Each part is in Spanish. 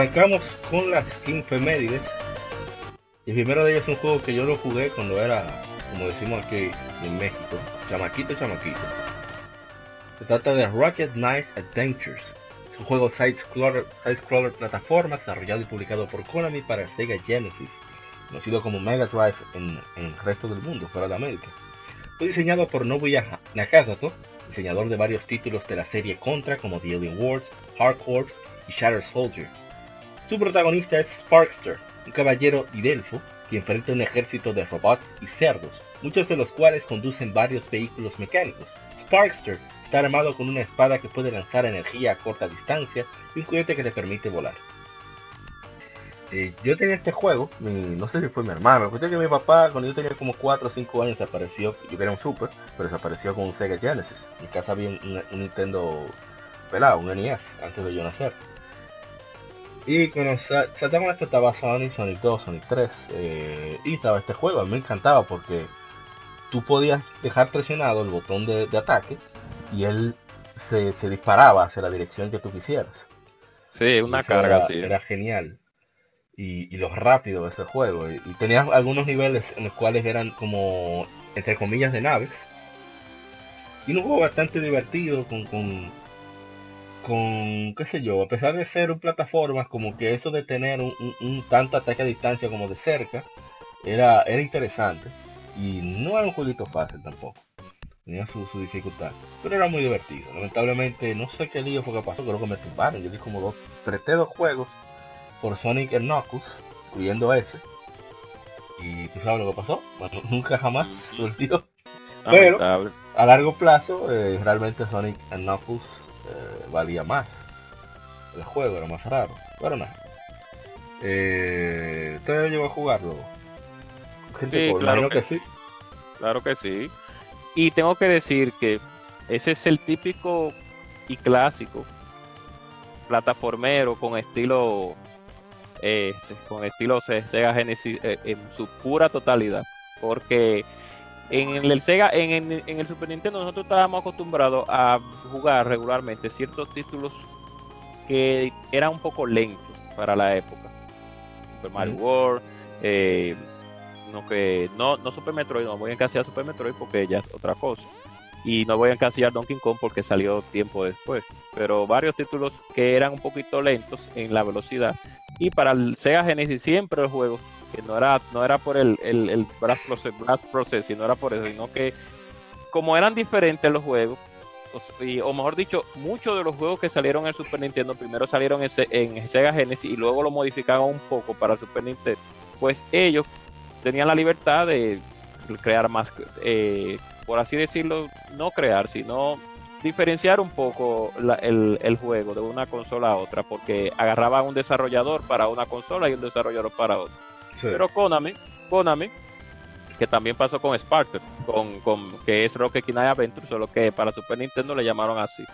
Arrancamos con las Femérides. Y el primero de ellos es un juego que yo lo jugué cuando era, como decimos aquí en México, chamaquito chamaquito. Se trata de Rocket Knight Adventures. Es un juego side-scroller side plataforma desarrollado y publicado por Konami para Sega Genesis, conocido como Mega Drive en, el resto del mundo, fuera de América. Fue diseñado por Nobuya Nakazato, diseñador de varios títulos de la serie Contra como The Alien Wars, Hard Corps y Shatter Soldier. Su protagonista es Sparkster, un caballero Delfo que enfrenta un ejército de robots y cerdos, muchos de los cuales conducen varios vehículos mecánicos. Sparkster está armado con una espada que puede lanzar energía a corta distancia y un cohete que le permite volar. Eh, yo tenía este juego, no sé si fue mi hermano, que mi papá cuando yo tenía como 4 o 5 años apareció, yo era un Super, pero desapareció con un Sega Genesis. En casa había un, un Nintendo pelado, un NES, antes de yo nacer. Y cuando saltamos esto estaba Sonic, Sonic 2, Sonic 3 eh, y estaba este juego. A mí me encantaba porque tú podías dejar presionado el botón de, ataque y él se, disparaba hacia la dirección que tú quisieras. Sí, una carga era, Era genial. Y, lo rápido de ese juego. Y, tenías algunos niveles en los cuales eran como, entre comillas, de naves. Y un juego bastante divertido con, con con, qué sé yo, a pesar de ser un plataforma, como que eso de tener un, un, tanto ataque a distancia como de cerca, era, era interesante. Y no era un jueguito fácil tampoco. Tenía su, dificultad. Pero era muy divertido. Lamentablemente, no sé qué lío fue que pasó, creo que me tumbaron. Yo di como dos, traté dos juegos por Sonic and Knuckles, incluyendo ese. Y tú sabes lo que pasó. Bueno, nunca jamás surgió. Pero a largo plazo, eh, realmente Sonic and Knuckles eh, valía más. El juego era más raro. Pero nada. Eh, ¿Usted llegó a jugarlo? Sí, claro que, sí. Claro que sí. Y tengo que decir que ese es el típico y clásico plataformero con estilo eh, con estilo Sega Genesis eh, en su pura totalidad porque en el Sega, en, el Super Nintendo nosotros estábamos acostumbrados a jugar regularmente ciertos títulos que eran un poco lentos para la época. Super Mario World, eh, no que no, no Super Metroid, no voy a encasillar Super Metroid porque ya es otra cosa. Y no voy a encasillar Donkey Kong porque salió tiempo después. Pero varios títulos que eran un poquito lentos en la velocidad. Y para el Sega Genesis siempre el juego que no era, no era por el, el, el blast, process, process, sino era por eso, sino que como eran diferentes los juegos, o, mejor dicho, muchos de los juegos que salieron en Super Nintendo primero salieron en, en Sega Genesis y luego lo modificaron un poco para Super Nintendo, pues ellos tenían la libertad de crear más, eh, por así decirlo, no crear, sino diferenciar un poco el, el, juego de una consola a otra, porque agarraban un desarrollador para una consola y un desarrollador para otra. Pero Konami, Konami, que también pasó con Sparker, con, con, que es Rocket Knight Adventure, solo que para Super Nintendo le llamaron así.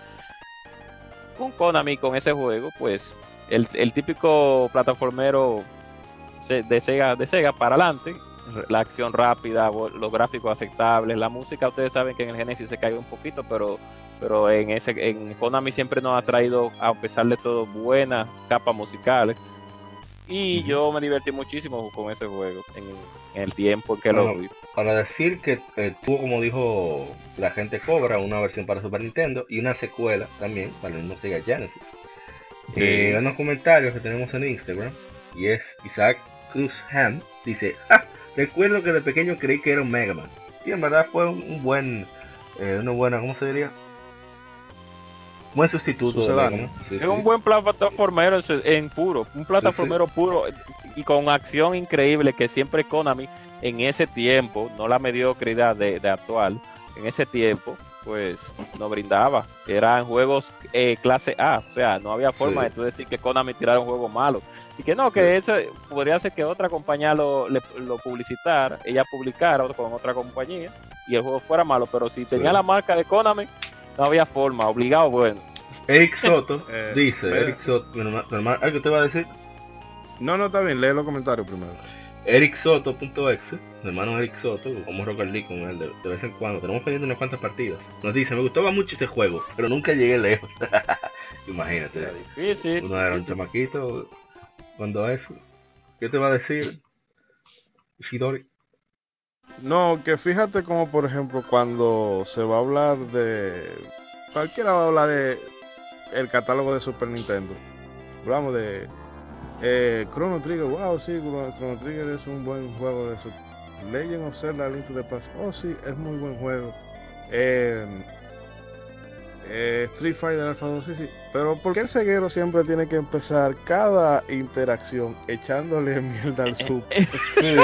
Con Konami, con ese juego, pues el, el típico plataformero de Sega, de Sega para adelante, la acción rápida, los gráficos aceptables, la música, ustedes saben que en el Genesis se cae un poquito, pero pero en ese en Konami siempre nos ha traído, a pesar de todo, buenas capas musicales. Y yo me divertí muchísimo con ese juego en, el tiempo en que lo vi. Para decir que eh, tuvo, como dijo la gente Cobra, una versión para Super Nintendo y una secuela también para el mismo Sega Genesis. Sí. Eh, unos comentarios que tenemos en Instagram y es Isaac Cruz Ham dice, ah, recuerdo que de pequeño creí que era un Mega Man. Sí, en verdad fue un, buen, eh, una buena, ¿cómo se diría? Buen sustituto. de Sucedáneo. Sí, Es sí. un buen plataformero en, su- en puro, un plataformero puro y con acción increíble que siempre Konami en ese tiempo, no la mediocridad de, de actual, en ese tiempo, pues nos brindaba. Eran juegos eh, clase A, o sea, no había forma Sí. de tú decir que Konami tirara un juego malo. Y que no, que eso podría ser que otra compañía lo, le- lo publicitara, ella publicara con otra compañía y el juego fuera malo, pero si tenía la marca de Konami, no había forma, obligado, bueno. Eric Soto Eh, dice, ve- Eric Soto, mi hermano- mi hermano- ¿algo te va a decir? No, no, está bien, lee los comentarios primero. Eric Soto.exe, mi hermano Eric Soto, como Rocket League con él de, de vez en cuando, tenemos pendiente unas cuantas partidas. Nos dice, me gustaba mucho ese juego, pero nunca llegué lejos. Imagínate, Difícil. uno era un chamaquito cuando eso. ¿Qué te va a decir? Shidori. No, que fíjate como por ejemplo cuando se va a hablar de cualquiera va a hablar de el catálogo de Super Nintendo. Hablamos de eh, Chrono Trigger, wow, sí, Chrono Trigger es un buen juego de Super Legend of Zelda Link to the Past. Oh, sí, es muy buen juego. Eh, eh, Street Fighter Alpha 2, sí, sí. Pero ¿por qué el ceguero siempre tiene que empezar cada interacción echándole mierda al Super? Sí,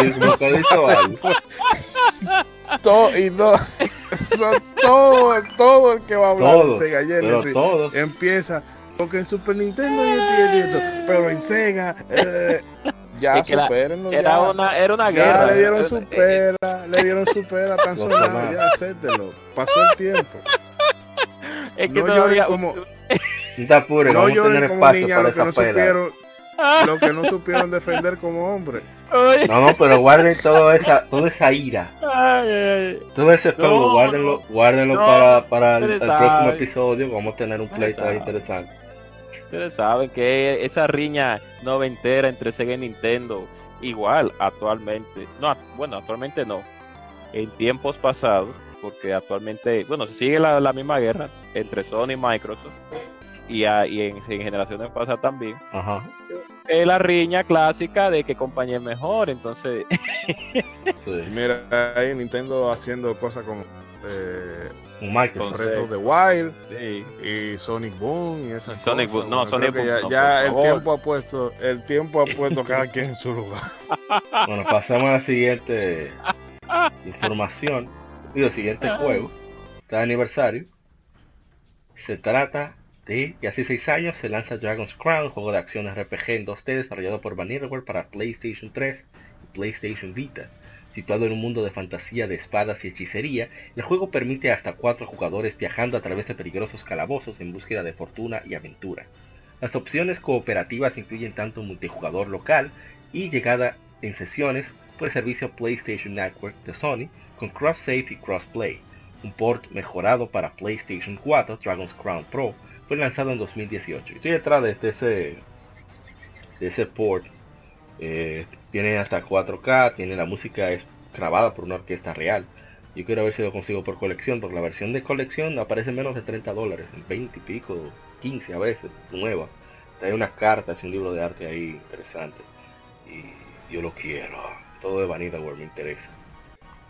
todo y no son todo todo el que va a hablar Todos, de Sega Pero Genesis empieza porque en Super Nintendo y esto y esto pero en Sega eh, ya Es que supérenlo Era ya, una, era una ya guerra. le dieron Eh, supera le dieron supera tan Lo sonado ya acéptelo pasó el tiempo Es que no todavía. lloren como No te apures, no vamos a tener lloren como espacio niña para lo que esa no pela. supieron lo que no supieron defender como hombre No, no, pero guarden toda esa, toda esa ira. ay, ay. Todo ese fuego, No, guárdenlo, guárdenlo no, para, para el, próximo episodio. Vamos a tener un pleito ahí interesante. Ustedes saben que esa riña noventera entre Sega y Nintendo, igual actualmente. No, bueno, actualmente no. En tiempos pasados, porque actualmente, bueno, se sigue la, la misma guerra entre Sony y Microsoft. Y, a- y en, en generaciones pasadas también. Ajá. Es la riña clásica de que compañía es mejor. Entonces, Sí. mira ahí Nintendo haciendo cosas con eh, Un con Microsoft. Breath of the Wild sí. y Sonic Boom y esas Sonic cosas. Boom, no, Bueno, Sonic Boom, ya, no, ya por el favor. tiempo ha puesto el tiempo ha puesto cada quien en su lugar Bueno, pasamos a la siguiente información. Digo, siguiente juego. Está de aniversario. Se trata de que hace 6 años se lanza Dragon's Crown, juego de acción RPG en 2D desarrollado por Vanillaware para PlayStation 3 y PlayStation Vita. Situado en un mundo de fantasía de espadas y hechicería, el juego permite hasta 4 jugadores viajando a través de peligrosos calabozos en búsqueda de fortuna y aventura. Las opciones cooperativas incluyen tanto multijugador local y llegada en sesiones por el servicio PlayStation Network de Sony con Cross Save y Crossplay. Un port mejorado para PlayStation 4, Dragon's Crown Pro, fue lanzado en 2018. Estoy detrás de, ese, de ese port. Eh, tiene hasta 4K, tiene la música es grabada por una orquesta real. Yo quiero ver si lo consigo por colección, porque la versión de colección aparece en menos de 30 dólares, en 20 y pico, 15 a veces, nueva. Trae unas cartas y un libro de arte ahí interesante. Y yo lo quiero. Todo de Vanillaware me interesa.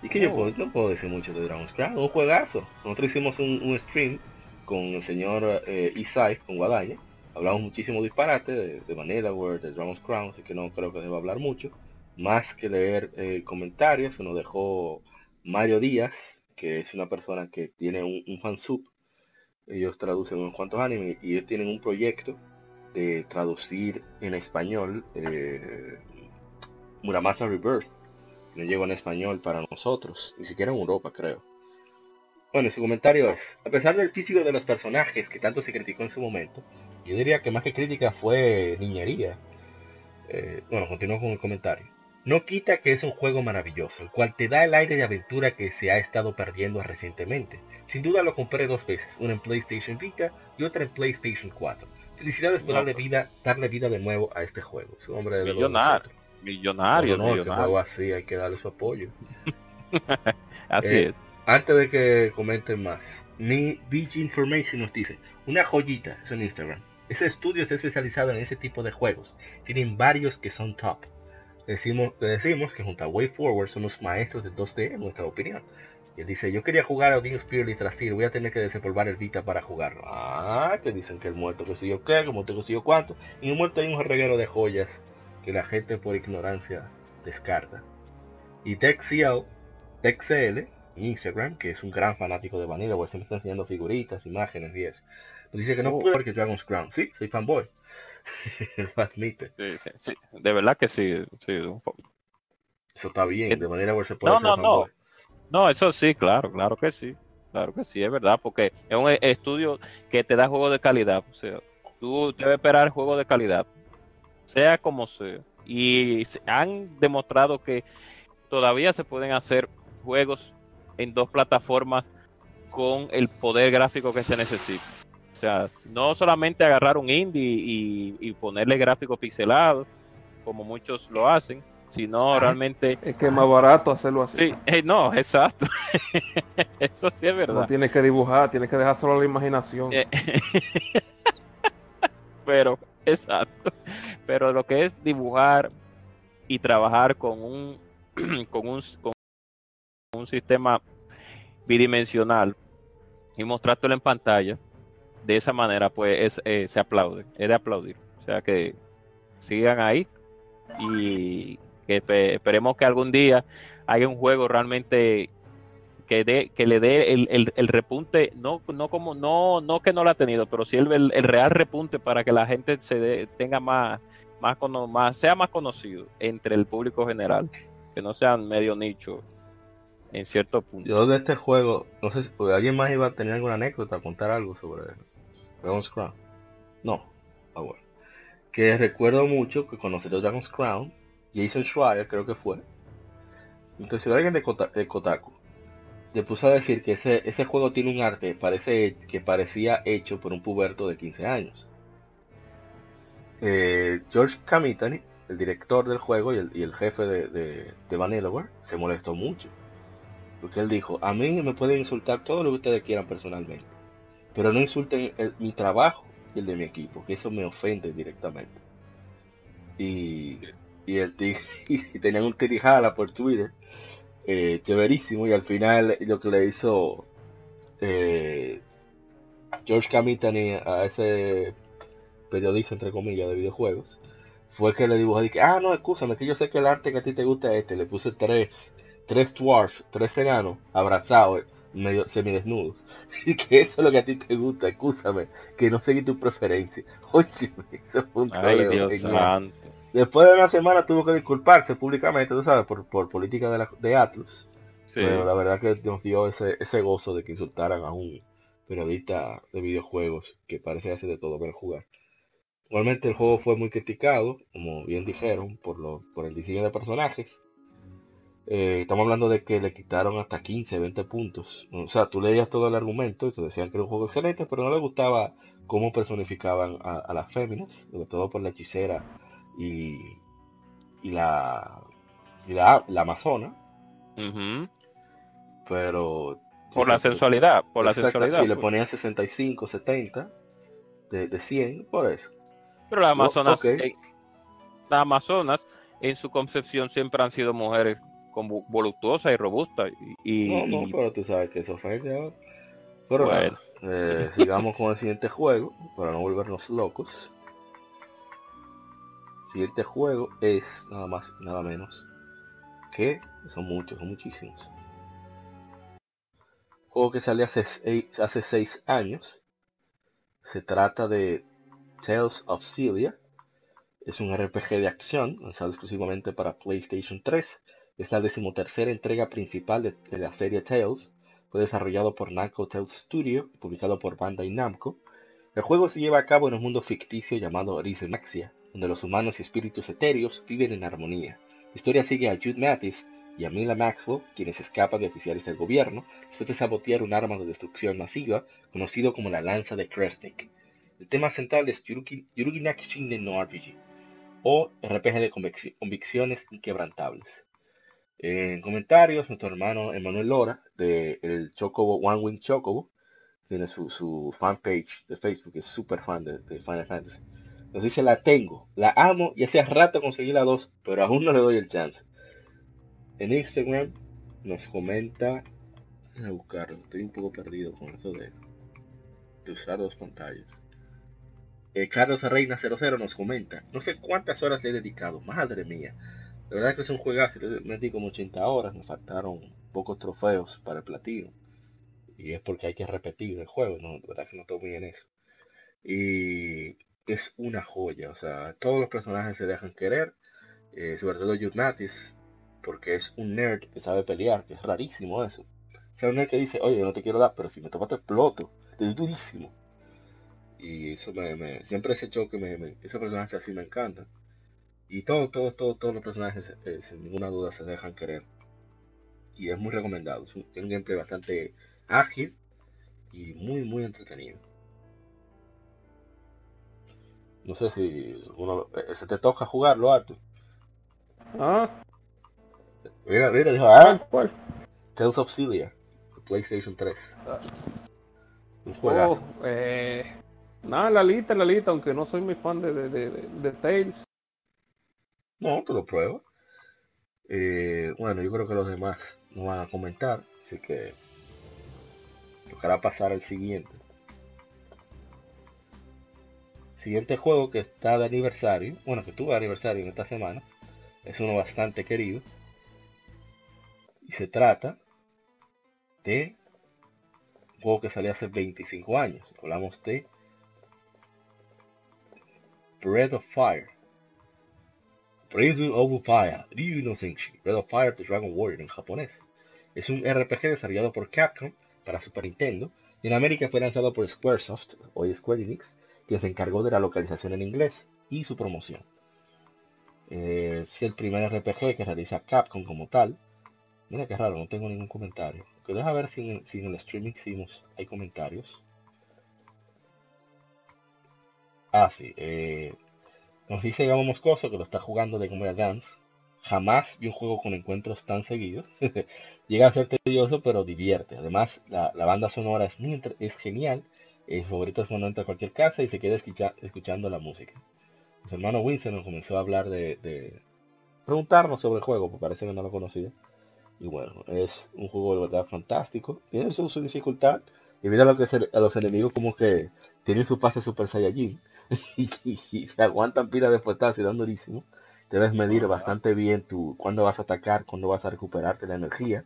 Y que yo Oh. puedo- no puedo decir mucho de Dragon's Crown, un juegazo. Nosotros hicimos un, un stream con el señor eh, Isai, con Guadaña. Hablamos muchísimo disparate de, de Vanillaware, de Dragon's Crown, así que no creo que deba hablar mucho. Más que leer eh, comentarios, nos dejó Mario Díaz, que es una persona que tiene un, un fansub. Ellos traducen unos cuantos animes y ellos tienen un proyecto de traducir en español eh, Muramasa Rebirth. No llegó en español para nosotros, ni siquiera en Europa creo. Bueno, su comentario es, a pesar del físico de los personajes que tanto se criticó en su momento, yo diría que más que crítica fue niñería. Eh, bueno, continúo con el comentario. No quita que es un juego maravilloso, el cual te da el aire de aventura que se ha estado perdiendo recientemente. Sin duda lo compré dos veces, una en PlayStation Vita y otra en PlayStation 4. Felicidades por No, darle vida, darle vida de nuevo a este juego. Su hombre de Millonario, millonario, no, no, que millonario. juego así, hay que darle su apoyo. Así Eh, es. Antes de que comenten más, mi BG Information nos dice, una joyita, es en Instagram. Ese estudio está especializado en ese tipo de juegos. Tienen varios que son top. Decimos, le decimos que junto a Way Forward son los maestros de 2D en nuestra opinión. Y él dice, yo quería jugar a Odin Spirit y Trasir, voy a tener que desempolvar el Vita para jugar. Ah, que dicen que el muerto que yo qué, que el muerto cuánto. Y en el muerto hay un reguero de joyas que la gente por ignorancia descarta. Y TechCL, TechCL, Instagram, que es un gran fanático de Vanilla, porque siempre está enseñando figuritas, imágenes y eso. Nos dice que no Oh. puede porque Dragon's Crown. Sí, soy fanboy. Lo admite. Sí, sí, sí, de verdad que sí. sí, un poco. Eso está bien, de manera que se puede no, no, no. fanboy. No, eso sí, claro, claro que sí. Claro que sí, es verdad, porque es un e- estudio que te da juego de calidad. O sea, tú debes esperar juego de calidad, sea como sea. Y han demostrado que todavía se pueden hacer juegos en dos plataformas con el poder gráfico que se necesita. O sea, no solamente agarrar un indie y, y ponerle gráficos pixelados, como muchos lo hacen, sino realmente Es que es más barato hacerlo así. Sí, eh, no, exacto. Eso sí es No verdad. tienes que dibujar, tienes que dejar solo la imaginación. Eh, Pero, exacto. Pero lo que es dibujar y trabajar con un con un, con un sistema bidimensional y mostrártelo en pantalla de esa manera, pues es, eh, se aplaude, es de aplaudir. O sea que sigan ahí y que espe- esperemos que algún día haya un juego realmente que que le dé el, repunte no no como no no que no lo ha tenido pero sí el, real repunte para que la gente se dé- tenga más más, más sea más conocido entre el público general que no sean medio nicho en cierto punto Yo de este juego, no sé si porque alguien más iba a tener alguna anécdota, contar algo sobre Dragon's Crown. No, ah bueno. Que recuerdo mucho que cuando salió Dragon's Crown, Jason Schreier creo que fue. Entonces alguien de, Kota- de Kotaku le puso a decir que ese, ese juego tiene un arte parece que parecía hecho por un puberto de 15 años. Eh, George Kamitani, el director del juego y el, y el jefe de, de, de Vanillaware, se molestó mucho. Porque él dijo, a mí me pueden insultar todo lo que ustedes quieran personalmente. Pero no insulten mi trabajo y el de mi equipo, que eso me ofende directamente. Y, y el y tenían un tirijala por Twitter, eh, chéverísimo, y al final lo que le hizo eh, George Camitani a ese periodista entre comillas de videojuegos, fue que le dibujó que, ah no, escúchame, que yo sé que el arte que a ti te gusta es este, le puse tres, tres dwarfs, tres enanos, abrazados, medio semidesnudos. Y que eso es lo que a ti te gusta, escúchame, que no seguí tu preferencia. Oye, eso fue un ay troleo Dios genial. santo Después de una semana tuvo que disculparse públicamente, tú sabes, por, por política de, la, de Atlus. Sí. Pero la verdad que nos dio ese, ese gozo de que insultaran a un periodista de videojuegos que parece hacer de todo ver jugar. Igualmente el juego fue muy criticado, como bien dijeron, por, lo, por el diseño de personajes. Eh, estamos hablando de que le quitaron hasta 15, 20 puntos. O sea, tú leías todo el argumento y te decían que era un juego excelente, pero no le gustaba cómo personificaban a, a las féminas, sobre todo por la hechicera y, y la y la, la amazona. Pero por la sensualidad por la sensualidad sí, le pues. ponían 65, 70 de, de 100 por eso. pero las amazonas eh, las amazonas en su concepción siempre han sido mujeres como voluptuosas y robustas y, No, no, y- pero tú sabes que eso ofende ahora. Pero Bueno. nada, eh, sigamos con el siguiente juego, para no volvernos locos. Siguiente juego es nada más y nada menos que son muchos, son muchísimos. Juego que salió hace, seis- hace seis años. Se trata de Tales of Celia. Es un RPG de acción lanzado exclusivamente para PlayStation 3. Es la decimotercera entrega principal de, de la serie Tales. Fue desarrollado por Namco Tales Studio y publicado por Bandai Namco. El juego se lleva a cabo en un mundo ficticio llamado Rizemaxia, donde los humanos y espíritus etéreos viven en armonía. La historia sigue a Jude Mathis y a Mila Maxwell, quienes escapan de oficiales del gobierno después de sabotear un arma de destrucción masiva conocido como la lanza de Kresnik. El tema central es Yurugi Nakishinen no RPG, o RPG de convicci- convicciones inquebrantables. En comentarios, nuestro hermano Emanuel Lora, de el Chocobo One Wing Chocobo, tiene su, su fanpage de Facebook, es súper fan de, de Final Fantasy. Nos dice, la tengo, la amo y hace rato conseguí la 2, pero aún no le doy el chance. En Instagram nos comenta a buscarlo. Estoy un poco perdido con eso de, de usar dos pantallas. Eh, Carlos Reina 00 nos comenta, no sé cuántas horas le he dedicado, madre mía. La verdad es que es un juegazo, le metí como 80 horas, me faltaron pocos trofeos para el platino. Y es porque hay que repetir el juego, no, la verdad que no estoy bien eso. Y es una joya, o sea, todos los personajes se dejan querer, eh, sobre todo Yunatis, porque es un nerd que sabe pelear, que es rarísimo eso. O sea, un nerd que dice, oye, no te quiero dar, pero si me topas te exploto, es durísimo. Y eso me, me siempre ese choque, me, me, esos personajes así me encantan. Y todos, todos, todos, todos los personajes, eh, sin ninguna duda, se dejan querer. Y es muy recomendado. Es un, un gameplay bastante ágil y muy, muy entretenido. No sé si uno, eh, se te toca jugarlo, Arthur. Ah, Mira, mira, dijo, ah, ¿cuál? Tales of Celia, PlayStation 3. Ah. Un juegazo. Oh, eh, nada, la lista, la lista, aunque no soy muy fan de, de, de- de Tales. No, tú lo pruebas. Eh, bueno, yo creo que los demás no van a comentar, así que tocará pasar al siguiente. Siguiente juego que está de aniversario, bueno, que tuvo de aniversario en esta semana, es uno bastante querido. Y se trata de un juego que salió hace 25 años. Hablamos de Breath of Fire. Breath of Fire, Ryu no Senshi, Breath of Fire The Dragon Warrior en japonés. Es un RPG desarrollado por Capcom para Super Nintendo y en América fue lanzado por Squaresoft, hoy Square Enix, que se encargó de la localización en inglés y su promoción. Eh, es el primer RPG que realiza Capcom como tal. Mira qué raro, no tengo ningún comentario. Que deja ver si en, si en el streaming hicimos, hay comentarios. Ah, sí. Eh, nos dice Gabo Moscoso que lo está jugando de Game Boy Advance. Jamás vi un juego con encuentros tan seguidos. Llega a ser tedioso, pero divierte. Además, la, la banda sonora es, muy es genial. El favorito es cuando entra a cualquier casa y se queda escucha- escuchando la música. Mi hermano Winston nos comenzó a hablar de, preguntarnos sobre el juego, porque parece que no lo conocía. Y bueno, es un juego de verdad fantástico. Tiene su, dificultad. Debido a lo que se- a los enemigos como que tienen su pase Super Saiyajin. y, se aguantan pila de fuetazos y dan durísimo. Debes medir bastante bien tu cuándo vas a atacar, cuándo vas a recuperarte la energía.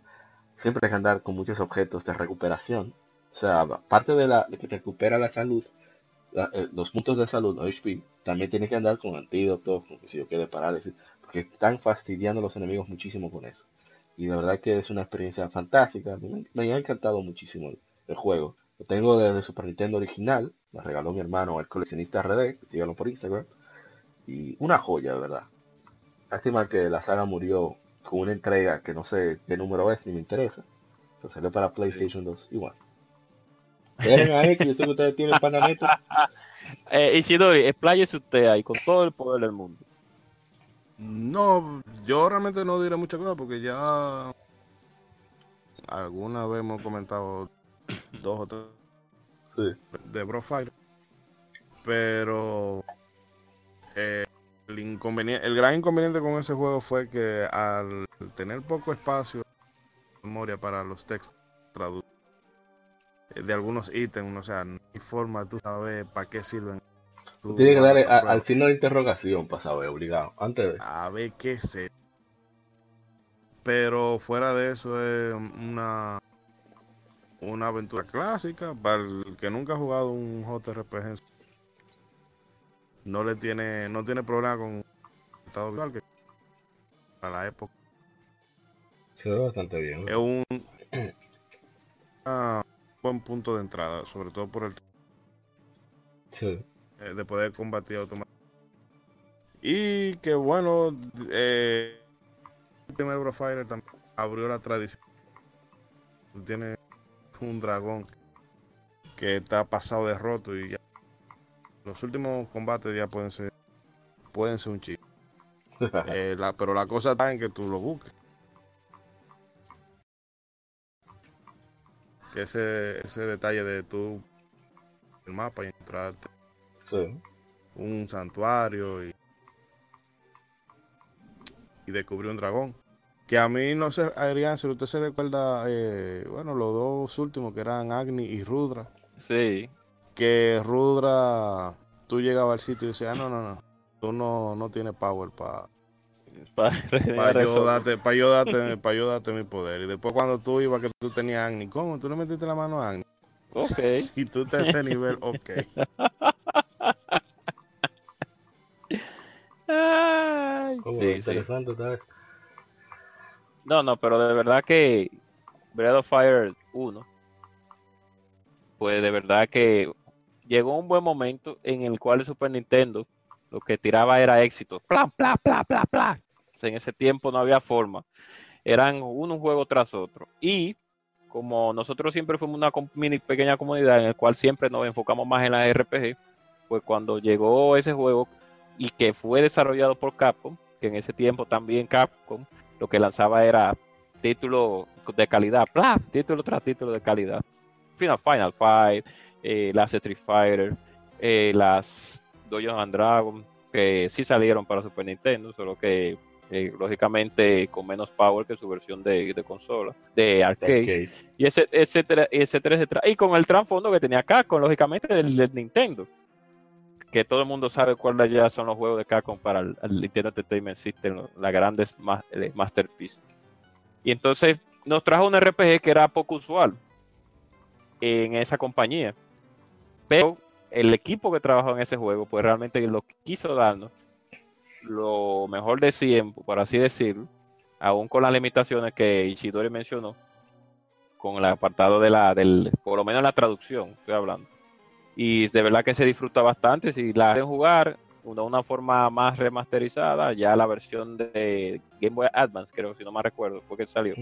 Siempre hay que andar con muchos objetos de recuperación. O sea, aparte de, la, de que te recupera la salud, la- eh, los puntos de salud, HP, también tienes que andar con antídotos, con que si yo quede parálisis, porque están fastidiando a los enemigos muchísimo con eso. Y la verdad que es una experiencia fantástica. Me, me ha encantado muchísimo el, el juego. Lo tengo desde Super Nintendo original, me regaló mi hermano, el coleccionista RD, síganlo por Instagram. Y una joya, de verdad. Lástima que la saga murió con una entrega que no sé qué número es ni me interesa. Pero salió para PlayStation 2 igual. Dejen ahí que yo sé que ustedes tienen. Eh, Isidori, expláyese usted ahí con todo el poder del mundo. No, yo realmente no diré muchas cosas porque ya alguna vez hemos comentado dos o tres Sí. de Bro Fighter. Pero eh, el inconveniente, el gran inconveniente con ese juego fue que al tener poco espacio memoria para los textos tradu- eh, de algunos ítems, o sea, no hay forma tú sabes para qué sirven. Tú Tiene que darle a- al signo de interrogación para saber, obligado. Antes de a ver qué sé. Pero fuera de eso es una una aventura clásica para el que nunca ha jugado un JRPG. No le tiene no tiene problema con estado visual que para la época se ve bastante bien. es un ah, buen punto de entrada, sobre todo por el Sí. eh, de poder combatir automáticamente. Y que bueno, eh, el primer Bro Fighter también abrió la tradición. Tú tienes un dragón que está pasado de roto y ya. Los últimos combates ya pueden ser pueden ser un chiste. Eh, la- pero la cosa está en que tú lo busques. Que ese, ese detalle de tú el mapa y encontrarte sí. un santuario y, y descubrió un dragón. Que a mí no sé, Adrián, si usted se recuerda, eh, bueno, los dos últimos que eran Agni y Rudra. Sí. Que Rudra, tú llegabas al sitio y decías, ah, no, no, no, tú no, no tienes power para Para yo darte, pa yo darte, pa yo darte mi poder. Y después cuando tú ibas que tú tenías Agni, ¿cómo? ¿Tú le metiste la mano a Agni? Ok. Si tú estás a ese nivel, ok. Ay, sí, sí. interesante tal vez. No, no, pero de verdad que Breath of Fire 1, pues de verdad que llegó un buen momento en el cual el Super Nintendo lo que tiraba era éxito. Plan, plan, plan, plan, plan. En ese tiempo no había forma. Eran uno un juego tras otro. Y como nosotros siempre fuimos una mini pequeña comunidad en el cual siempre nos enfocamos más en la RPG, pues cuando llegó ese juego y que fue desarrollado por Capcom, que en ese tiempo también Capcom lo que lanzaba era títulos de calidad, bla, título tras título de calidad. Final Final Fight, eh, las Street Fighter, eh, las Dungeons and Dragons, que sí salieron para Super Nintendo, solo que eh, lógicamente con menos power que su versión de, de consola, de arcade, y ese, etcétera, etcétera, etcétera. Y con el trasfondo que tenía Capcom, lógicamente, del, del Nintendo. Que todo el mundo sabe cuáles ya son los juegos de Capcom para el, el Nintendo Entertainment System, las grandes ma- masterpieces. Y entonces nos trajo un RPG que era poco usual en esa compañía. Pero el equipo que trabajó en ese juego, pues realmente lo quiso darnos lo mejor de siempre, por así decirlo, aún con las limitaciones que Ishidori mencionó, con el apartado de la, del, por lo menos la traducción, estoy hablando. Y de verdad que se disfruta bastante. Si la quieren jugar de una forma más remasterizada, ya la versión de Game Boy Advance, creo, si no me recuerdo, porque salió.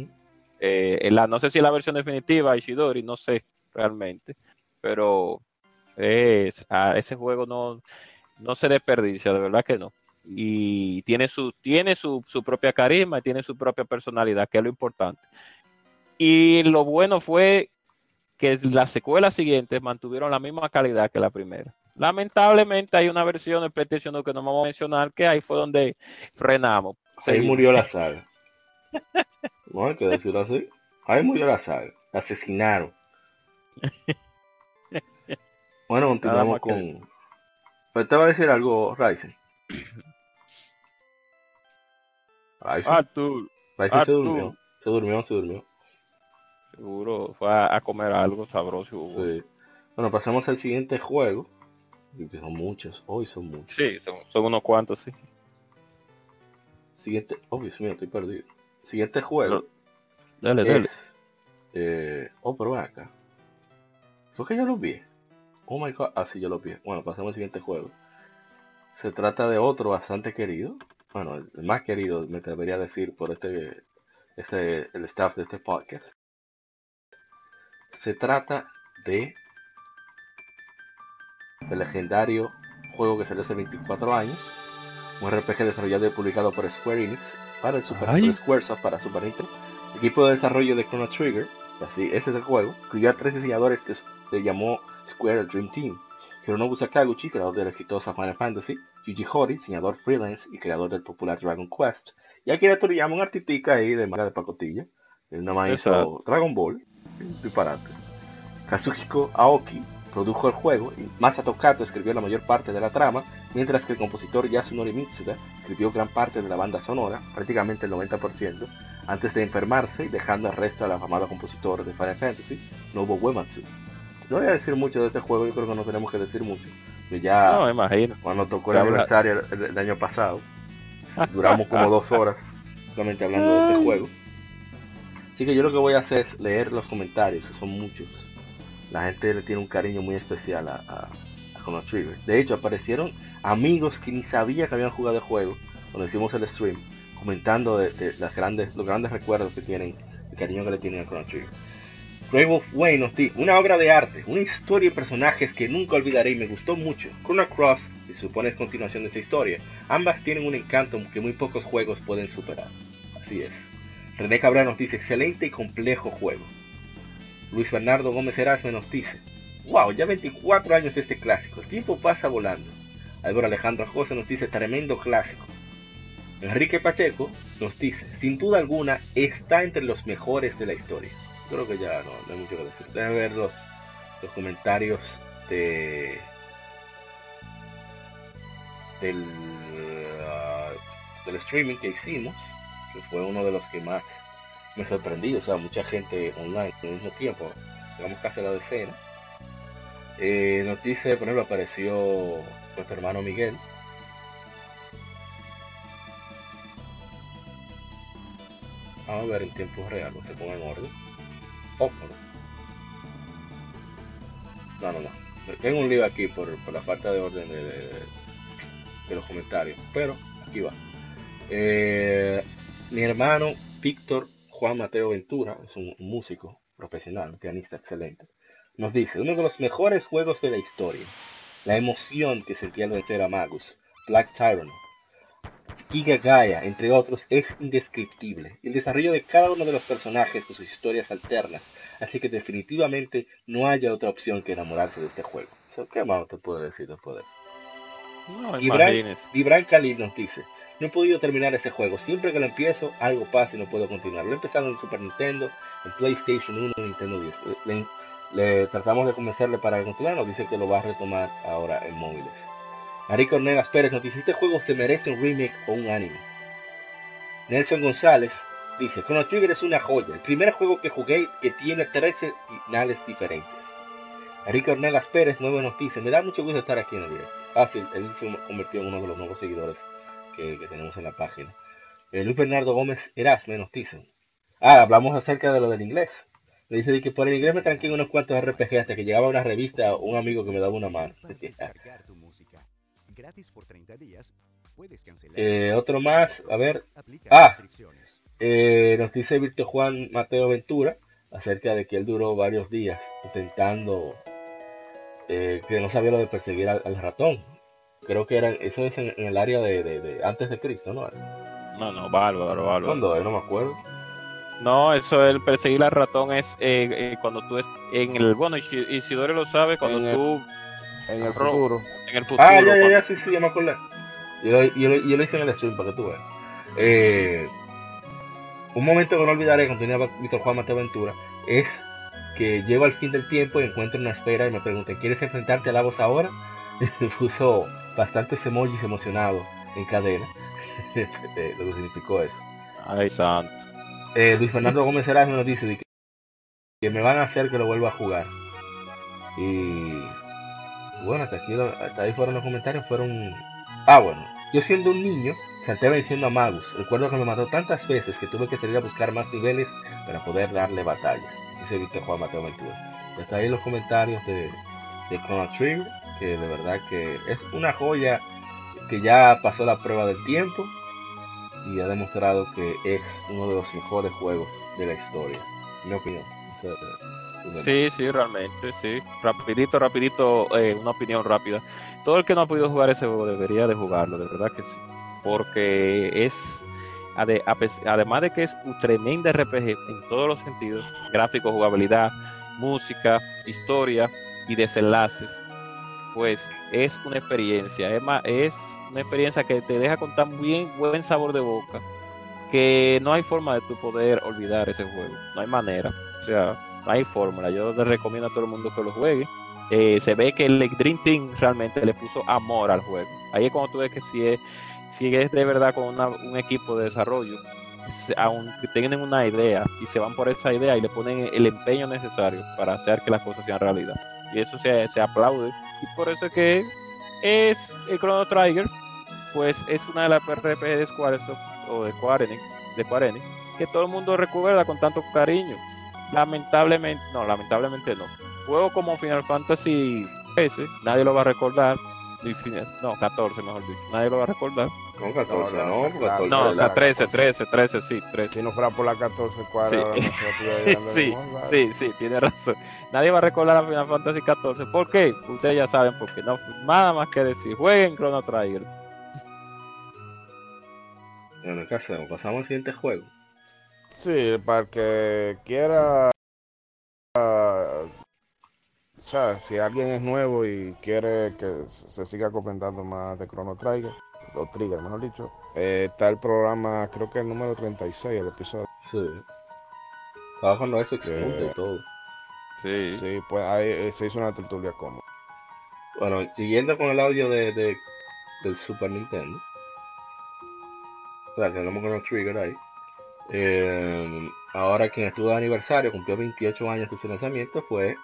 Eh, en la, no sé si la versión definitiva, Ishidori, no sé realmente, pero es, a ese juego no, no se desperdicia, de verdad que no. Y tiene su, tiene su, su propia carisma, y tiene su propia personalidad, que es lo importante. Y lo bueno fue que las secuelas siguientes mantuvieron la misma calidad que la primera. Lamentablemente hay una versión de PlayStation 2 que no vamos a mencionar, que ahí fue donde frenamos. Ahí Seguimos. murió la saga. No hay que decirlo así. Ahí murió la saga. La asesinaron. Bueno, continuamos más que- con. Pero te va a decir algo, Ryzen. Ryzen, Arthur, Ryzen se Arthur. durmió. Se durmió, se durmió. Seguro fue a, a comer algo sabroso. Sí. Bueno, pasamos al siguiente juego. Que son muchos. Hoy son muchos. Sí, son, son unos cuantos, sí. Siguiente. Oh, Dios mío, estoy perdido. Siguiente juego. Dale, dale. es eh, oh pero acá fue que yo lo vi oh my god así yo lo vi bueno pasemos al siguiente juego se trata de otro bastante querido bueno el más querido me atrevería a decir por este este el staff de este podcast se trata de el legendario juego que salió hace 24 años un RPG desarrollado y publicado por Square Enix para el Super Squaresoft para Super Nintendo equipo de desarrollo de Chrono Trigger, así ese es el juego, incluyó a tres diseñadores que se llamó Square Dream Team. Hironobu Sakaguchi, creador de la exitosa Final Fantasy, Yuji Horii, diseñador freelance y creador del popular Dragon Quest, y Akira Toriyama, un artistica ahí de manga de pacotilla, él nada más hizo. Dragon Ball, disparate. Kazuhiko Aoki produjo el juego y Masato Kato escribió la mayor parte de la trama, mientras que el compositor Yasunori Mitsuda escribió gran parte de la banda sonora, prácticamente el 90%, antes de enfermarse y dejando al resto al afamado compositor de Final Fantasy, Nobuo Uematsu. No voy a decir mucho de este juego, yo creo que no tenemos que decir mucho. Que ya No, me imagino. cuando tocó el aniversario el, el año pasado, duramos como dos horas solamente hablando de este juego. Así que yo lo que voy a hacer es leer los comentarios, que son muchos. La gente le tiene un cariño muy especial a, a, Chrono Trigger. De hecho, aparecieron amigos que ni sabía que habían jugado el juego cuando hicimos el stream, comentando grandes, los grandes recuerdos que tienen, el cariño que le tienen a Chrono Trigger. Grave of Wayne una obra de arte, una historia y personajes que nunca olvidaré y me gustó mucho. Chrono Cross, se supone continuación de esta historia, ambas tienen un encanto que muy pocos juegos pueden superar. Así es. René Cabrera nos dice, excelente y complejo juego. Luis Bernardo Gómez Erasme nos dice, wow, ya 24 años de este clásico, el tiempo pasa volando. Álvaro Alejandro José nos dice, tremendo clásico. Enrique Pacheco nos dice, sin duda alguna, está entre los mejores de la historia. Creo que ya no, hay mucho que decir. Déjame ver los, los comentarios de del, ah, del streaming que hicimos, fue uno de los que más me sorprendió. O sea, mucha gente online al mismo tiempo, digamos casi la decena. Eh, nos dice, por ejemplo, apareció nuestro hermano Miguel. Vamos a ver en tiempo real, no se ponga en orden. Oh, no. no, no. Tengo un lío aquí por, por la falta de orden de, de- de los comentarios, pero aquí va. Eh, mi hermano Víctor Juan Mateo Ventura, es un músico profesional, un pianista excelente, nos dice, uno de los mejores juegos de la historia. La emoción que sentía al vencer a Magus, Black Tyrant, Giga Gaia, entre otros, es indescriptible. El desarrollo de cada uno de los personajes con sus historias alternas, así que definitivamente no haya otra opción que enamorarse de este juego. ¿Qué más te puedo decir después de eso? No, nos dice, no he podido terminar ese juego. Siempre que lo empiezo, algo pasa y no puedo continuar. Lo he empezado en Super Nintendo, en PlayStation 1, Nintendo 10. Le, tratamos de convencerle para continuar, nos dice que lo va a retomar ahora en móviles. Ari Cornelas Pérez nos dice, este juego se merece un remake o un anime. Nelson González dice, Chrono Trigger es una joya. El primer juego que jugué que tiene 13 finales diferentes. Ari Cornelas Pérez nuevo nos dice, me da mucho gusto estar aquí en el directo. Ah, sí, él se convirtió en uno de los nuevos seguidores que, que tenemos en la página. Eh, Luis Bernardo Gómez Erasme nos dice. Ah, hablamos acerca de lo del inglés. Me dice que por el inglés me tranqué unos cuantos RPG hasta que llegaba una revista o un amigo que me daba una mano. Para descargar tu música. Gratis por 30 días. Puedes cancelar. Eh, otro más, a ver, ah. eh, nos dice Víctor Juan Mateo Ventura acerca de que él duró varios días intentando eh, que no sabía lo de perseguir al, al ratón. Creo que eran, eso es en, en el área de, de- de antes de Cristo, ¿no? No, no, bárbaro, bárbaro. ¿Cuándo? No me acuerdo. No, eso el perseguir al ratón es eh, eh, cuando tú es en el bueno Isidore lo sabe cuando En el- tú En el Ro- futuro. en el futuro Ah, ya, ya, ya, sí, sí, ya me acordé. Yo, yo, lo- yo lo hice en el stream para que tú veas. Eh, un momento que no olvidaré cuando tenía Víctor Juan Mateo Ventura es que llego al fin del tiempo y encuentro una espera y me preguntan, ¿quieres enfrentarte a la voz ahora? Y me puso bastantes emojis emocionados en cadena. de lo que significó eso. Ay, santo. Eh, Luis Fernando Gómez Erasmo nos dice de que, que me van a hacer que lo vuelva a jugar. Y bueno, hasta aquí hasta ahí fueron los comentarios, fueron. Ah bueno, yo siendo un niño, salté venciendo a Magus. Recuerdo que me mató tantas veces que tuve que salir a buscar más niveles para poder darle batalla. Dice Víctor Juan Mateo Ventura. Hasta ahí los comentarios de, de Chrono Trigger, que de verdad que es una joya que ya pasó la prueba del tiempo y ha demostrado que es uno de los mejores juegos de la historia. Mi opinión. Sí, sí, realmente, sí. Rapidito, rapidito, eh, una opinión rápida. Todo el que no ha podido jugar ese juego debería de jugarlo, de verdad que sí. Porque es, además de que es un tremendo RPG en todos los sentidos, gráfico, jugabilidad, música, historia y desenlaces, pues es una experiencia. Es, más, es una experiencia que te deja con tan bien buen sabor de boca que no hay forma de tu poder olvidar ese juego. No hay manera. O sea, no hay fórmula. Yo le recomiendo a todo el mundo que lo juegue. Eh, se ve que el Dream Team realmente le puso amor al juego. Ahí es cuando tú ves que si es, si es de verdad con una- un equipo de desarrollo, aunque tienen una idea y se van por esa idea y le ponen el empeño necesario para hacer que las cosas sean realidad. Y eso se, se aplaude. Y por eso es que es el Chrono Trigger, pues es una de las RPG de Squaresoft o de Square Enix, de Square que todo el mundo recuerda con tanto cariño. Lamentablemente, no, lamentablemente no. Juego como Final Fantasy S, nadie lo va a recordar. No, 14 mejor dicho, nadie lo va a recordar. Con 14, No, no, no, porque claro. 14 No, o sea, la- 13, 13, 13, sí, 13. Si no fuera por la 14 cuadras, Sí. no Sí. Sí, sí, tiene razón. Nadie va a recordar a Final Fantasy 14. ¿Por qué? Ustedes ya saben por qué. No, nada más que decir. Jueguen Chrono Trigger. Bueno, ¿qué hacemos? Pasamos al siguiente juego. Sí, para el que quiera ah, sea, si alguien es nuevo y quiere que se siga comentando más de Chrono Trigger, o Trigger, mejor dicho, eh, está el programa, creo que el número 36, el episodio. Sí. Estaba cuando eso expunte y todo. Sí. Sí, pues ahí eh, se hizo una tertulia como. Bueno, siguiendo con el audio de, de- del Super Nintendo. O sea, tenemos con los Trigger ahí. Eh, ahora quien estuvo de aniversario, cumplió 28 años de su lanzamiento, fue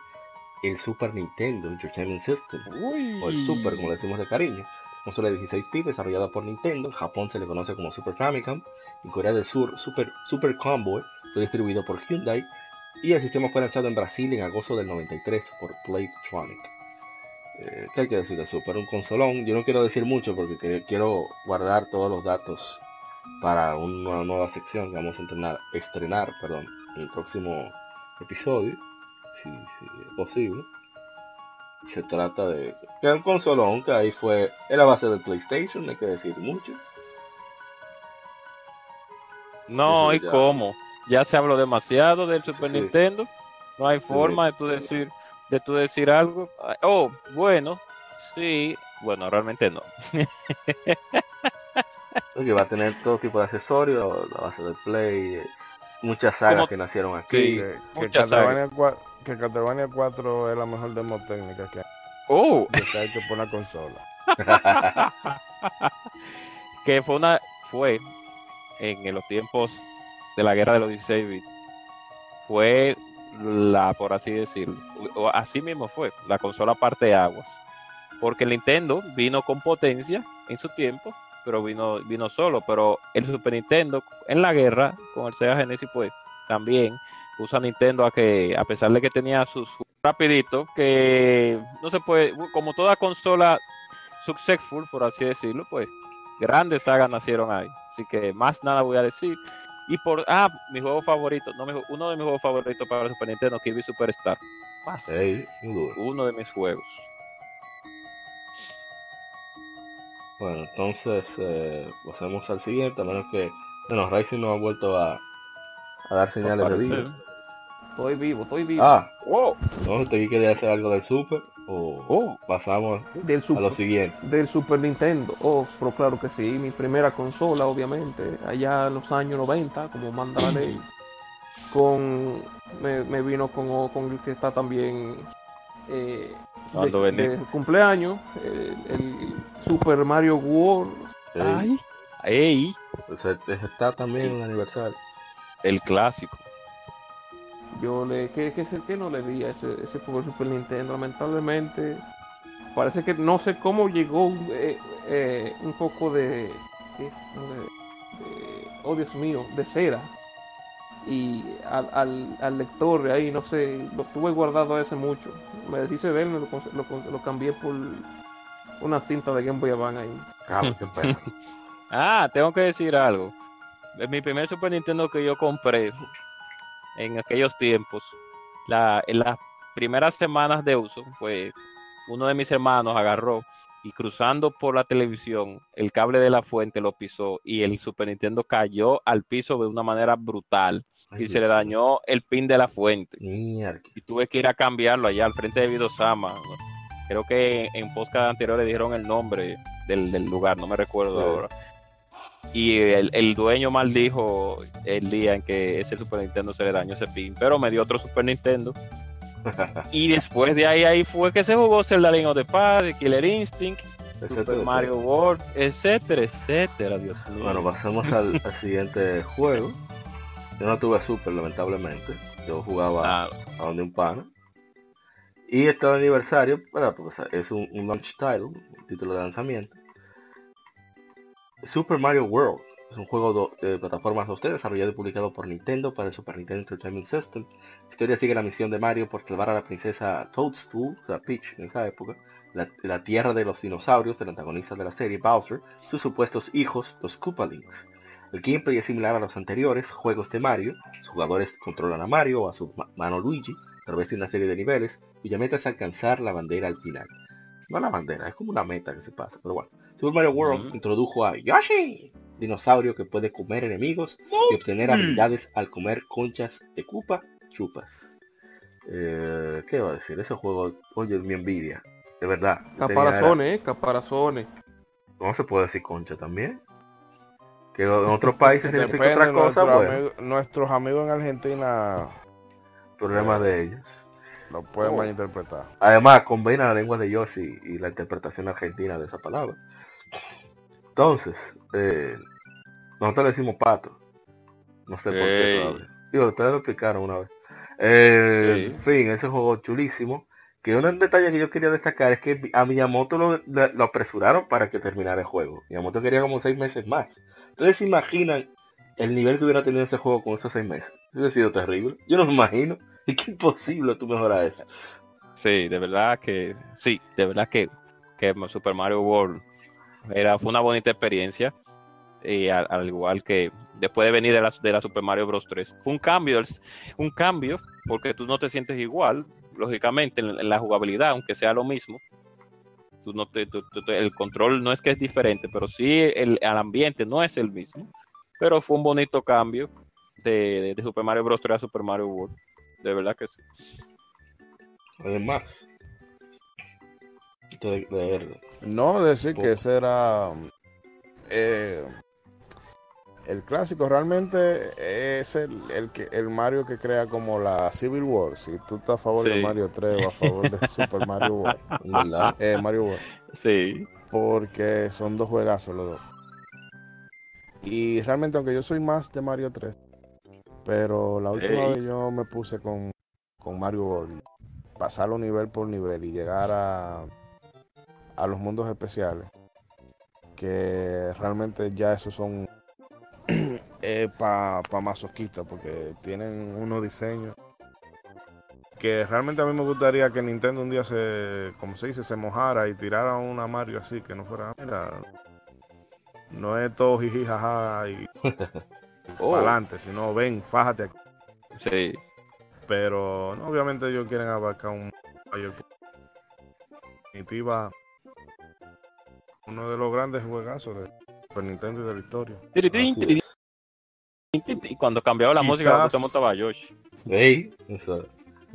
el Super Nintendo Entertainment System. Uy. o el Super, como le decimos de cariño. Consola de 16 bits desarrollada por Nintendo, en Japón se le conoce como Super Famicom, en Corea del Sur Super, Super Comboy fue distribuido por Hyundai y el sistema fue lanzado en Brasil en agosto del 93 por Playtronic. Eh, ¿Qué hay que decir de Super? Un consolón, yo no quiero decir mucho porque que- quiero guardar todos los datos para una nueva sección que vamos a entrenar, estrenar perdón, en el próximo episodio, si, si es posible se trata de que un consolón que ahí fue en la base del PlayStation, hay que decir mucho. No, ¿y ya. cómo? Ya se habló demasiado del Sí, Super sí. Nintendo. No hay forma de tú decir, de tú decir algo. Ah, Oh, bueno, sí. Bueno, realmente no. Que va a tener todo tipo de accesorios, la base del Play, eh, muchas sagas Como- que nacieron aquí. Sí. Que, que, muchas Castlevania 4, que Castlevania 4 es la mejor demo técnica que, Oh, que se ha hecho por una consola. que fue una, fue en los tiempos de la guerra de los 16 bits. Fue la, por así decirlo, o así mismo fue, la consola parte de aguas. Porque el Nintendo vino con potencia en su tiempo, pero vino, vino solo. Pero el Super Nintendo en la guerra con el Sega Genesis, pues también puso a Nintendo a que, a pesar de que tenía sus rapidito, que no se puede, como toda consola successful, por así decirlo, pues grandes sagas nacieron ahí. Así que más nada voy a decir. Y por, ah, mi juego favorito, no, uno de mis juegos favoritos para el Super Nintendo, Kirby Superstar. Duro. Uno de mis juegos. Bueno, entonces eh, pasemos al siguiente, a menos que bueno, Rising no ha vuelto a, a dar señales de vida. Estoy vivo, estoy vivo. Ah, Oh, ¿no? ¿Usted quería hacer algo del Super? ¿O oh. pasamos del, a lo siguiente? del Super Nintendo. Oh, pero claro que sí. Mi primera consola, obviamente. Allá en los años 90, como manda la ley. Con. Me, me vino con, con el que está también. Eh, Cuando de, cumpleaños. El, el Super Mario World. Ey, Ay. Ey, pues, eh, está también un aniversario. El clásico. Yo le. ¿Qué, qué, qué no le di a ese, ese juego de Super Nintendo? Lamentablemente. Parece que no sé cómo llegó eh, eh, un poco de, ¿qué? de, de- Oh Dios mío, de cera. Y al, al, al lector de ahí, no sé, lo tuve guardado hace mucho. Me deshice de él, me lo, lo, lo cambié por una cinta de Game Boy Advance ahí. Cabrón, qué pena. Ah, tengo que decir algo. Mi primer Super Nintendo que yo compré en aquellos tiempos, la, en las primeras semanas de uso, pues uno de mis hermanos agarró y cruzando por la televisión, el cable de la fuente lo pisó y el Super Nintendo cayó al piso de una manera brutal Ay, y se le dañó el pin de la fuente. Mierda. Y tuve que ir a cambiarlo allá al frente de Vidosama. Creo que en podcast anteriores dijeron el nombre del, del lugar, no me recuerdo Sí. ahora. Y el, el dueño maldijo el día en que ese Super Nintendo se le dañó ese pin, pero me dio otro Super Nintendo. y después de ahí, ahí fue que se jugó Zelda of the Past, Killer Instinct, Etcétera, Super Mario World, etcétera, etcétera, Dios mío. Bueno, pasemos al, al siguiente juego. Yo no tuve Super, lamentablemente. Yo jugaba Ah, a donde un pana. Y este aniversario, bueno, porque es un, un launch title, un título de lanzamiento. Super Mario World es un juego de plataformas 2D desarrollado y publicado por Nintendo para el Super Nintendo Entertainment System. La historia sigue la misión de Mario por salvar a la princesa Toadstool, o sea Peach en esa época, la, tierra de los dinosaurios del antagonista de la serie Bowser, sus supuestos hijos, los Koopalings. El gameplay es similar a los anteriores juegos de Mario, los jugadores controlan a Mario o a su ma- mano Luigi a través de una serie de niveles cuya meta es alcanzar la bandera al final. No la bandera, es como una meta que se pasa, pero bueno. Super Mario World introdujo a Yoshi, dinosaurio que puede comer enemigos y obtener habilidades al comer conchas de Koopa Chupas. Eh, ¿Qué va a decir? Ese juego, oye, mi envidia. De verdad. Caparazones, eh, caparazones. ¿Cómo se puede decir concha también? Que en otros países significa Depende, otra cosa, nuestro bueno, amigo- nuestros amigos en Argentina problemas de ellos. lo pueden Oh. malinterpretar. Además, combina la lengua de Yoshi y la interpretación argentina de esa palabra. Entonces, eh, nosotros le decimos pato. No sé por qué Ey. todavía. Digo, ustedes lo explicaron una vez. Eh, Sí. En fin, ese juego chulísimo. Que un detalle que yo quería destacar es que a Miyamoto lo, lo apresuraron para que terminara el juego. Miyamoto quería como seis meses más. Entonces, ¿se imaginan el nivel que hubiera tenido ese juego con esos seis meses? Hubiera sido terrible. Yo no me imagino. Es que imposible tú mejorar eso. Sí, de verdad que sí, de verdad que, que Super Mario World era, fue una bonita experiencia. Y al, al igual que después de venir de la, de la Super Mario Bros. 3, fue un cambio, un cambio, porque tú no te sientes igual, lógicamente, en, la jugabilidad, aunque sea lo mismo. Tú no te, el control no es que es diferente, pero sí el, el ambiente no es el mismo. Pero fue un bonito cambio de, de- de Super Mario Bros. 3 a Super Mario World. De verdad que sí. Además, de, de. No decir que ese era eh, el clásico, realmente es el, el que el Mario que crea como la Civil War. Si tú estás a favor de. Mario 3 o a favor de Super Mario World, ¿verdad? eh, Mario World, Sí, porque son dos juegazos los dos. Y realmente, aunque yo soy más de Mario 3, pero la última Ey. vez yo me puse con, con Mario World, pasarlo nivel por nivel y llegar a, a los mundos especiales, que realmente ya esos son para pa masoquistas, porque tienen unos diseños que realmente a mí me gustaría que Nintendo un día se, como se dice, se mojara y tirara una Mario así, que no fuera, mira, no es todo jiji jaja y Oh. para adelante, sino ven, fájate aquí. sí. Pero no, obviamente ellos quieren abarcar un mayor definitiva uno de los grandes juegazos de Super Nintendo y de la historia. Tiritín, Así tiritín, es. tiritín. Y cuando cambiaba la música, se montaba Yoshi. Ey, esa,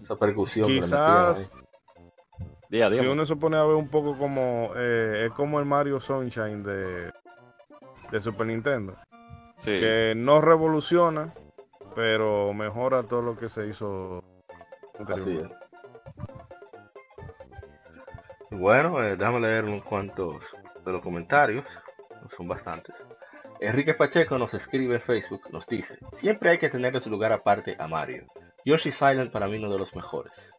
esa percusión. Quizás Día si uno se pone a ver un poco como eh, es como el Mario Sunshine de, de Super Nintendo, Sí. que no revoluciona, pero mejora todo lo que se hizo anteriormente. Bueno, eh, déjame leer unos cuantos de los comentarios. Son bastantes. Enrique Pacheco nos escribe en Facebook, nos dice, siempre hay que tenerle su lugar aparte a Mario. Yoshi Silent para mí uno de los mejores.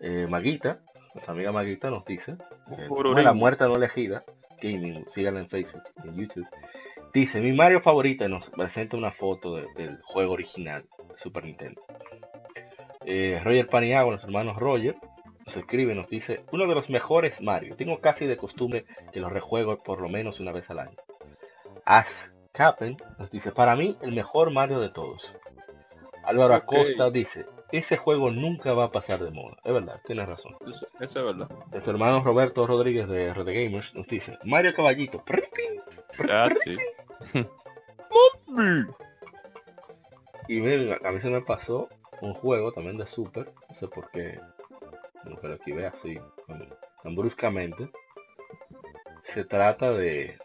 Eh, Maguita, nuestra amiga Maguita nos dice, eh, la muerta no elegida, gaming, síganla en Facebook, en YouTube. Dice, mi Mario favorito nos presenta una foto de- del juego original Super Nintendo. Eh, Roger Paniagua, nuestro hermano Roger, nos escribe, nos dice, uno de los mejores Mario. Tengo casi de costumbre que lo rejuego por lo menos una vez al año. As Capen nos dice, para mí el mejor Mario de todos. Álvaro. Acosta dice, ese juego nunca va a pasar de moda. Es verdad, tienes razón. Eso, eso es verdad. Nuestro hermano Roberto Rodríguez de RD Gamers nos dice, Mario Caballito. Sí. Y miren, a mí se me pasó un juego también de Super, no sé por qué, no que lo esquivé así, tan, bruscamente. Se trata de,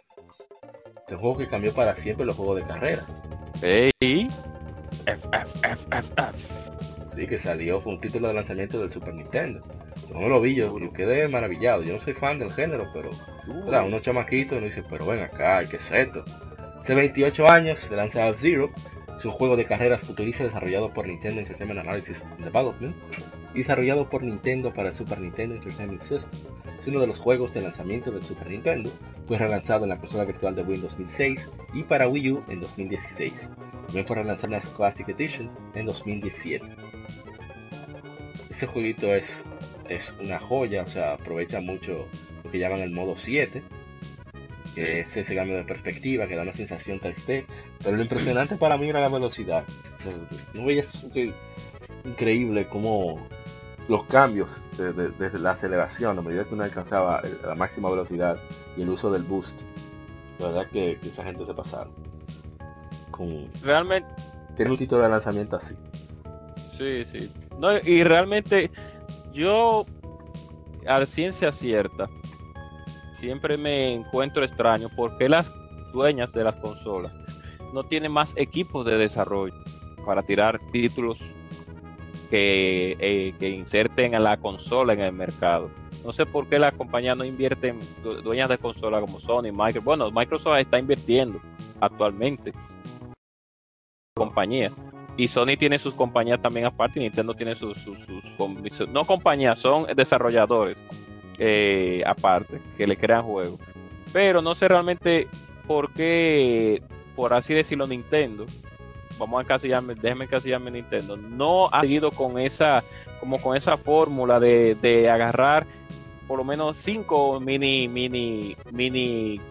de un juego que cambió para siempre los juegos de carreras. Ey. F, F, F, F, F. Sí, que salió, fue un título de lanzamiento del Super Nintendo. Yo no lo vi, yo, yo quedé maravillado. Yo no soy fan del género, pero Claro, unos chamaquitos y nos dicen, pero ven acá, ¿qué es esto? Hace 28 años se lanza F-Zero, es un juego de carreras futurista desarrollado por Nintendo Entertainment Analysis Development desarrollado por Nintendo para el Super Nintendo Entertainment System. Es uno de los juegos de lanzamiento del Super Nintendo, fue relanzado en la consola virtual de Wii en 2006 y para Wii U en 2016. También fue relanzado en la Classic Edition en 2017. Ese jueguito es, es una joya, o sea, aprovecha mucho lo que llaman el modo 7, que es ese cambio de perspectiva que da una sensación 3D, pero lo impresionante para mí era la velocidad. O sea, no veías que increíble como los cambios desde de, de la aceleración a medida que uno alcanzaba el- la máxima velocidad y el uso del boost. La verdad que, que esa gente se pasaron. Con Realmente, tener un título de lanzamiento así. sí, sí. No, y realmente yo, a ciencia cierta, siempre me encuentro extraño porque las dueñas de las consolas no tienen más equipos de desarrollo para tirar títulos que, eh, que inserten a la consola en el mercado. No sé por qué las compañías no invierten, du- dueñas de consolas como Sony, Microsoft. Bueno, Microsoft está invirtiendo actualmente. Compañía. Y Sony tiene sus compañías también aparte y Nintendo tiene sus- no compañías, son desarrolladores eh, aparte que le crean juegos. Pero no sé realmente por qué, por así decirlo, Nintendo, vamos a encasillarme, déjenme encasillarme en Nintendo, no ha seguido con esa, como con esa fórmula de, de agarrar por lo menos cinco mini, mini, mini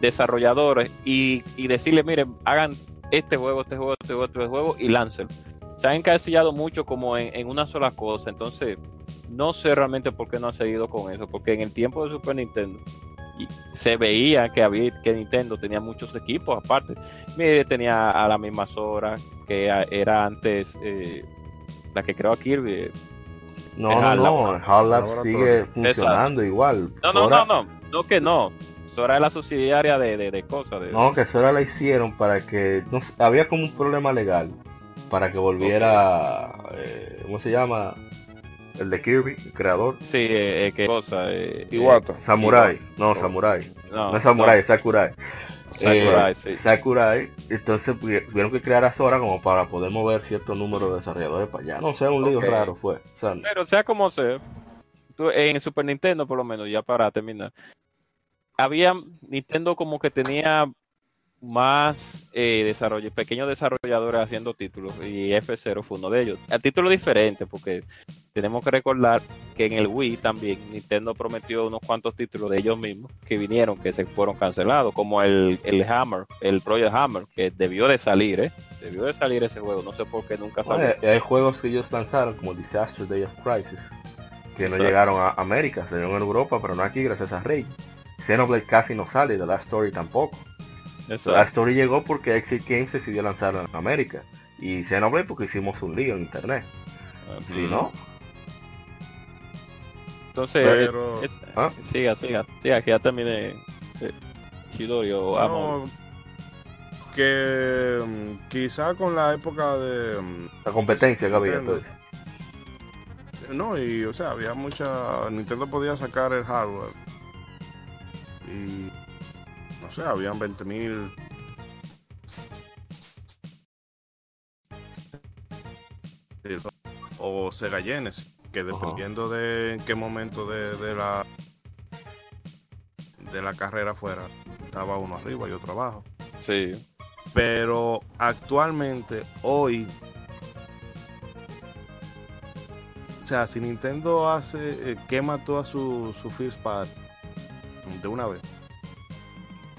desarrolladores y, y decirle, miren, hagan este juego, este juego, este juego, este juego y láncenlo. Se han encasillado mucho como en, en una sola cosa, entonces no sé realmente por qué no han seguido con eso, porque en el tiempo de Super Nintendo y se veía que había que Nintendo tenía muchos equipos aparte. Mire, tenía a la misma Sora que era antes eh, la que creó a Kirby. No, no, Hard no. Hard Lab sigue funcionando igual. No, no, Sora- no, no, no que no. Sora es la subsidiaria de, de, de cosas. De, No, que Sora la hicieron para que no había como un problema legal para que volviera eh, ¿cómo se llama? El de Kirby, el creador. Sí, eh, eh, qué cosa. Eh, eh, Iwata. Samurai, no, Oh. Samurai. no, No es Samurai, es Sakurai. Sakurai, Eh, sí. Sakurai, entonces pu- tuvieron que crear a Sora como para poder mover cierto número de desarrolladores para allá. No sé, un lío raro fue. O sea, Pero sea como sea, tú- en Super Nintendo por lo menos, ya para terminar, había Nintendo como que tenía más eh, desarrollo, pequeños desarrolladores haciendo títulos y F0 fue uno de ellos. A título diferente porque tenemos que recordar que en el Wii también Nintendo prometió unos cuantos títulos de ellos mismos que vinieron, que se fueron cancelados, como el, el Hammer, el Project Hammer, que debió de salir, ¿eh? Debió de salir ese juego, no sé por qué nunca salió. bueno, hay juegos que ellos lanzaron como Disaster Day of Crisis que no llegaron a América, salieron en Europa, pero no aquí gracias a Rey. Xenoblade casi no sale, The Last Story tampoco. Exacto. Last Story llegó porque Exit Games decidió lanzarlo en América. Y Xenoblade porque hicimos un lío en internet. Si no, Entonces, Pero- es- ¿Ah? siga, siga, siga, que ya termine eh, Chidori o Amo. No, que mm, quizá con la época de mm, la competencia que había. Entonces. no y o sea había mucha Nintendo podía sacar el hardware y no sé habían 20 mil. O Sega Genesis que dependiendo de en qué momento de, de la de la carrera fuera estaba uno arriba y otro abajo. Sí, pero actualmente, hoy, o sea, si Nintendo hace, eh, quema toda su, su first party de una vez,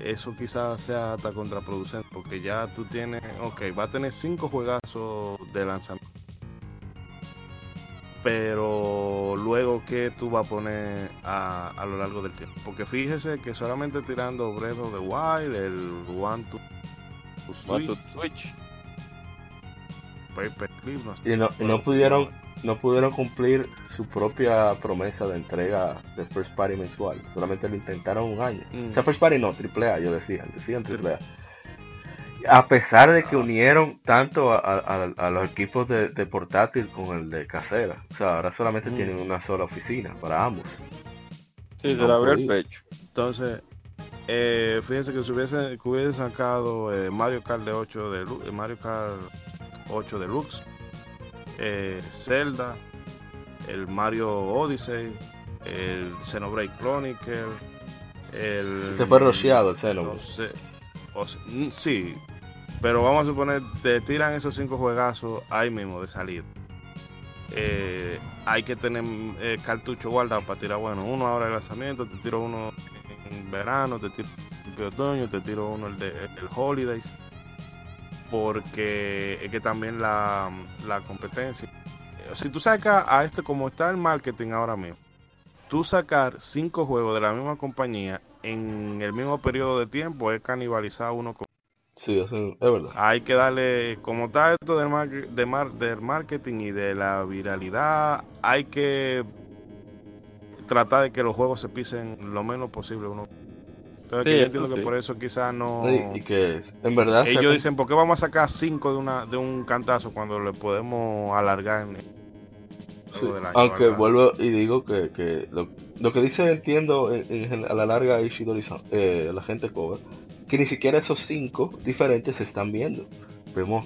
eso quizás sea hasta contraproducente, porque ya tú tienes, ok, va a tener cinco juegazos de lanzamiento. Pero luego, ¿qué tú vas a poner a, a lo largo del tiempo? Porque fíjese que solamente tirando Breath of the Wild, el One to One Switch, to Switch. Paperclip, no sé. Y no, y no pudieron no pudieron cumplir su propia promesa de entrega de First Party mensual. Solamente lo intentaron un año. Mm. O sea, First Party no, triple A, yo decía, decían triple A. A pesar de que unieron tanto a, a- a- a los equipos de, de portátil con el de casera. O sea, ahora solamente Mm. tienen una sola oficina para ambos. Sí, se le abrió el pecho. Entonces, eh, fíjense que si hubiese, que hubiese sacado eh, Mario Kart de 8 de eh, Mario Kart 8 Deluxe, eh, Zelda, el Mario Odyssey, el Xenoblade Chronicle, el Se fue rocheado el no Xenoblade. sé, o se- mm, sí, pero vamos a suponer te tiran esos cinco juegazos ahí mismo de salida. Eh, hay que tener eh, cartucho guardado para tirar, bueno, uno ahora de lanzamiento, te tiro uno en verano, te tiro en otoño, te tiro uno el de el Holidays, porque es que también la, la competencia. Si tú sacas a este como está el marketing ahora mismo, tú sacar cinco juegos de la misma compañía en el mismo periodo de tiempo es canibalizar uno con Sí, es verdad. Hay que darle, como está esto del, mar- de mar- del marketing y de la viralidad, hay que tratar de que los juegos se pisen lo menos posible uno. Entonces, Sí, yo entiendo que sí. por eso quizás no... Y, y que en verdad se- Ellos dicen, ¿por qué vamos a sacar cinco de una de un cantazo cuando le podemos alargar en Sí, del año, aunque ¿verdad? vuelvo y digo que, que lo, lo que dice entiendo en- en gen- a la larga Ishidori eh, la gente cover que ni siquiera esos cinco diferentes se están viendo vemos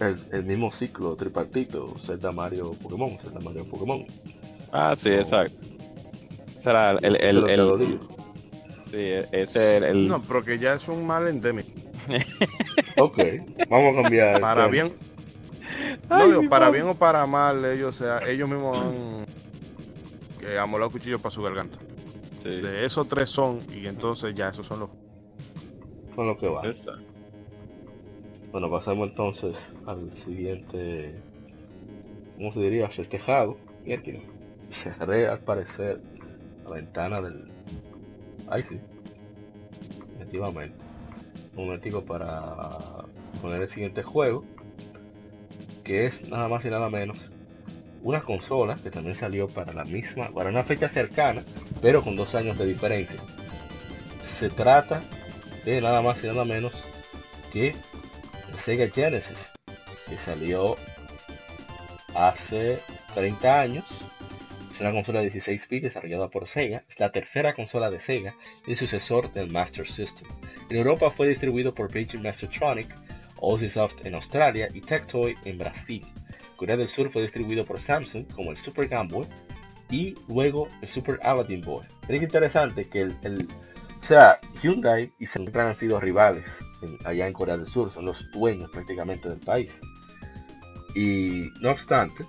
el, el mismo ciclo tripartito Zelda Mario Pokémon Zelda Mario Pokémon Ah, sí, No. exacto. Será el, el, el, sí, ese es el, el- No, pero que ya es un mal endémico. ok vamos a cambiar Para tema. bien, Ay, no digo, para bien o para mal, ellos, sea, ellos mismos han eh, amolado cuchillo para su garganta. sí, De esos tres son, y entonces ya esos son los... con lo que va esa. Bueno, pasamos entonces al siguiente, ¿cómo se diría? Festejado. Mierda, cerré al parecer la ventana del... Ay, sí. Efectivamente. Un momentico para poner el siguiente juego. Que es nada más y nada menos una consola que también salió para la misma, para una fecha cercana, pero con dos años de diferencia. Se trata de nada más y nada menos que Sega Genesis, que salió hace 30 años. Es una consola de 16 bits desarrollada por Sega. Es la tercera consola de Sega y el sucesor del Master System. En Europa fue distribuido por Beijing Mastertronic, Soft en Australia y Tectoy en Brasil. Corea del Sur fue distribuido por Samsung como el Super Game Boy y luego el Super Aladdin Boy. Es interesante que el, o sea, Hyundai y Samsung han sido rivales en- allá en Corea del Sur, son los dueños prácticamente del país. Y no obstante,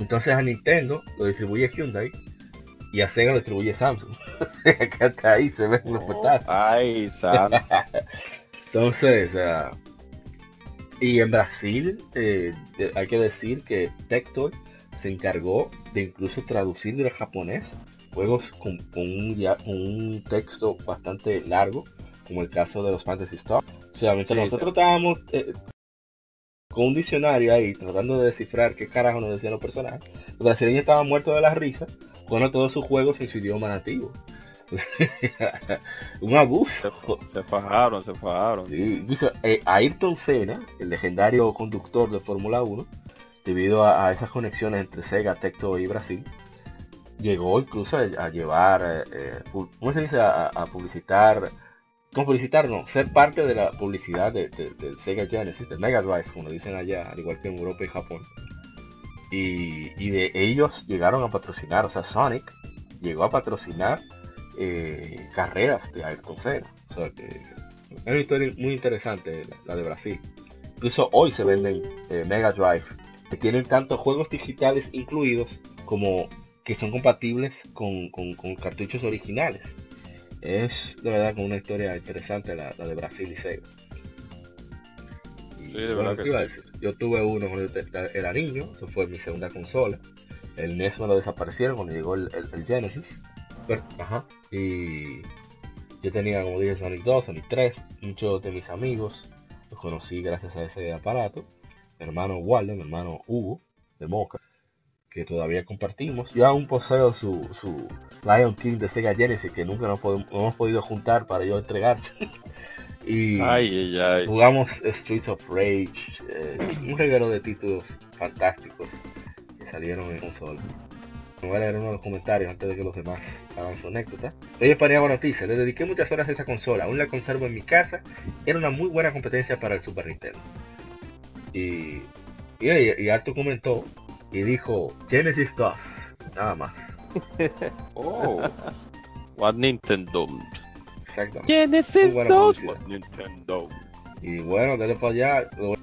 entonces a Nintendo lo distribuye Hyundai y a Sega lo distribuye Samsung. o sea que hasta ahí se ven los petazos. Ay, santo. Entonces, ah, y en Brasil eh, hay que decir que Tectoy se encargó de incluso traducir del japonés juegos con, con un, texto bastante largo, como el caso de los Fantasy Star. O sea, mientras Sí, nosotros estábamos eh, con un diccionario ahí tratando de descifrar qué carajo nos decían los personajes, los brasileños estaban muertos de la risa jugando todos sus juegos en su idioma nativo. un abuso. Se, se fajaron, se fajaron. Sí, incluso eh, Ayrton Senna, el legendario conductor de Fórmula 1, debido a, a esas conexiones entre Sega, Tecto y Brasil, llegó incluso a, a llevar, eh, eh, ¿cómo se dice? A, a publicitar, no publicitar, no, ser parte de la publicidad de- Sega Genesis, del Mega Drive, como dicen allá, al igual que en Europa y Japón. Y, de ellos llegaron a patrocinar, o sea, Sonic llegó a patrocinar eh, carreras de Ayrton Senna. O sea que es una historia muy interesante la, de Brasil. Incluso hoy se venden eh, Mega Drive que tienen tanto juegos digitales incluidos como que son compatibles con cartuchos originales. Es de verdad con una historia interesante la, la de Brasil y Sega. Y, Sí, de bueno, verdad ¿qué que iba a sí. decir? Yo tuve uno cuando era niño, eso fue mi segunda consola. El NES me lo desaparecieron cuando llegó el, el- el Genesis. Pero, ajá. Y yo tenía, como dije, Sonic 2, Sonic 3. Muchos de mis amigos los conocí gracias a ese aparato. Mi hermano Waldo, mi hermano Hugo, de Moca, que todavía compartimos. Yo aún poseo su, su Lion King de Sega Genesis, que nunca nos podemos- no hemos podido juntar para yo entregarte. y Ay, ay, ay. jugamos Streets of Rage, eh, un reguero de títulos fantásticos que salieron en consola. Me voy a leer uno de los comentarios antes de que los demás hagan su anécdota. Ellos Paniagua Noticias, le dediqué muchas horas a esa consola, aún la conservo en mi casa, era una muy buena competencia para el Super Nintendo. Y, y, y Arthur comentó y dijo Genesis 2, nada más. Oh. What Nintendo. Exactamente. Genesis Muy buena 2. publicidad. What Nintendo. Y bueno, dale para allá, lo voy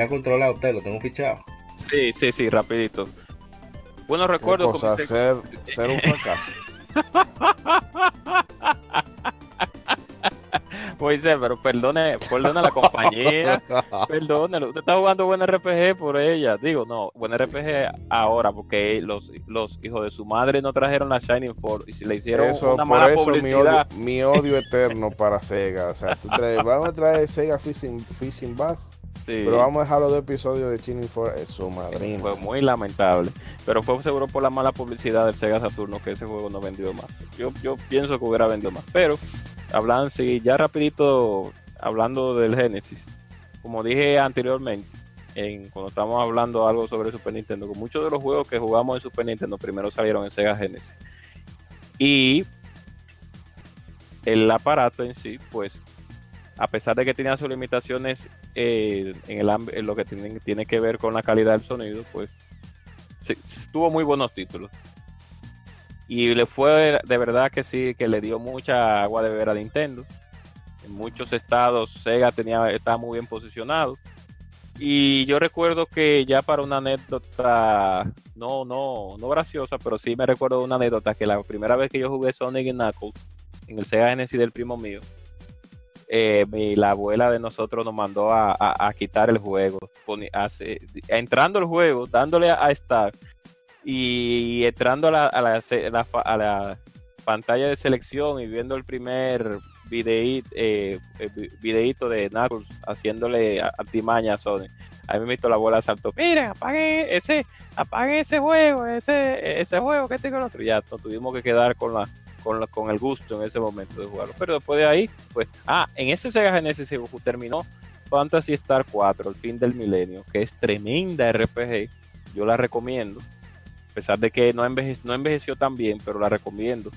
a controlar a usted, lo tengo fichado. Sí, sí, sí, rapidito. Bueno, ¿Qué recuerdo cosa? comencé- Ser, ser un fracaso. Pues sí, pero perdone, perdone a la compañía, perdone, usted está jugando buen RPG por ella, digo, no, buen RPG ahora, porque los, los hijos de su madre no trajeron la Shining Force y si le hicieron Eso, una por mala eso mi odio, publicidad, mi odio eterno para Sega. O sea, vamos a traer Sega Fishing, Fishing Bass, sí, pero vamos a dejar los dos episodios de Chilling for es su madrina. fue muy lamentable, pero fue seguro por la mala publicidad del Sega Saturno que ese juego no vendió más. Yo, yo pienso que hubiera vendido más, pero hablando, sí, ya rapidito, hablando del Genesis, como dije anteriormente, en, cuando estamos hablando algo sobre Super Nintendo, que muchos de los juegos que jugamos en Super Nintendo primero salieron en Sega Genesis. Y el aparato en sí, pues, a pesar de que tenía sus limitaciones eh, en, el, en lo que tiene, tiene que ver con la calidad del sonido, pues, tuvo muy buenos títulos. Y le fue de verdad que sí, que le dio mucha agua de beber a Nintendo. En muchos estados Sega tenía, estaba muy bien posicionado. Y yo recuerdo que ya para una anécdota, no, no, no graciosa, pero sí me recuerdo una anécdota que la primera vez que yo jugué Sonic Knuckles en el Sega Genesis del primo mío, eh, mi- la abuela de nosotros nos mandó a, a- a quitar el juego, poni- entrando el juego, dándole a, a Start y entrando a la, a la la a la pantalla de selección y viendo el primer videíto, eh, eh, vi- videíto de Knuckles haciéndole artimaña a Sonic. A mí me hizo la bola saltó, miren, apaguen ese, apaguen ese juego, ese, ese juego que tengo el otro. Ya nos tuvimos que quedar con la, con la, con el gusto en ese momento de jugarlo. Pero después de ahí, pues, ah, en ese Sega Genesis se terminó Fantasy Star 4, el fin del milenio, que es tremenda RPG. Yo la recomiendo. A pesar de que no, no envejeció tan bien, pero la recomiendo.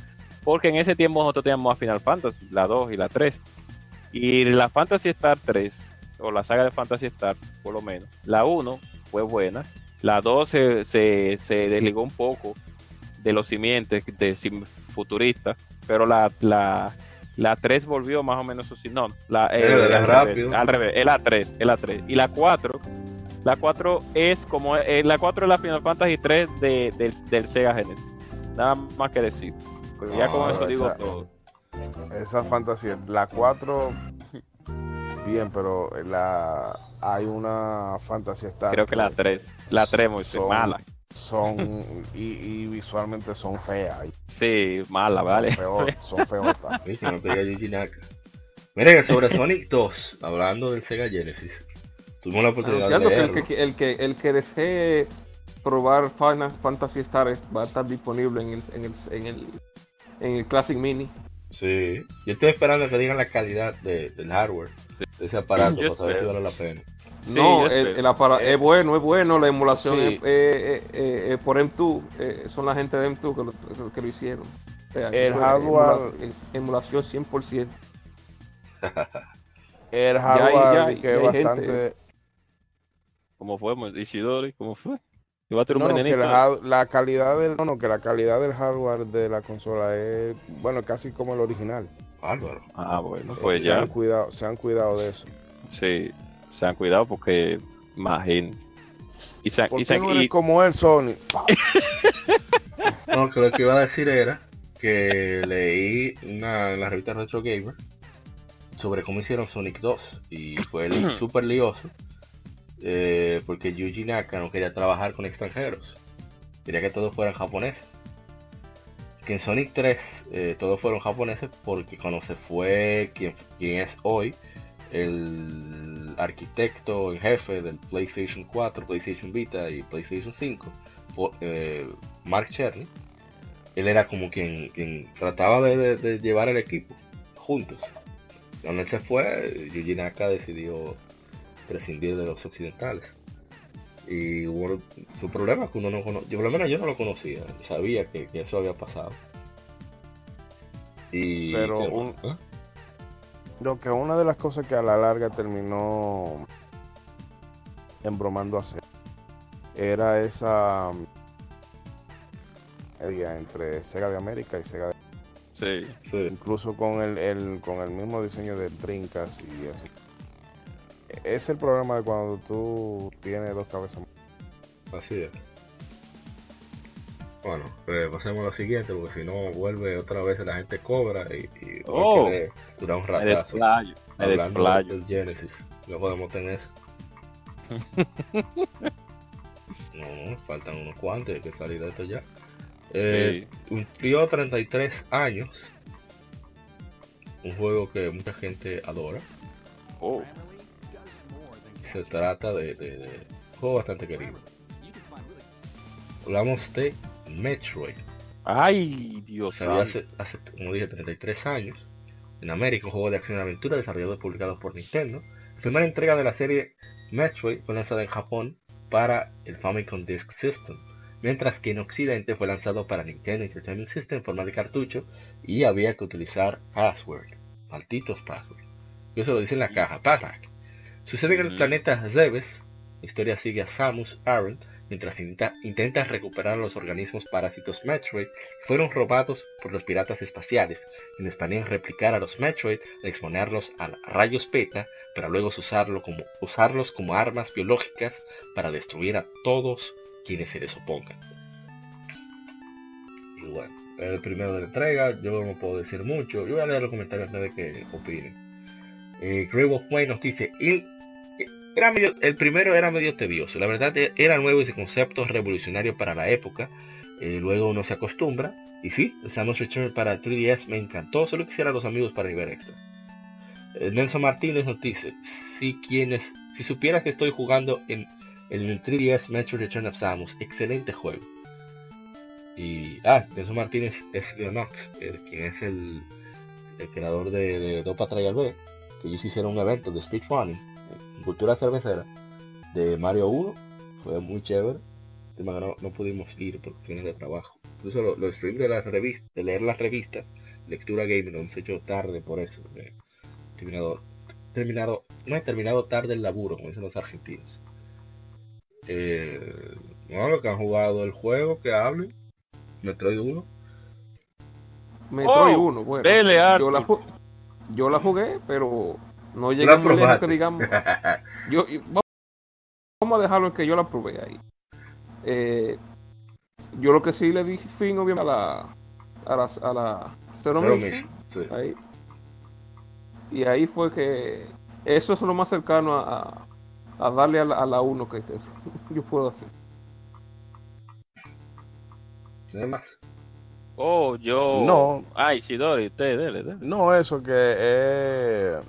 Porque en ese tiempo nosotros teníamos a Final Fantasy, la 2 y la 3. Y la Fantasy Star 3, o la saga de Fantasy Star, por lo menos, la 1 fue buena. La 2 se, se, se desligó un poco de los simientes de futurista, pero la, la, la 3 volvió más o menos así. No, la, eh, Eh, al, rápido. revés, al revés, es la 3, es la 3. Y la 4, la 4 es como, eh, la 4 es la Final Fantasy 3 de, del, del Sega Genesis. Nada más que decir. Pues ya con eso digo esa- todo. Esa fantasía, la 4, bien, pero la hay una fantasía Star. Creo que la 3, la 3 muy son- mala. Son, y, y visualmente son feas. Sí, mala, Son vale. feo- Son. Sí, que no te diga. Miren, sobre Sonic 2, hablando del Sega Genesis, tuvimos la oportunidad de Anunciando que el leerlo. que, el, que, el que desee probar Final Fantasy Star va a estar disponible en el, en el, en el, en el Classic Mini. Sí, yo estoy esperando que digan la calidad de- del hardware Sí. de ese aparato Yo para saber si vale la pena. Sí, no, el, el Eh, es bueno, es bueno, la emulación sí. es, eh, eh, por M2, eh, son la gente de M2 que lo, que lo hicieron. O sea, El hardware- emula- emulación 100%. El hay- hardware ya- que ya es hay gente. bastante. ¿Cómo fue, Ishidori? ¿Cómo fue? Iba a tener No, un no, que hard- la calidad del, no, no, que la calidad del hardware de la consola es, bueno, casi como el original. Bárbaro. Ah, bueno, pues se ya. han cuidado, se han cuidado de eso. Sí, se han cuidado porque imagínate. Y se, ¿Por y qué se- no y- como él, Sony? No, que lo que iba a decir era que leí una, en la revista Retro Gamer sobre cómo hicieron Sonic 2 y fue súper lioso eh, porque Yuji Naka no quería trabajar con extranjeros, quería que todos fueran japoneses. Que en Sonic 3 eh, todos fueron japoneses porque cuando se fue quien, quien es hoy el arquitecto en jefe del PlayStation 4, PlayStation Vita y PlayStation 5, po- eh, Mark Cherny, él era como quien, quien trataba de, de- de llevar el equipo juntos. Cuando él se fue, Yuji Naka decidió prescindir de los occidentales. Y hubo su problema que uno no conocía. Yo por lo menos yo no lo conocía, sabía que, que eso había pasado. Y Pero un- ¿Ah? Lo que una de las cosas que a la larga terminó embromando a hacer era esa ella entre Sega de América y Sega de sí, Sí. incluso con el, el- con el mismo diseño de trincas y eso. Es el problema de cuando tú tienes dos cabezas. Así es. Bueno, pues pasemos a lo siguiente, porque si no vuelve otra vez la gente cobra y, y Oh. vas a querer, tú Tú eras un ratazo. Hablando desplayo. del Genesis, no podemos tener eso. no, no, faltan unos cuantos, hay que salir de esto ya. Eh, cumplió 33 años. Un juego que mucha gente adora. Oh, Se trata de, de- de un juego bastante querido. Hablamos de Metroid. Ay, Dios santo. hace, hace, como dije, 33 años. En América, un juego de acción y aventura desarrollado y publicado por Nintendo. La primera entrega de la serie Metroid fue lanzada en Japón para el Famicom Disk System, mientras que en Occidente fue lanzado para Nintendo Entertainment System en forma de cartucho y había que utilizar password, malditos password. Eso lo dice en la caja, password. Sucede en el planeta Zebes, la historia sigue a Samus Aran mientras intenta, recuperar los organismos parásitos Metroid que fueron robados por los piratas espaciales, quienes planean replicar a los Metroid exponerlos a rayos beta para luego usarlos como armas biológicas para destruir a todos quienes se les opongan. Y bueno, el primero de la entrega, yo no puedo decir mucho, yo voy a leer los comentarios antes de que opinen. Eh, Grey Wolf Way nos dice, "Il- era medio- el primero era medio tedioso, la verdad e- era nuevo ese concepto revolucionario para la época, eh, luego uno se acostumbra, y sí, Samus Return para 3DS me encantó, solo quisiera los amigos para nivel extra. Eh, Nelson Martínez nos dice, si quienes, si supieras que estoy jugando en, en el 3DS Metro Return of Samus, excelente juego. Y, ah, Nelson Martínez es Leonox, el, quien es el, creador de, de Dopa Trial B, que ellos hicieron un evento de speedrunning, cultura cervecera, de Mario 1, fue muy chévere. No, no pudimos ir por cuestiones de trabajo. Incluso los lo streams de las revistas, de leer las revistas, lectura gaming, lo hemos hecho tarde por eso. terminado, terminado, no he terminado tarde el laburo, como dicen los argentinos. Eh, no, los que han jugado el juego, que hablen. Metroid 1. Metroid Oh, 1, bueno. dele, yo, la, yo la jugué, pero no llegué La muy lejos que digamos. Yo, y- va- vamos a dejarlo en que yo la probé ahí. Eh, yo lo que sí le di fin obviamente a la a la, a la Zero Zero Mission, sí. ahí. Y ahí fue que eso es lo más cercano a, a- a darle a la, a la 1 que, que yo puedo hacer. Más. Oh, yo. No. Ay, Shidori, usted, dele, dele. No, eso que eh,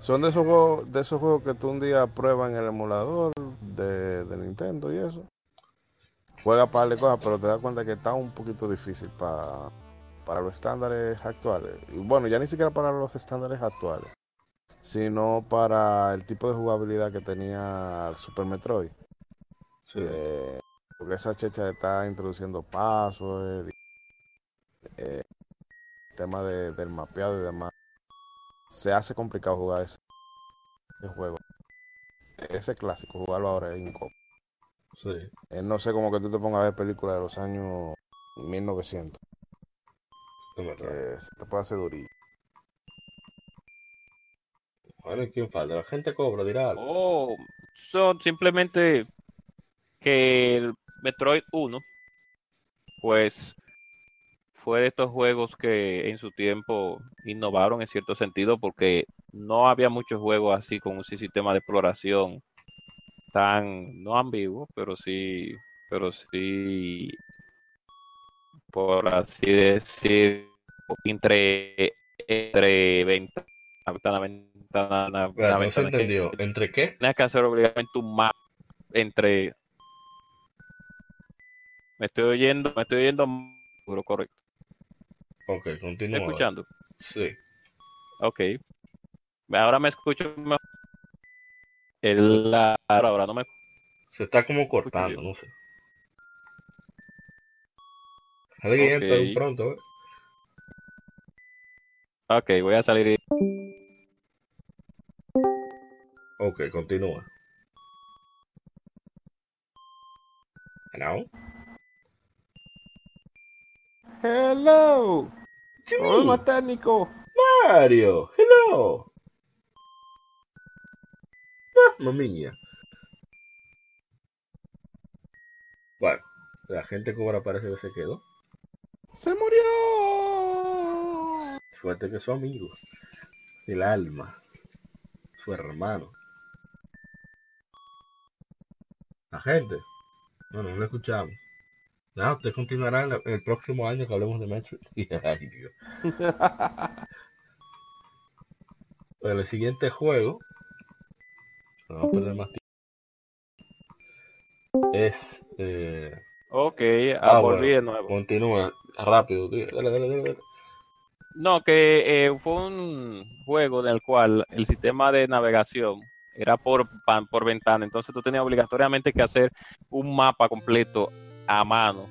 son de esos juegos, de esos juegos que tú un día pruebas en el emulador de, de Nintendo y eso. Juega para de cosas, pero te das cuenta que está un poquito difícil para, para los estándares actuales. Y bueno, ya ni siquiera para los estándares actuales, sino para el tipo de jugabilidad que tenía el Super Metroid. Sí. Eh, porque esa checha está introduciendo pasos, eh, tema de- del mapeado y demás. Se hace complicado jugar ese, ese juego. Ese clásico, jugarlo ahora es incómodo. Sí. Eh, no sé, como que tú te pongas a ver películas de los años 1900. es verdad. Que se te puede hacer durillo. Bueno, ¿y quién falta? La gente cobra, dirá algo. Oh, son simplemente que el Metroid 1, pues fue de estos juegos que en su tiempo innovaron en cierto sentido porque no había muchos juegos así con un sistema de exploración tan, no ambiguo, pero sí, pero sí, por así decir, entre, entre ventana, ventana, ventana, Espera, no ventana, entendió. ¿Entre qué? tienes que hacer obligadamente un mapa entre me estoy oyendo me estoy oyendo correcto Ok, ¿Me continúa. escuchando Sí. ok ahora me escucho mejor. El, la, ahora, no me Se está como cortando, no sé. Alguien Ok. entra pronto, ¿eh? ok voy a salir y- Ok, continúa. Hello? Hello, problema Jimmy, técnico. Mario, hello. Mamma mía. Bueno, la gente cobra parece que se quedó. ¡Se murió! Suerte que su amigo. El alma. Su hermano. La gente. Bueno, no lo escuchamos. Nada, usted continuará en la- el próximo año que hablemos de Metroid. Ay, Dios. Bueno, el siguiente juego. no Vamos a perder más tiempo. Es. Eh, Ok, Ah, ah, volví bueno. de nuevo. continúa rápido. tío. Dale, dale, dale, dale. No, que eh, fue un juego en el cual el sistema de navegación era por, pan- por ventana, entonces tú tenías obligatoriamente que hacer un mapa completo a mano,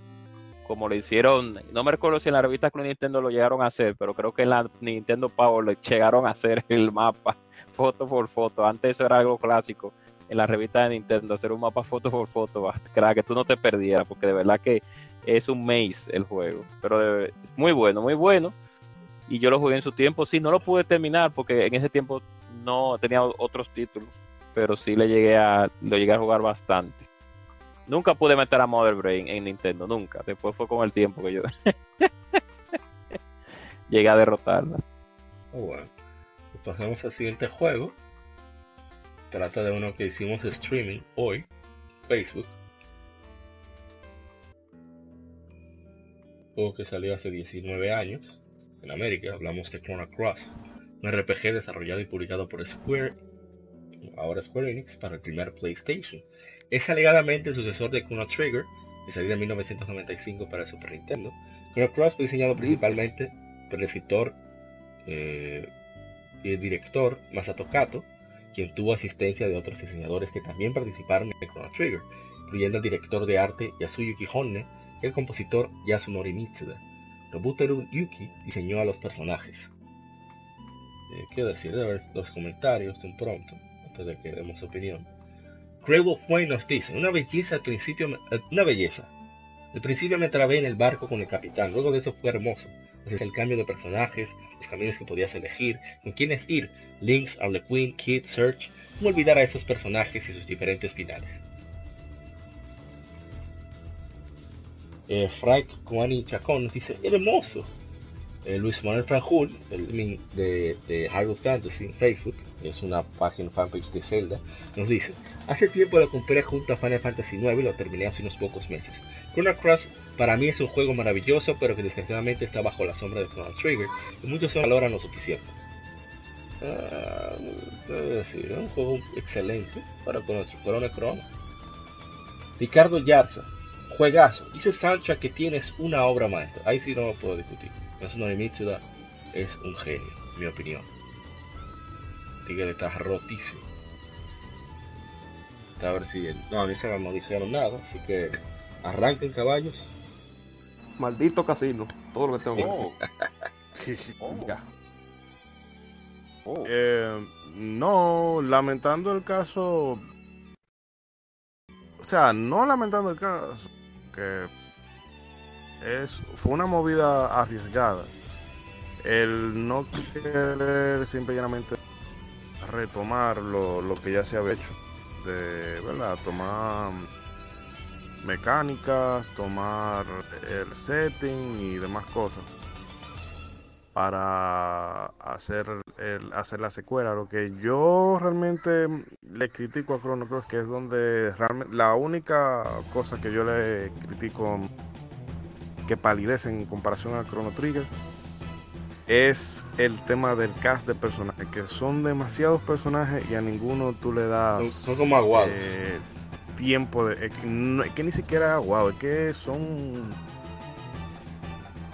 como le hicieron, no me recuerdo si en la revista Club Nintendo lo llegaron a hacer, pero creo que en la Nintendo Power le llegaron a hacer el mapa foto por foto, antes eso era algo clásico en la revista de Nintendo, hacer un mapa foto por foto, para que tú no te perdieras, porque de verdad que es un maze el juego, pero de- muy bueno, muy bueno y yo lo jugué en su tiempo. Sí, no lo pude terminar porque en ese tiempo no tenía otros títulos, pero sí le llegué a lo llegué a jugar bastante. Nunca pude meter a Mother Brain en Nintendo, nunca. Después fue con el tiempo que yo llegué a derrotarla. Oh, bueno. Pues pasamos al siguiente juego. Trata de uno que hicimos streaming hoy. Facebook. Juego que salió hace 19 años. En América hablamos de Chrono Cross. Un RPG desarrollado y publicado por Square. Ahora Square Enix para el primer PlayStation. Es alegadamente el sucesor de Chrono Trigger. Que salió en 1995 para el Super Nintendo. Chrono Cross fue diseñado principalmente por el escritor eh, y el director Masato Kato, quien tuvo asistencia de otros diseñadores que también participaron en Chrono Trigger, incluyendo el director de arte Yasuyuki Honne y el compositor Yasunori Mitsuda. Nobuteru Yuki diseñó a los personajes. Eh, quiero decir, de ver los comentarios de un pronto, antes de que demos opinión. Crable Point nos dice, una belleza al principio, eh, una belleza. Al principio me trabé en el barco con el capitán, luego de eso fue hermoso. Entonces el cambio de personajes, los caminos que podías elegir, con quiénes ir, Lynx, Harley Quinn, Kid, Search, no olvidar a esos personajes y sus diferentes finales. Eh, Frank Kwani Chacón nos dice, hermoso. Eh, Luis Manuel Franjul, el de, de Hyrule Fantasy en Facebook, es una página fanpage de Zelda, nos dice, hace tiempo lo compré junto a Final Fantasy IX y lo terminé hace unos pocos meses. Chrono Cross para mí es un juego maravilloso, pero que desgraciadamente está bajo la sombra de Chrono Trigger y muchos no valoran lo suficiente. Ah, debo decir, un juego excelente para Chrono Chrono Chrono. Ricardo Yarza, juegazo. Dice Sancha que tienes una obra maestra. Ahí sí no lo puedo discutir. Yasunori Mitsuda es un genio, en mi opinión. Tigre está rotísimo. A ver si... el- No, a mí se no dijeron nada, así que arranquen caballos. Maldito casino. Todo lo que tengo Oh, oh, oh. Eh, no, lamentando el caso. O sea, no lamentando el caso, que es, fue una movida arriesgada. El no querer simple y llanamente retomar lo, lo que ya se había hecho. De, ¿verdad? Tomar mecánicas, tomar el setting y demás cosas para hacer el, hacer la secuela. Lo que yo realmente le critico a Chrono Cross, que es donde realmente la única cosa que yo le critico que palidece en comparación a Chrono Trigger es el tema del cast de personajes, que son demasiados personajes y a ninguno tú le das Son- son como aguados. eh, tiempo de... Es que, no- es que ni siquiera es aguado, es que son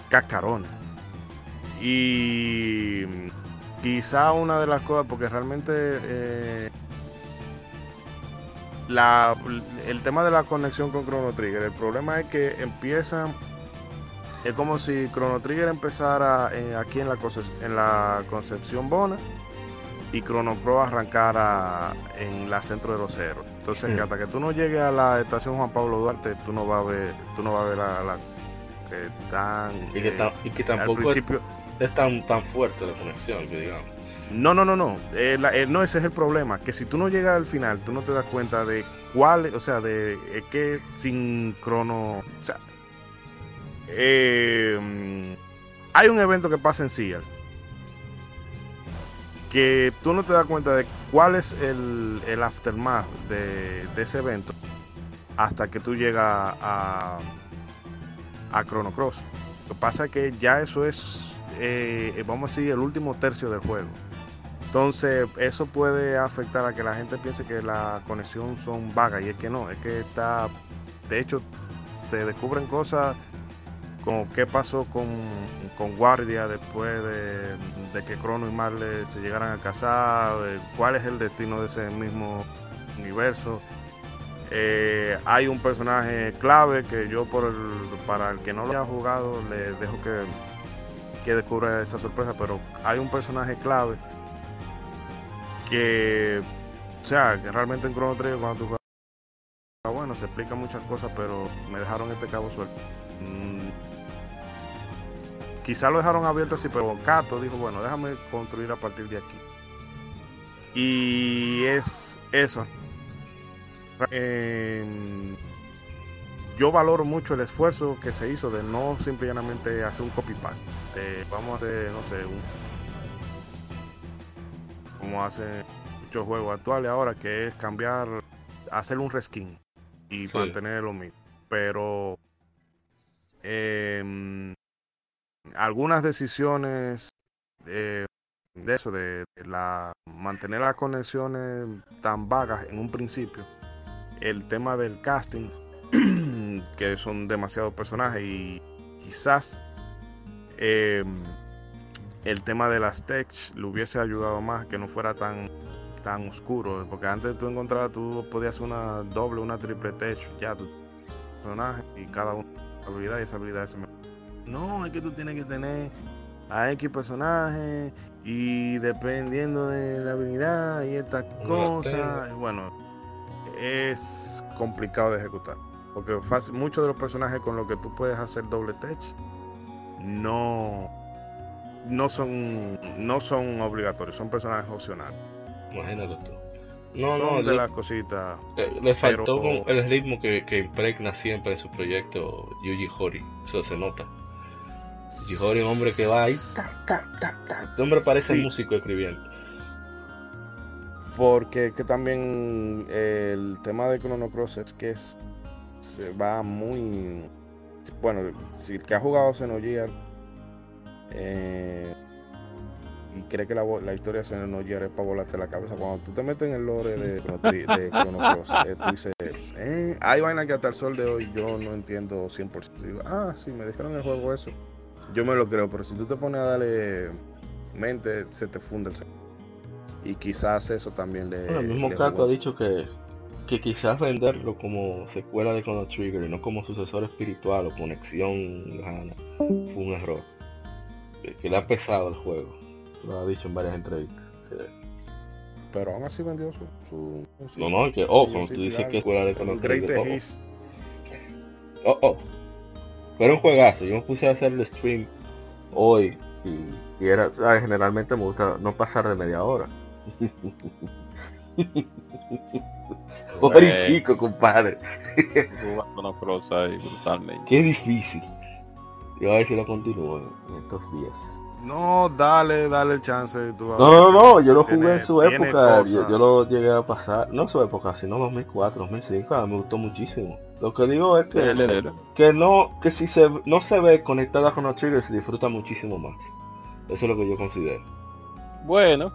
cascarones. Y quizá una de las cosas, porque realmente eh, la, el tema de la conexión con Chrono Trigger, el problema es que empiezan, es como si Chrono Trigger empezara eh, aquí en la, conce- en la Concepción Bona y Chrono Cross arrancara en la Centro de los Cerros. Entonces, Mm. que hasta que tú no llegues a la estación Juan Pablo Duarte, tú no vas a ver, tú no vas a ver la, la- que tan Y que, eh, y que al tampoco es, principio es tan, tan fuerte la conexión, que digamos. no, no, no, no. Eh, la- eh, no, ese es el problema. Que si tú no llegas al final, tú no te das cuenta de cuál, o sea, de eh, qué sincrono. O sea, eh, mm, hay un evento que pasa en Seattle que tú no te das cuenta de cuál es el, el aftermath de, ese evento hasta que tú llegas a, a Chrono Cross. Lo que pasa es que ya eso es, eh, vamos a decir, el último tercio del juego. Entonces, eso puede afectar a que la gente piense que la conexión son vagas y es que no, es que está, de hecho, se descubren cosas como qué pasó con, con Guardia después de, de que Crono y Marley se llegaran a casar, cuál es el destino de ese mismo universo. Eh, hay un personaje clave que yo por el, para el que no lo haya jugado le dejo que, que descubra esa sorpresa, pero hay un personaje clave que, o sea, que realmente en Chrono Trigger cuando tú juegas, bueno, se explican muchas cosas, pero me dejaron este cabo suelto. Mm, quizá lo dejaron abierto así, pero Kato dijo, bueno, déjame construir a partir de aquí. Y es eso. Eh, yo valoro mucho el esfuerzo que se hizo de no simplemente hacer un copy paste. De, vamos a hacer, no sé, un, como hacen muchos juegos actuales ahora, que es cambiar, hacer un reskin y Sí. mantener lo mismo. Pero eh, algunas decisiones eh, de eso, de, la mantener las conexiones tan vagas en un principio, el tema del casting, que son demasiados personajes y quizás eh, el tema de las tech le hubiese ayudado más que no fuera tan tan oscuro porque antes tú encontrabas tú podías una doble una triple tech ya tu personaje y cada uno habilidad y esa habilidad se. No es que tú tienes que tener a X personaje y dependiendo de la habilidad y estas cosas bueno es complicado de ejecutar porque fácil- muchos de los personajes con los que tú puedes hacer doble tech no no son no son obligatorios son personajes opcionales Imagínate tú. No, son no, de las cositas eh, le faltó pero- con el ritmo que, que impregna siempre en su proyecto Yuji Horii. Eso se nota. Es un hombre que va ahí. ta, ta, ta, ta. Este hombre parece Sí. músico escribiendo. Porque es que también eh, el tema de Chrono Cross es que es- se va muy. Bueno, si el que ha jugado Xenogear eh, y cree que la, la historia de Xenogear es para volarte la cabeza, cuando tú te metes en el lore de Chrono, Tri- de Chrono Cross, eh, tú dices, eh, hay vainas que hasta el sol de hoy yo no entiendo 100%. Digo, ah, sí, me dijeron en el juego eso. Yo me lo creo, pero si tú te pones a darle mente, se te funde el cerebro. Y quizás eso también le. Bueno, el mismo jugó. ha dicho que, que quizás venderlo como secuela de Chrono Trigger y no como sucesor espiritual o conexión lejana fue un error. Que, que le ha pesado el juego. Lo ha dicho en varias entrevistas. Pero aún así vendió su. su, su- No, no, que, oh, cuando tú dices que es secuela de Chrono Trigger, oh, Hits. oh, oh. Pero un juegazo. Yo me puse a hacer el stream hoy y, y era, ¿sabes? generalmente me gusta no pasar de media hora. Hora Eh. y pico, compadre. Ahí brutalmente. Qué difícil. Yo a ver si lo continúo en estos días. No, dale, dale el chance. Tú No, ver. no, no, yo lo Tiene- jugué en su época, yo, yo lo llegué a pasar, no su época, sino 2004, 2005, a mí me gustó muchísimo. Lo que digo es que, Dele, dele. que no, que si se, no se ve conectada con los triggers se disfruta muchísimo más. Eso es lo que yo considero. Bueno,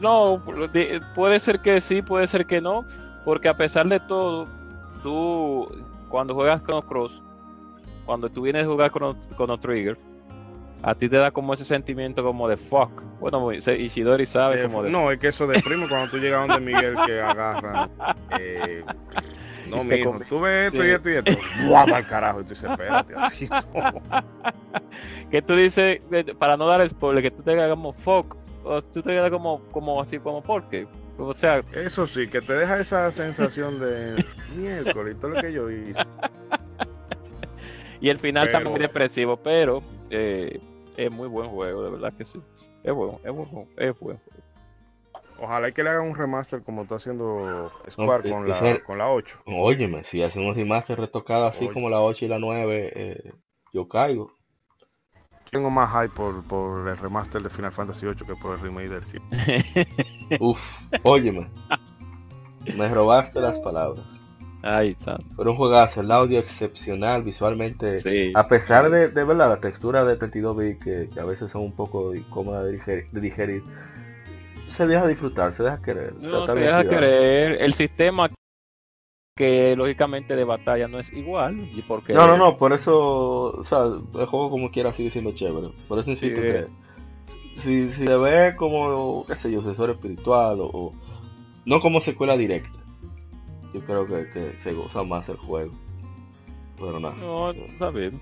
no, de- puede ser que sí, puede ser que no, porque a pesar de todo, tú cuando juegas Chrono Cross, cuando tú vienes a jugar Chrono, Chrono Trigger, a ti te da como ese sentimiento como de fuck. Bueno, Ishidori sabe Eh, como de no, es que eso deprime cuando tú llegas donde Miguel que agarran. eh, no, te mijo, tú ves esto Sí. y esto y esto. ¡Buah, al carajo! Y tú dices, espérate, así no. que tú dices, para no dar spoiler, que tú te quedas como fuck, o tú te quedas como, como así, como porque. O sea, Eso sí, que te deja esa sensación de miércoles y todo lo que yo hice. y el final está Pero- muy depresivo, pero eh, es muy buen juego, de verdad que sí. Es bueno, es bueno, es bueno. Ojalá y que le hagan un remaster como está haciendo Square No, con, la, con la 8. Óyeme, si hacen un remaster retocado así Oye. como la 8 y la 9, eh, yo caigo. Tengo más hype por, por el remaster de Final Fantasy VIII que por el remake del 7. Uf, óyeme. Me robaste las palabras. Ay, santo. Pero un juegazo, el audio excepcional, visualmente. Sí. A pesar de, de verdad la textura de 32 bits que, que a veces son un poco incómodas de digerir, de digerir, se deja disfrutar, se deja querer. o sea, se deja cuidado. El sistema que lógicamente de batalla no es igual. Y porque No, no, no, por eso, o sea, el juego como quiera sigue siendo chévere. Por eso insisto Sí. que si, si se ve como, qué sé yo, sucesor espiritual o, o- no como secuela directa, yo creo que, que se goza más el juego. Pero nada, No, está bien.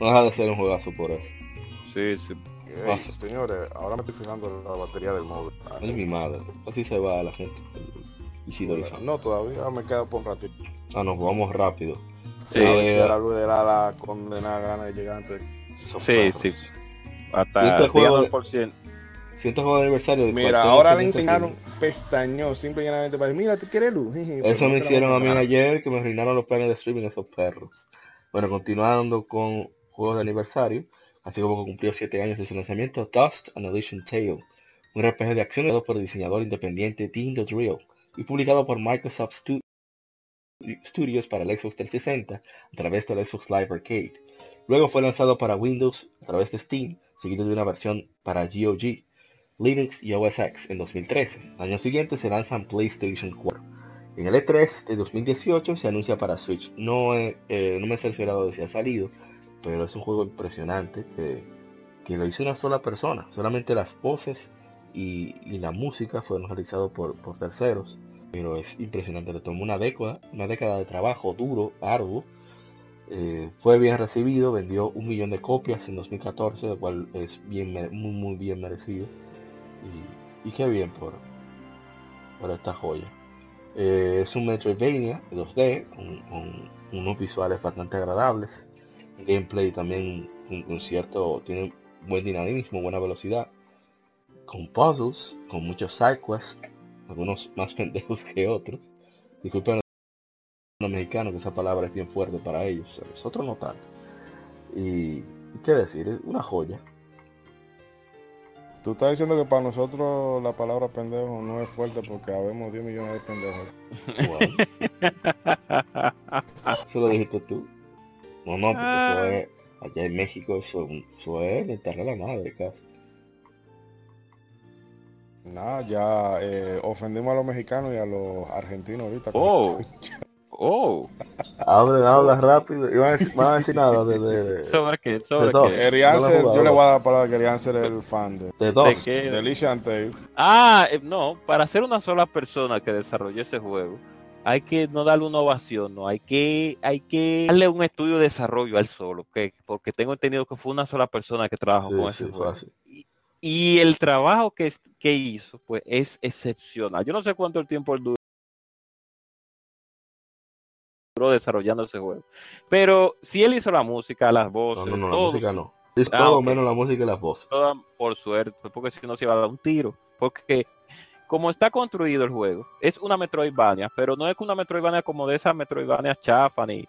no deja de ser un juegazo por eso. Sí, sí. Ey, Pasa. señores, ahora me estoy fijando en la batería del móvil. Ah, Ay mi madre, así se va la gente. Y si No, todavía me queda por un ratito. Ah, nos vamos rápido. Sí, Eh, la luz de la, la condenada gana de llegar antes. esos Sí, sí. Hasta este juego- 10%. Siento juego de aniversario. de Mira, ahora le enseñaron pestañó, simple y llanamente para decir, mira, tú quieres luz. Jeje, Eso me hicieron a mí ayer, que me arruinaron los planes de streaming esos perros. Bueno, continuando con juegos de aniversario, así como cumplió 7 años de su lanzamiento, Dust Elysian Tale, un RPG de acción creado por el diseñador independiente Dean the y publicado por Microsoft Stu- Studios para el Xbox 360 a través del Xbox Live Arcade. Luego fue lanzado para Windows a través de Steam, seguido de una versión para GOG, Linux y OS X en 2013. Al año siguiente se lanza en PlayStation 4. En el E3 de 2018 se anuncia para Switch. No, eh, no me he cerciorado de si ha salido, pero es un juego impresionante que, que lo hizo una sola persona. Solamente las voces y, y la música fueron realizados por, por terceros. Pero es impresionante, le tomó una década, una década de trabajo duro, arduo. Eh, fue bien recibido, vendió un millón de copias en 2014, lo cual es bien muy muy bien merecido. Y, y qué bien por, por esta joya. Eh, es un Metroidvania 2D con, con unos visuales bastante agradables. Gameplay también con, con cierto, tiene buen dinamismo, buena velocidad. Con puzzles, con muchos side quests, algunos más pendejos que otros. Disculpen los mexicanos que esa palabra es bien fuerte para ellos, nosotros no tanto. Y, qué decir, es una joya. Tú estás diciendo que para nosotros la palabra pendejo no es fuerte porque habemos 10 millones de pendejos. Wow. Eso lo dijiste tú. No, no, porque eso Ah. es, allá en México eso, eso es mentarle a la madre casi. Nada, ya eh, ofendimos a los mexicanos y a los argentinos ahorita. Oh. Oh. Habla, habla rápido. Y van a decir, van a decir nada de, de, de, ¿Sobre qué? ¿Sobre qué? Querían No yo le voy a dar la palabra, querían ser el fan de, de ¿De dos. de. Ah, eh, no, para ser una sola persona que desarrolló ese juego, hay que no darle una ovación, no, hay que, hay que darle un estudio de desarrollo al solo, que, porque tengo entendido que fue una sola persona que trabajó Sí, con sí, ese fue juego. Y, y el trabajo que, que hizo, pues, es excepcional. Yo no sé cuánto el tiempo él duró desarrollando ese juego, pero si él hizo la música, las No, voces, no, no, la todo, música no. Es Ah, todo ok. menos la música y las voces. por suerte, porque si no se iba a dar un tiro. Porque como está construido el juego, es una Metroidvania, pero no es una Metroidvania como de esas Metroidvanias chafa ni,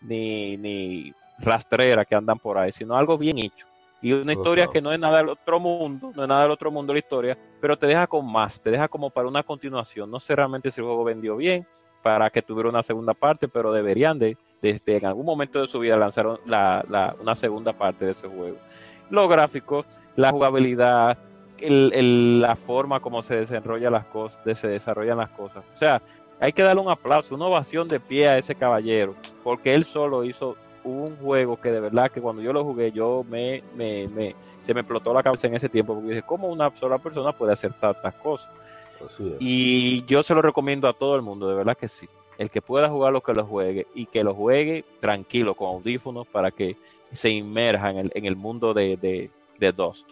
ni, ni rastrera que andan por ahí, sino algo bien hecho. Y una historia que no es nada del otro mundo, no es nada del otro mundo la historia, pero te deja con más, te deja como para una continuación. No sé realmente si el juego vendió bien para que tuviera una segunda parte, pero deberían de, desde en algún momento de su vida lanzar la- la- una segunda parte de ese juego. Los gráficos, la jugabilidad, el- el- la forma como se desarrollan las cosas, se desarrollan las cosas. O sea, hay que darle un aplauso, una ovación de pie a ese caballero, porque él solo hizo un juego que de verdad que cuando yo lo jugué, yo me, me, me- se me explotó la cabeza en ese tiempo, porque dije, ¿cómo una sola persona puede hacer tantas cosas? Y yo se lo recomiendo a todo el mundo, de verdad que sí. El que pueda jugarlo, que lo juegue y que lo juegue tranquilo, con audífonos, para que se inmerja en el, en el mundo de, de, de Dust.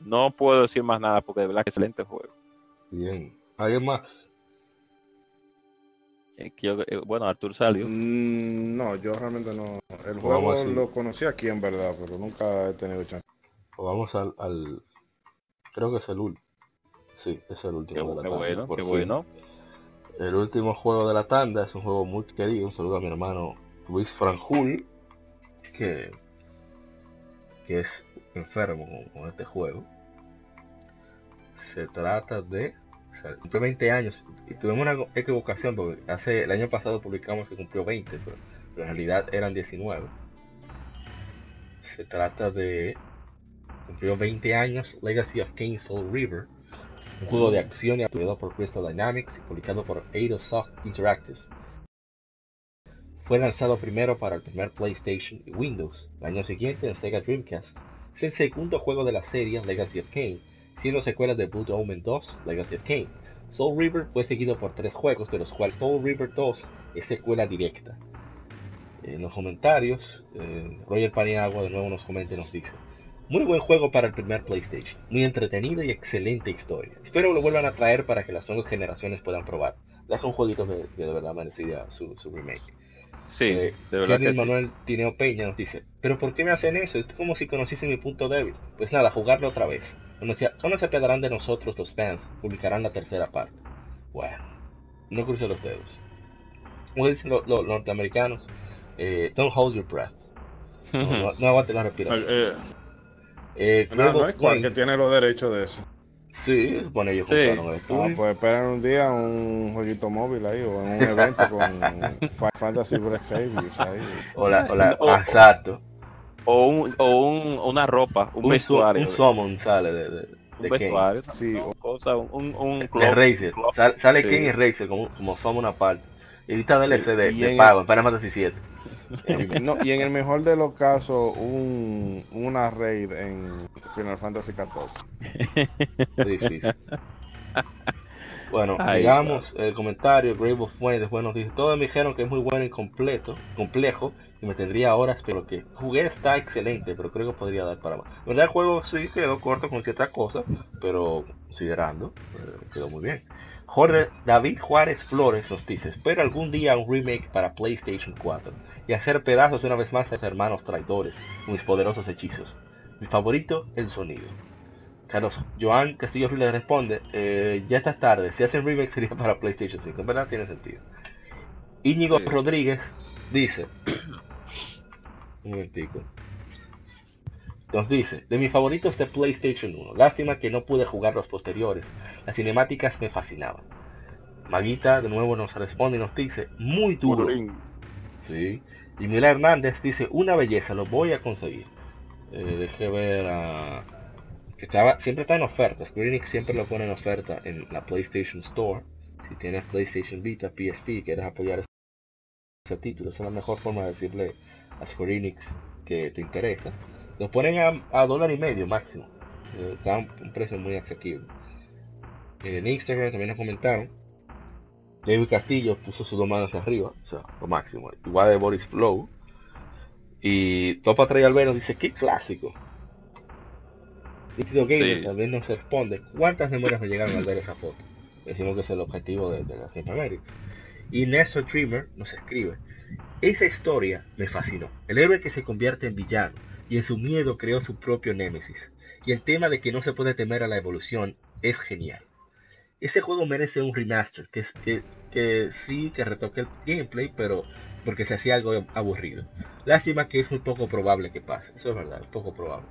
No puedo decir más nada porque de verdad que excelente juego. Bien. ¿Alguien más? Eh, eh, bueno, Artur salió. Mm, no, yo realmente no. El juego así. lo conocí aquí en verdad, pero nunca he tenido chance. O vamos al, al- Creo que es el último. Sí, es el último Qué, de la qué tanda, bueno, por qué fin. bueno. El último juego de la tanda es un juego muy querido. Un saludo a mi hermano Luis Franjul, que, que es enfermo con, este juego. Se trata de... O cumplió 20 años y tuvimos una equivocación porque hace el año pasado publicamos que cumplió 20, pero, pero en realidad eran 19. Se trata de... Cumplió 20 años Legacy of Kane Soul River, un juego de acción y actuado por Crystal Dynamics y publicado por Eidosoft Interactive. Fue lanzado primero para el primer PlayStation y Windows. El año siguiente en Sega Dreamcast. Es el segundo juego de la serie Legacy of Kane, siendo secuela de Blood Omen 2, Legacy of Kane. Soul River fue seguido por tres juegos, de los cuales Soul River 2 es secuela directa. En los comentarios, eh, Roger Paniagua de nuevo nos comenta y nos dice muy buen juego para el primer PlayStation, muy entretenido y excelente historia. Espero lo vuelvan a traer para que las nuevas generaciones puedan probar. Deja un jueguito que, de verdad merecía su remake. Sí, Eh, de verdad que sí. Manuel Tineo Peña nos dice, pero ¿por qué me hacen eso? Es como si conociesen mi punto débil. Pues nada, jugarlo otra vez. ¿Cómo se, cómo se apiadarán de nosotros los fans? Publicarán la tercera parte. Bueno, no cruce los dedos. Como dicen los, los norteamericanos, eh, don't hold your breath. No, no, no aguante la respiración. Eh, Eh, no, no es cual que tiene los derechos de eso. Sí, se supone ellos Sí. compraron el Ah, estudio. pues esperen un día un jueguito móvil ahí o en un evento con Final Fantasy Break Saviors ahí. Hola, hola, O- exacto. O, un, o un, una ropa, un, vestuario. un summon sale de, de, un de Kane. vestuario. Sí, cosa, un, un, club- club- sale sí. Ken y Razer como, como somos una parte. Y ahorita DLC de, y de pago en Final Fantasy 7. No, y en el mejor de los casos, un, una raid en Final Fantasy XIV. difícil. Bueno, Ay, sigamos el comentario. Brave of Wayne después nos dice, todos me dijeron que es muy bueno y completo, complejo, y me tendría horas, pero que jugué está excelente, pero creo que podría dar para más. Verdad el juego sí quedó corto con ciertas cosas, pero considerando, eh, quedó muy bien. Jorge David Juárez Flores nos dice, espero algún día un remake para PlayStation 4 y hacer pedazos una vez más a los hermanos traidores con mis poderosos hechizos. Mi favorito, el sonido. Carlos Joan Castillo le responde, eh, ya estás tarde, si hacen remake sería para PlayStation 5, en verdad tiene sentido. Íñigo sí. Rodríguez dice, un momentico, nos dice, de mis favoritos de PlayStation 1, lástima que no pude jugar los posteriores, las cinemáticas me fascinaban. Maguita de nuevo nos responde y nos dice, muy duro, Sí. Y Mila Hernández dice, una belleza, lo voy a conseguir. Eh, dejé ver a... Que estaba, siempre está en oferta. Square Enix siempre lo pone en oferta en la PlayStation Store. Si tienes PlayStation Vita, PSP y quieres apoyar ese título, esa es la mejor forma de decirle a Square Enix que te interesa. Lo ponen a, a dólar y medio máximo. Eh, está un, un precio muy asequible. En Instagram también nos comentaron David Castillo puso sus dos manos arriba, o sea, lo máximo. Igual de Boris Blow. Y Topa Trae Albero dice, qué clásico. Líquido Gamer Sí. también nos responde, ¿cuántas memorias me llegaron al ver esa foto? Decimos que es el objetivo de, de la América. Y Nestor Dreamer nos escribe, esa historia me fascinó. El héroe que se convierte en villano y en su miedo creó su propio némesis. Y el tema de que no se puede temer a la evolución es genial. Ese juego merece un remaster, que, que, que sí que retoque el gameplay, pero porque se hacía algo aburrido. Lástima que es muy poco probable que pase, eso es verdad, poco probable.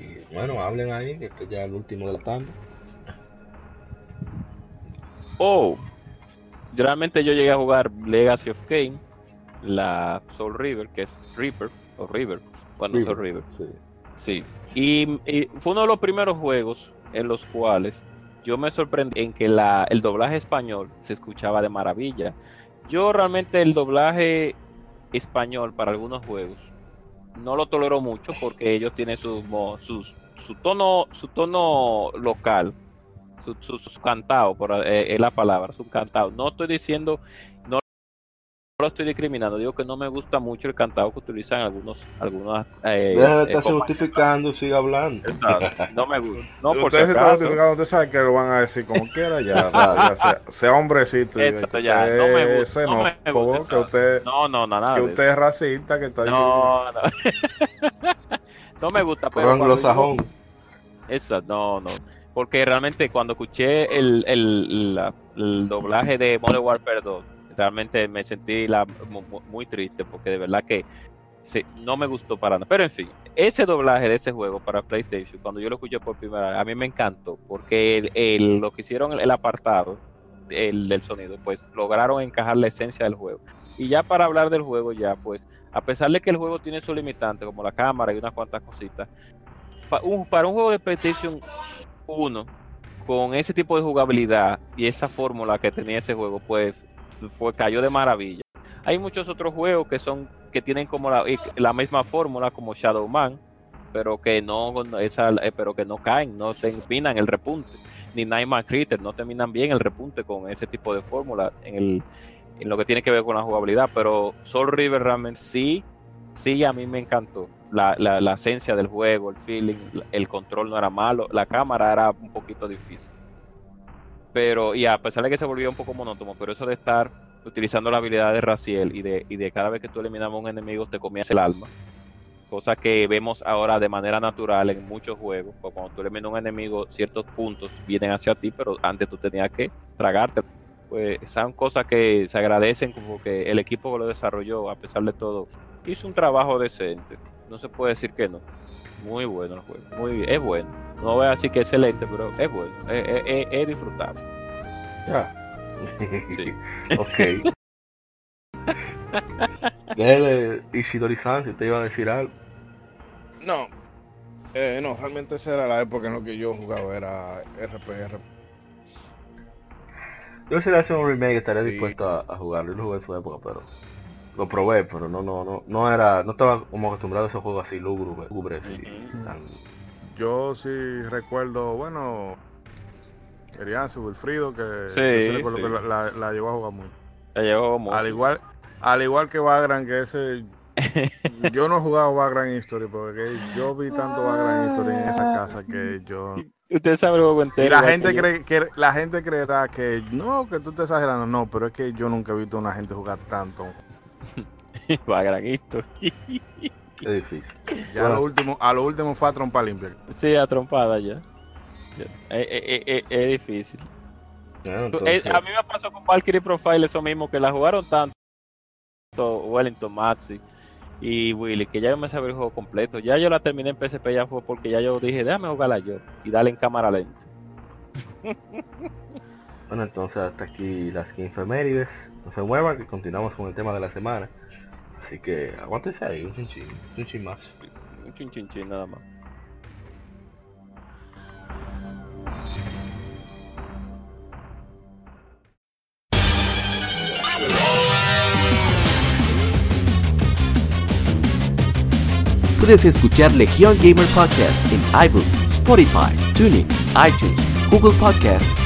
Y bueno, hablen ahí, que esto ya el último de la tanda. Oh, realmente yo llegué a jugar Legacy of Kane, la Soul River, que es Reaper, o River, bueno, Soul River, Sí. sí. Y, y fue uno de los primeros juegos en los cuales yo me sorprendí en que la, el doblaje español se escuchaba de maravilla. Yo realmente el doblaje español para algunos juegos no lo tolero mucho porque ellos tienen su, sus- su tono su tono local su, su, su cantado por eh, es la palabra su cantado no estoy diciendo no lo estoy discriminando digo que no me gusta mucho el cantado que utilizan algunos algunas eh, Deja de eh, estarse justificando y siga hablando. Exacto, no me gusta no por si ustedes se notificando, ustedes saben que lo van a decir como quiera, ya, ya sea, sea hombrecito. Exacto, ya, usted no me gusta, es no me gusta, que usted, no no no nada que usted es racista, que está No, no. no me gusta, pero anglosajón. Esa, no, no. Porque realmente cuando escuché el, el, la- el doblaje de Modern Warfare 2, realmente me sentí muy triste porque de verdad que no me gustó para nada. Pero en fin, ese doblaje de ese juego para PlayStation, cuando yo lo escuché por primera vez, a mí me encantó, porque lo que hicieron el apartado el, del sonido, pues lograron encajar la esencia del juego. Y ya para hablar del juego, ya pues, a pesar de que el juego tiene su limitante, como la cámara y unas cuantas cositas, pa- un- para un juego de PlayStation 1, con ese tipo de jugabilidad y esa fórmula que tenía ese juego, pues fue, cayó de maravilla. Hay muchos otros juegos que son que tienen como la, la misma fórmula como Shadow Man, pero que no esa, eh, pero que no caen, no terminan el repunte, ni Nightmare Critter, no terminan bien el repunte con ese tipo de fórmula en el en lo que tiene que ver con la jugabilidad, pero Soul River realmente sí, sí a mí me encantó. La, la, la esencia del juego, el feeling, el control no era malo, la cámara era un poquito difícil. Pero, y a pesar de que se volvía un poco monótono, pero eso de estar utilizando la habilidad de Raciel y de, y de cada vez que tú eliminabas un enemigo te comías el alma. Cosa que vemos ahora de manera natural en muchos juegos. porque Cuando tú eliminas un enemigo, ciertos puntos vienen hacia ti, pero antes tú tenías que tragarte. Pues son cosas que se agradecen como que el equipo que lo desarrolló, a pesar de todo, hizo un trabajo decente. No se puede decir que no. Muy bueno el juego. Muy bien. Es bueno. No voy a decir que es excelente, pero es bueno. Es, es- es- es disfrutable. Ya. Sí. ok. Dele, si te iba a decir algo. No. Eh, no, realmente esa era la época en la que yo jugaba, era RPG. Yo si le hacen un remake estaría Sí. dispuesto a, a jugarlo. Yo lo jugué en su época, pero lo probé, pero no, no, no, no era, no estaba como acostumbrado a esos juegos así lúgubres, lúgubres tan- Yo sí recuerdo, bueno, Erianzo, Wilfrido, que Sí, yo sí recuerdo sí. que la, la- la llegó a jugar mucho. Al igual, al igual que Vagrant, que ese yo no he jugado Vagrant History, porque yo vi tanto Vagrant History en esa casa que yo Usted sabe juego entero. y la gente que yo. cree que la gente creerá que no, que tú estás exagerando, no, pero es que yo nunca he visto a una gente jugar tanto. Va granito. es difícil. Ya Bueno. a lo último, a lo último fue a trompa limpia. Sí, a trompada ya. Eh, eh, eh, eh, es difícil. Bueno, entonces, a mí me pasó con Valkyrie Profile eso mismo, que la jugaron tanto Wellington, Maxi y Willy, que ya yo me sabía el juego completo. Ya yo la terminé en PSP, ya fue porque ya yo dije, déjame jugarla yo y darle en cámara lenta. bueno, entonces hasta aquí las 15 efemérides. No se muevan, que continuamos con el tema de la semana. Así que aguántense ahí, un chinchín, un chin más. Un chin chin chin nada más. Puedes escuchar Legión Gamer Podcast en iBooks, Spotify, TuneIn, iTunes, Google Podcast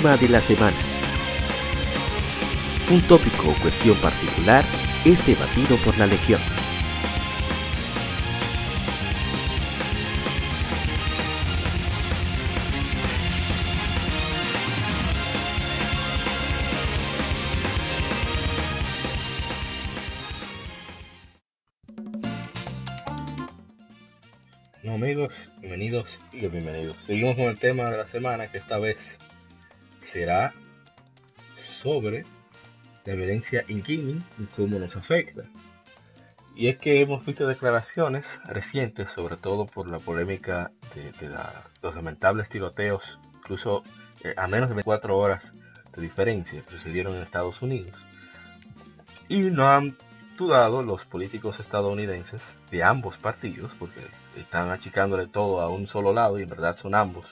De la semana. Un tópico o cuestión particular es debatido por la Legión. Amigos, bienvenidos y bienvenidos. Seguimos con el tema de la semana que esta vez será sobre la violencia en gaming y cómo nos afecta. Y es que hemos visto declaraciones recientes, sobre todo por la polémica de, los lamentables tiroteos, incluso eh, a menos de 24 horas de diferencia que sucedieron en Estados Unidos. Y no han postulado los políticos estadounidenses de ambos partidos, porque están achicándole todo a un solo lado y en verdad son ambos,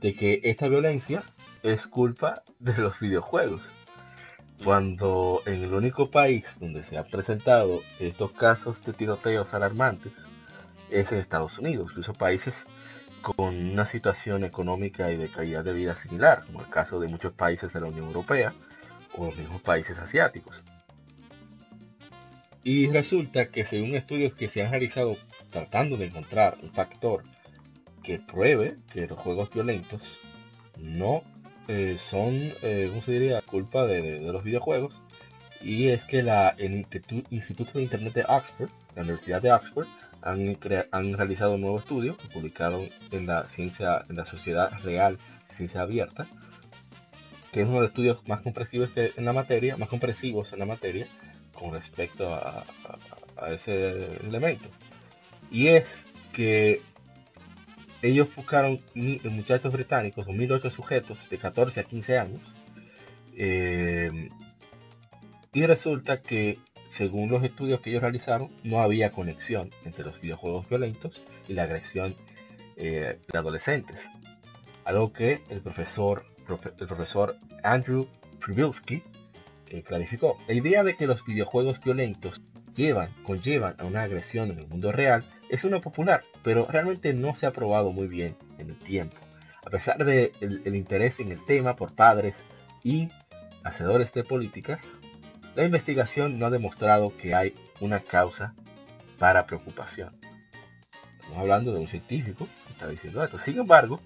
de que esta violencia es culpa de los videojuegos. Cuando en el único país donde se han presentado estos casos de tiroteos alarmantes es en Estados Unidos, incluso países con una situación económica y de calidad de vida similar, como el caso de muchos países de la Unión Europea o los mismos países asiáticos. Y resulta que según estudios que se han realizado tratando de encontrar un factor que pruebe que los juegos violentos no eh, son, eh, ¿cómo se diría?, culpa de, los videojuegos. Y es que la, el Instituto de Internet de Oxford, la Universidad de Oxford, han, han realizado un nuevo estudio que publicaron en la ciencia, en la Sociedad Real Ciencia Abierta, que es uno de los estudios más comprensivos en la materia, más compresivos en la materia, con respecto a, ese elemento. Y es que ellos buscaron muchachos británicos, 2008 sujetos de 14 a 15 años, eh, y resulta que según los estudios que ellos realizaron, no había conexión entre los videojuegos violentos y la agresión eh, de adolescentes. Algo que el profesor, el profesor Andrew Privilsky eh, clarificó. La idea de que los videojuegos violentos llevan, conllevan a una agresión en el mundo real es una popular, pero realmente no se ha probado muy bien en el tiempo. A pesar del de el interés en el tema por padres y hacedores de políticas, la investigación no ha demostrado que hay una causa para preocupación. Estamos hablando de un científico que está diciendo esto. Sin embargo,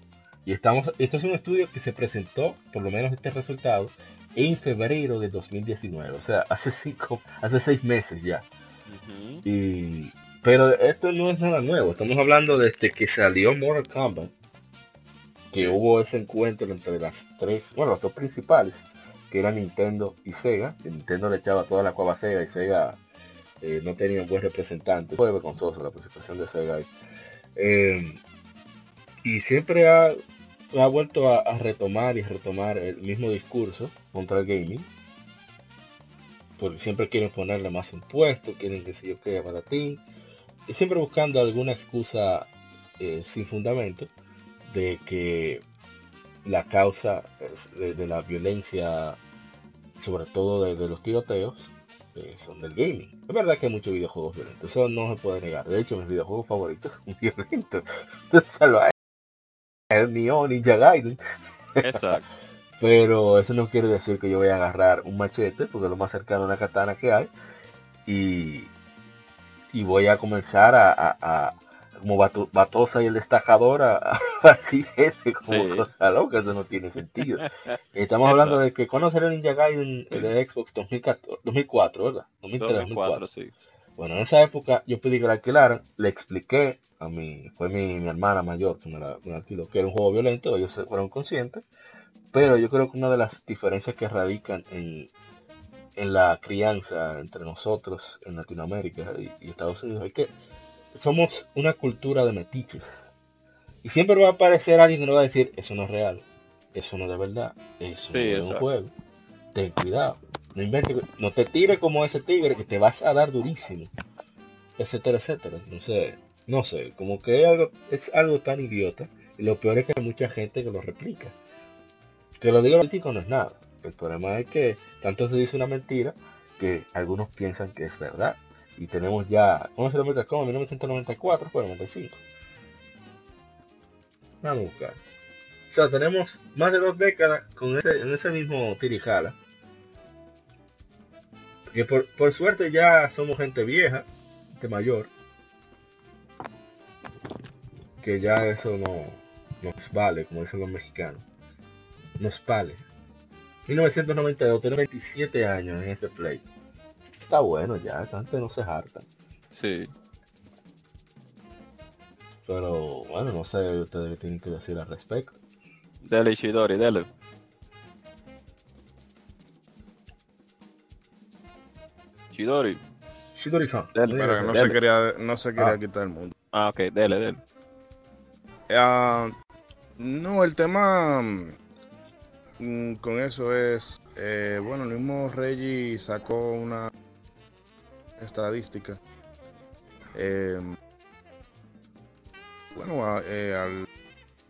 y estamos, esto es un estudio que se presentó, por lo menos este resultado, en febrero de 2019, o sea, hace cinco, hace seis meses ya. y, pero esto no es nada nuevo, estamos hablando desde que salió Mortal Kombat, que hubo ese encuentro entre las tres, bueno, los dos principales, que era Nintendo y Sega, que Nintendo le echaba toda la cuava a Sega y Sega eh, no tenía un buen representante, fue vergonzoso la presentación de Sega. Eh, y siempre ha ha vuelto a, retomar y retomar el mismo discurso contra el gaming. Porque siempre quieren ponerle más impuestos, quieren que se yo qué ti Y siempre buscando alguna excusa eh, sin fundamento de que la causa de, la violencia, sobre todo de, los tiroteos, eh, son del gaming. Es verdad que hay muchos videojuegos violentos, eso no se puede negar. De hecho, mis videojuegos favoritos son violentos. Neo Ninja Gaiden. Exacto. Pero eso no quiere decir que yo voy a agarrar un machete, porque es lo más cercano a una katana que hay. Y, y voy a comenzar a, a, como Batosa y el destacador a, así ese como cosa loca, eso no tiene sentido. Estamos hablando de que cuando salió Ninja Gaiden el de Xbox 2004, ¿verdad? 2003, 2004, sí. Bueno, en esa época yo pedí que la alquilaran, le expliqué a mi, fue mi, hermana mayor que me la, alquiló, que era un juego violento, ellos fueron conscientes, pero yo creo que una de las diferencias que radican en, en la crianza entre nosotros en Latinoamérica y, Estados Unidos es que somos una cultura de metiches. Y siempre va a aparecer alguien que nos va a decir, eso no es real, eso no es de verdad, eso no es un juego. Ten cuidado. No inventes, no te tires como ese tigre que te vas a dar durísimo. Etcétera, etcétera. Sé, no sé, como que es algo, tan idiota. Y lo peor es que hay mucha gente que lo replica. Que lo diga político no es nada. El problema es que tanto se dice una mentira que algunos piensan que es verdad. Y tenemos ya, ¿cómo se lo mete como? 1994, fue 95. Vamos a buscar. O sea, tenemos más de dos décadas con ese, en ese mismo tirijala que por, suerte ya somos gente vieja, gente mayor. Que ya eso no nos vale, como dicen los mexicanos. Nos vale. 1992, tengo 27 años en ese play. Está bueno ya, antes no se harta. Sí. Pero bueno, no sé ustedes qué tienen que decir al respecto. Dale, Shidori, dale. Chidori. Chidori-san. Pero no se quería, no se quería ah. quitar el mundo. Ah, ok, dele, dele. Uh, no, el tema mm, con eso es, eh, bueno, el mismo Reggie sacó una estadísticas. Eh, bueno, a, eh, al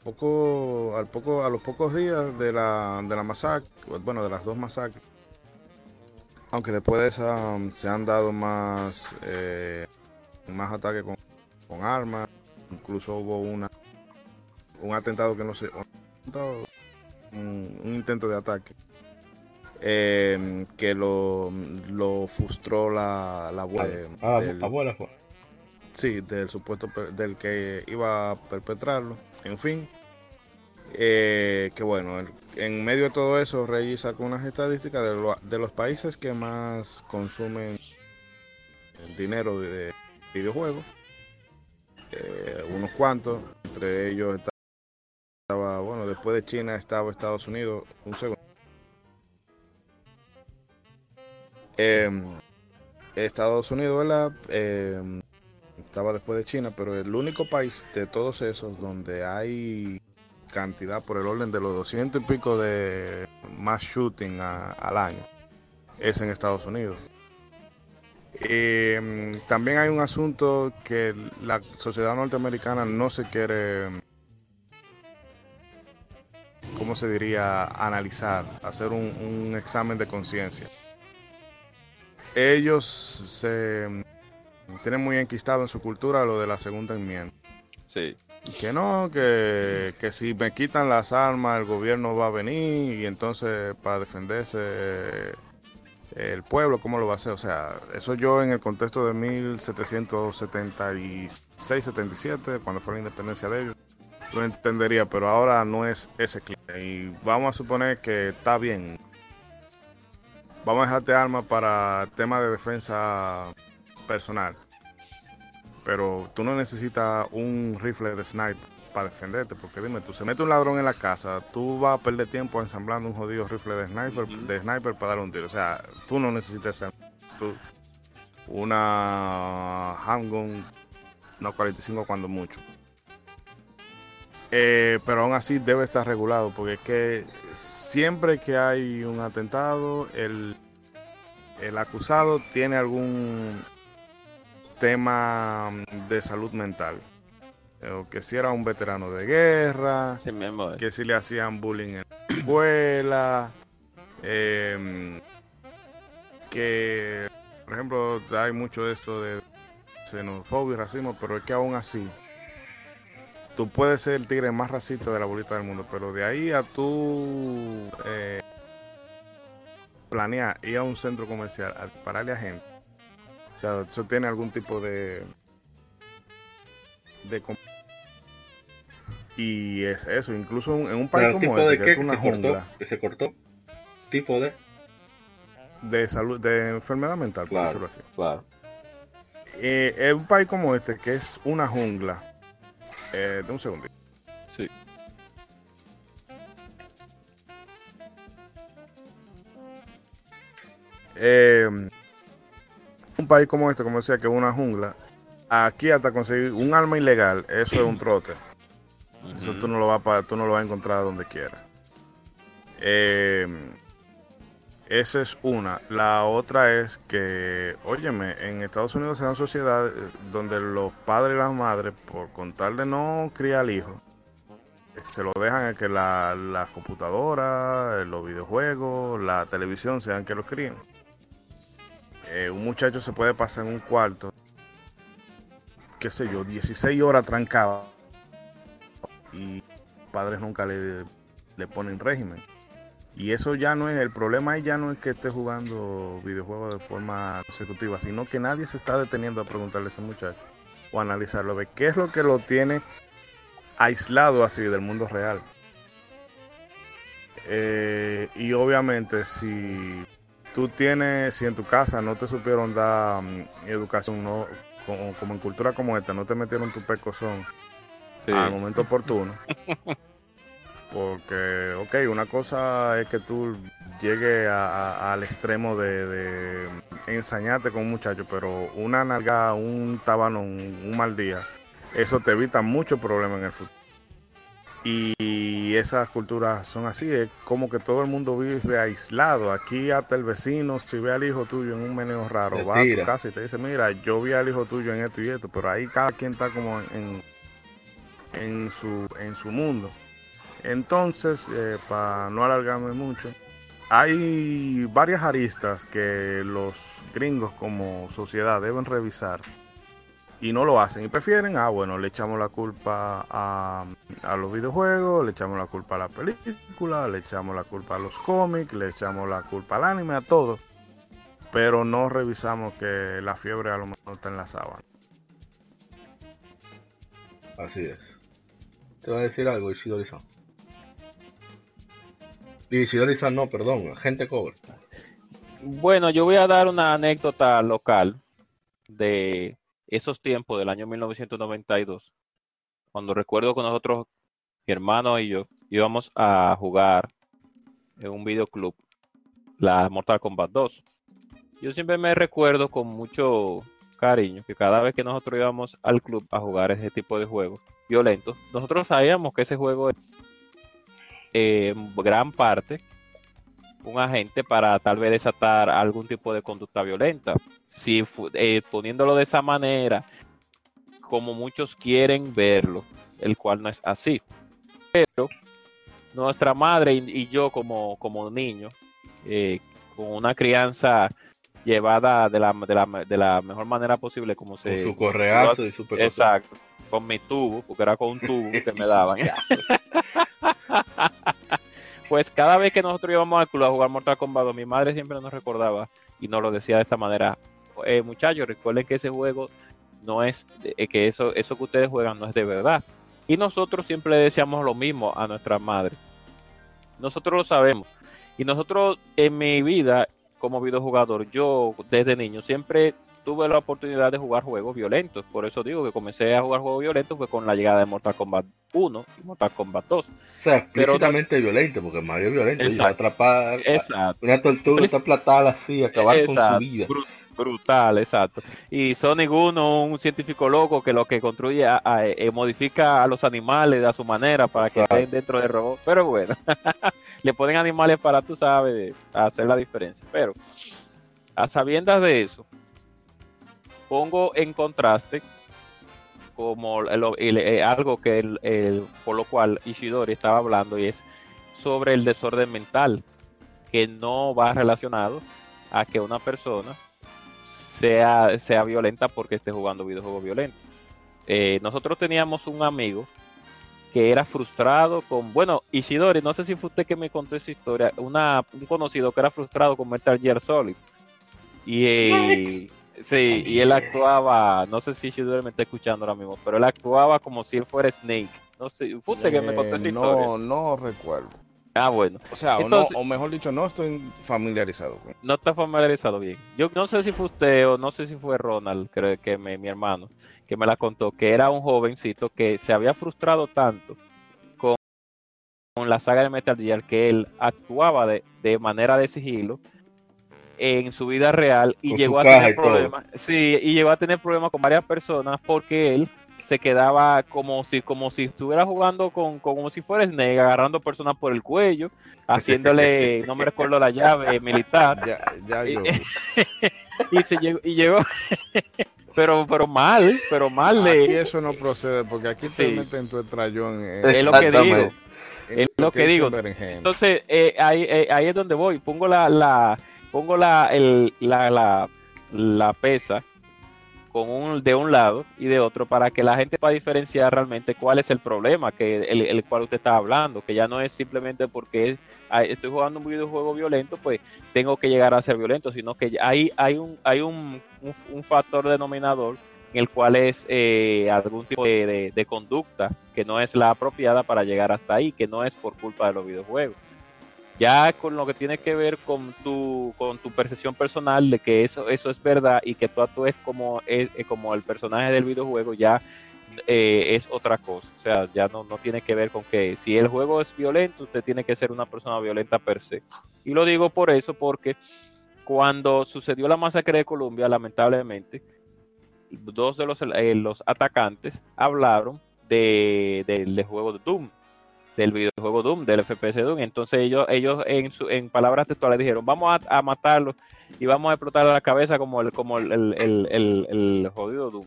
poco, al poco, a los pocos días de la, de la masacre, bueno, de las dos masacres, aunque después de esa um, se han dado más, eh, más ataques con, con armas, incluso hubo una un atentado que no sé, un, intento de ataque eh, que lo, lo frustró la, la abuela Ah, del- abuela fue. Sí, del supuesto del que iba a perpetrarlo. En fin, eh, que bueno, en medio de todo eso, Rey sacó unas estadísticas de, de los países que más consumen dinero de, de videojuegos. Eh, unos cuantos, entre ellos estaba, bueno, después de China estaba Estados Unidos. Un segundo. Em, Estados Unidos, ¿verdad? Em, estaba después de China, pero el único país de todos esos donde hay cantidad por el orden de los 200 y pico de más shooting al año es en Estados Unidos. Eh, también hay un asunto que la sociedad norteamericana no se quiere, ¿cómo se diría?, analizar, hacer un, un examen de conciencia. Ellos se tienen muy enquistado en su cultura lo de la segunda enmienda. Que no, que, que si me quitan las armas el gobierno va a venir y entonces para defenderse eh, el pueblo, ¿cómo lo va a hacer? O sea, eso yo en el contexto de 1776-77, cuando fue la independencia de ellos, lo entendería, pero ahora no es ese clima. Y vamos a suponer que está bien. Vamos a dejarte armas para temas de defensa personal. Pero tú no necesitas un rifle de sniper para defenderte, porque dime, tú se mete un ladrón en la casa, tú vas a perder tiempo ensamblando un jodido rifle de sniper, de sniper para dar un tiro. O sea, tú no necesitas esa- tú- una handgun, no 45 cuando mucho. Eh, pero aún así debe estar regulado, porque es que siempre que hay un atentado, el, el acusado tiene algún tema mm, de salud mental. Eh, O que si era un veterano de guerra, que si le hacían bullying en la escuela, em, que, por ejemplo, hay mucho de esto de xenofobia y racismo, pero es que aún así, tú puedes ser el tigre más racista de la bolita del mundo, pero de ahí a tú eh, planear ir a un centro comercial a dispararle a gente, eso tiene algún tipo de... de y es eso, incluso en un país como tipo de este, que es una se cortó, jungla que se cortó. Tipo de. de salud, de enfermedad mental, por Claro. decirlo así. Claro. Eh, es un país como este, que es una jungla. Eh, de un segundo. Sí. Eh, un país como este, como decía, que es una jungla. Aquí hasta conseguir un arma ilegal, eso es un trote. Eso tú no lo vas a, tú no lo vas a encontrar donde quiera. Eh, esa es una. La otra es que, óyeme, en Estados Unidos se dan sociedades eh, donde los padres y las madres, por contar de no criar al hijo, eh, se lo dejan a que la, las computadoras, eh, los videojuegos, la televisión sean que los críen. Eh, un muchacho se puede pasar en un cuarto, qué sé yo, 16 horas trancado y padres nunca le, le ponen régimen. Y eso ya no es, el problema ahí ya no es que esté jugando videojuegos de forma consecutiva, sino que nadie se está deteniendo a preguntarle a ese muchacho o analizarlo, ver qué es lo que lo tiene aislado así del mundo real. Eh, y obviamente si tú tienes, si en tu casa no te supieron dar mm, educación, no, como, como en cultura como esta, no te metieron tu pecozón Sí. al momento oportuno. Porque, ok, una cosa es que tú llegues a- a- al extremo de, de ensañarte con un muchacho, pero una nalgada, un tabanón, un mal día, eso te evita muchos problemas en el futuro. Y esas culturas son así, es como que todo el mundo vive aislado. Aquí hasta el vecino, si ve al hijo tuyo en un meneo raro, va a tu casa y te dice, mira, yo vi al hijo tuyo en esto y esto, pero ahí cada quien está como en, en, su, en su mundo. Entonces, eh, para no alargarme mucho, hay varias aristas que los gringos como sociedad deben revisar y no lo hacen y prefieren, ah, bueno, le echamos la culpa a, los videojuegos, le echamos la culpa a la película, le echamos la culpa a los cómics, le echamos la culpa al anime, a todo, pero no revisamos que la fiebre a lo mejor está en la sábana. Así es. Te voy a decir algo, Ishidori-san. Ishidori-san no, perdón, gente cobre. Bueno, yo voy a dar una anécdota local de esos tiempos del año 1992, cuando recuerdo que nosotros, mi hermano y yo, íbamos a jugar en un videoclub la Mortal Kombat 2. Yo siempre me recuerdo con mucho cariño que cada vez que nosotros íbamos al club a jugar ese tipo de juegos violentos, nosotros sabíamos que ese juego en gran parte un agente para tal vez desatar algún tipo de conducta violenta si eh, poniéndolo de esa manera, como muchos quieren verlo, el cual no es así. Pero nuestra madre y, yo como, como niño, eh, con una crianza llevada de la, de la, de la mejor manera posible, como se... Con su correazo y su Exacto, con mi tubo, porque era con un tubo que me daban. pues cada vez que nosotros íbamos al club a jugar Mortal Kombat, mi madre siempre nos recordaba y nos lo decía de esta manera, eh, muchachos, recuerden que ese juego no es, eh, que eso, eso que ustedes juegan no es de verdad. Y nosotros siempre decíamos lo mismo a nuestra madre. Nosotros lo sabemos. Y nosotros en mi vida como videojugador, yo desde niño siempre tuve la oportunidad de jugar juegos violentos. Por eso digo que comencé a jugar juegos violentos fue con la llegada de Mortal Kombat 1 y Mortal Kombat 2. O sea, explícitamente violento, porque Mario es violento. Y atrapar una tortuga, aplatada así, acabar con su vida. Brutal, exacto. Y Sonic 1, un científico loco que lo que construye, eh, modifica a los animales a su manera para que estén dentro del robot. Pero bueno, le ponen animales para, tú sabes, hacer la diferencia. Pero, a sabiendas de eso, pongo en contraste como eh, algo que el, por lo cual Ishidori estaba hablando y es sobre el desorden mental que no va relacionado a que una persona sea, sea violenta porque esté jugando videojuegos violentos. Eh, nosotros teníamos un amigo que era frustrado con, bueno, Isidori, no sé si fue usted que me contó esa historia, una, un conocido que era frustrado con Metal Gear Solid. Y, eh, sí, y él actuaba, no sé si Isidori me está escuchando ahora mismo, pero él actuaba como si él fuera Snake. No sé, fue usted que me contó esa eh, historia. No, no recuerdo. Ah, bueno. O sea, o, mejor dicho, no estoy familiarizado con. No está familiarizado bien. Yo no sé si fue usted o no sé si fue Ronald, creo que mi hermano, que me la contó, que era un jovencito que se había frustrado tanto con, con la saga de Metal Gear que él actuaba de, de manera de sigilo en su vida real y llegó a tener problemas. Sí, y llegó a tener problemas con varias personas porque él se quedaba como si, como si estuviera jugando con, como si fuera Snake, agarrando personas por el cuello, haciéndole, no me recuerdo la llave militar. Ya, ya y, y, se llegó, y llegó, pero, pero mal, pero mal. de eso no procede, porque aquí te meten tu estrellón. Es lo que digo. Es lo que digo. Entonces, eh, ahí, eh, ahí es donde voy. Pongo la, la pongo la, el, la, la, la pesa con un, de un lado y de otro para que la gente pueda diferenciar realmente cuál es el problema que el, cual usted está hablando, que ya no es simplemente porque estoy jugando un videojuego violento, pues tengo que llegar a ser violento, sino que hay, hay, un, hay un, un, factor denominador en el cual es eh, algún tipo de, de conducta que no es la apropiada para llegar hasta ahí, que no es por culpa de los videojuegos ya con lo que tiene que ver con tu, con tu percepción personal de que eso, eso es verdad y que tú actúes como, es, eh, como el personaje del videojuego, ya eh, es otra cosa. O sea, ya no, no tiene que ver con que si el juego es violento, usted tiene que ser una persona violenta per se. Y lo digo por eso, porque cuando sucedió la masacre de Colombia, lamentablemente, dos de los, eh, los atacantes hablaron de, del juego de Doom del videojuego Doom, del FPS Doom. Entonces ellos, ellos en, su, en palabras textuales dijeron, vamos a, a matarlo y vamos a explotar la cabeza como el, como el, el, el, el- jodido Doom.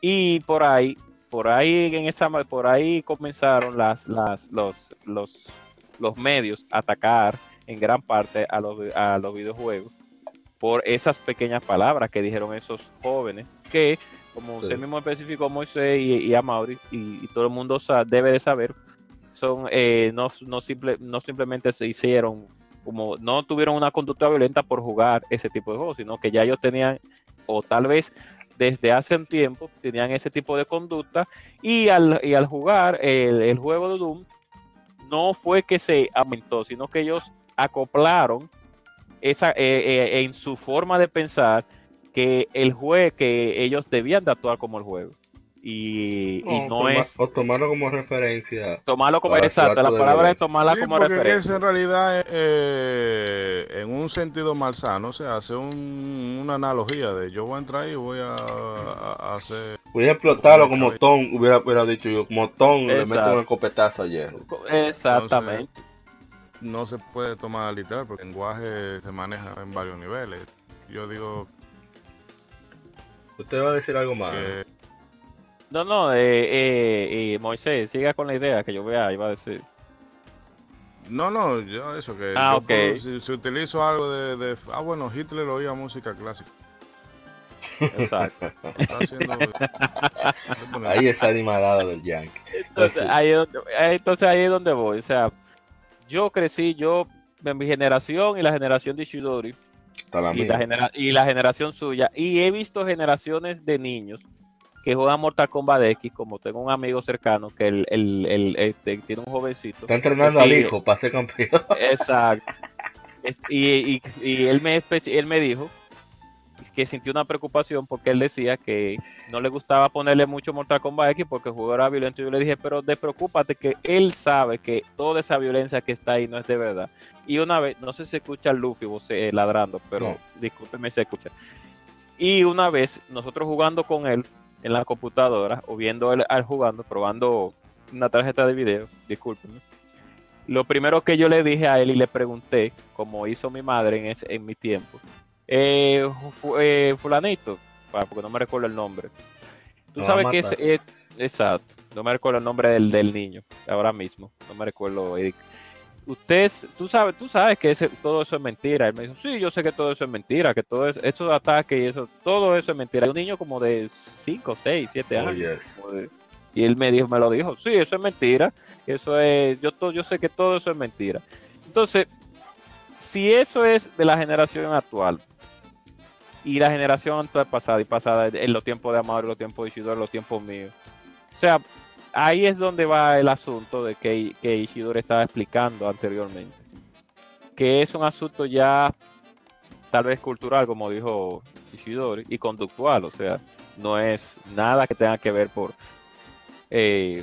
Y por ahí, por ahí en esa por ahí comenzaron las, las, los, los, los medios a atacar en gran parte a los, a los videojuegos por esas pequeñas palabras que dijeron esos jóvenes que como usted Sí. mismo especificó Moisés y, y a Mauri y, y todo el mundo debe de saber son eh, no, no, simple, no simplemente se hicieron como no tuvieron una conducta violenta por jugar ese tipo de juegos, sino que ya ellos tenían, o tal vez desde hace un tiempo, tenían ese tipo de conducta y al, y al jugar el, el juego de Doom, no fue que se aumentó, sino que ellos acoplaron esa, eh, eh, en su forma de pensar que el juego, que ellos debían de actuar como el juego. Y, y no toma- es O tomarlo como referencia. tomarlo como exacto, actuar la tu palabra es tomarla Sí, como es referencia. eso en realidad, eh, en un sentido malsano, se hace un- una analogía de yo voy a entrar y voy a, a- a hacer... Voy a explotarlo como Cabeza. Tom, hubiera, hubiera dicho yo, como Tom le meto Exacto. un escopetazo a hierro. Exactamente. No se puede tomar literal porque el lenguaje se maneja en varios niveles. Yo digo Usted va a decir algo más. que No, no, eh, eh, eh, Moisés, siga con la idea que yo vea, iba a decir. No, no, yo eso que Ah, yo si, si utilizo algo de, de- ah bueno, Hitler oía música clásica. Exacto. Está haciendo Ahí está animalada del Yankee. Entonces, Así. ahí es donde, entonces ahí es donde voy. O sea, yo crecí, yo, en mi generación y la generación de Ishidori Está la y mía. la, genera- y la generación suya, y he visto generaciones de niños que juegan Mortal Kombat X, como tengo un amigo cercano que el, el, el- este, tiene un jovencito. Está entrenando al hijo para ser campeón. Exacto. Y, y- y él, me, él me dijo que sintió una preocupación porque él decía que no le gustaba ponerle mucho Mortal Kombat X porque el juego era violento. Yo le dije, pero despreocúpate que él sabe que toda esa violencia que está ahí no es de verdad. Y una vez, no sé si escucha Luffy voce- eh, ladrando, pero No. discúlpeme si escucha. Y una vez, nosotros jugando con él en la computadora o viendo él al jugando, probando una tarjeta de video, discúlpenme. Lo primero que yo le dije a él y le pregunté, como hizo mi madre en, ese, en mi tiempo, eh, eh, fulanito, porque no me recuerdo el nombre. Tú Lo sabes que es, es- exacto, no me recuerdo el nombre del, del niño, ahora mismo, no me recuerdo. Usted, tú sabes, tú sabes que ese- todo eso es mentira. Él me dijo, sí, yo sé que todo eso es mentira, que todo eso, estos ataques y eso, todo eso es mentira. Hay un niño como de 5, 6, 7 Oh, años. yes. como de- y él me dijo, me lo dijo, sí, eso es mentira, eso es, yo to- yo sé que todo eso es mentira. Entonces, si eso es de la generación actual y la generación actual pasada y pasada, en los tiempos de Amado, en los tiempos de Ishidori, en los tiempos míos, o sea, ahí es donde va el asunto de que, que Ishidori estaba explicando anteriormente, que es un asunto ya tal vez cultural, como dijo Ishidori, y conductual, o sea, no es nada que tenga que ver por eh,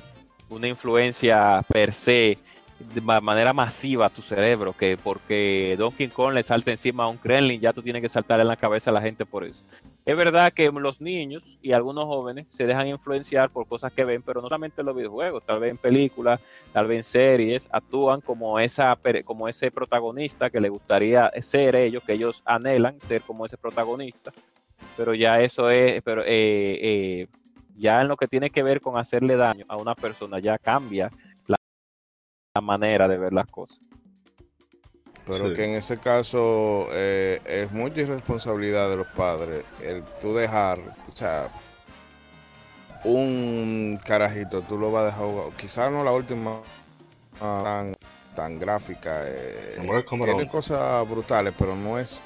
una influencia per se de ma- manera masiva a tu cerebro, que porque Donkey Kong le salta encima a un Kremlin, ya tú tienes que saltar en la cabeza a la gente por eso. Es verdad que los niños y algunos jóvenes se dejan influenciar por cosas que ven, pero no solamente en los videojuegos, tal vez en películas, tal vez en series, actúan como esa como ese protagonista que le gustaría ser ellos, que ellos anhelan ser como ese protagonista, pero ya eso es, pero eh, eh, ya en lo que tiene que ver con hacerle daño a una persona ya cambia la, la manera de ver las cosas. Pero Sí. que en ese caso eh, es mucha irresponsabilidad de los padres el tú dejar, o sea, un carajito, tú lo vas a dejar jugar, quizás no la última ah, tan, tan gráfica, eh, tiene 11. cosas brutales, pero no es,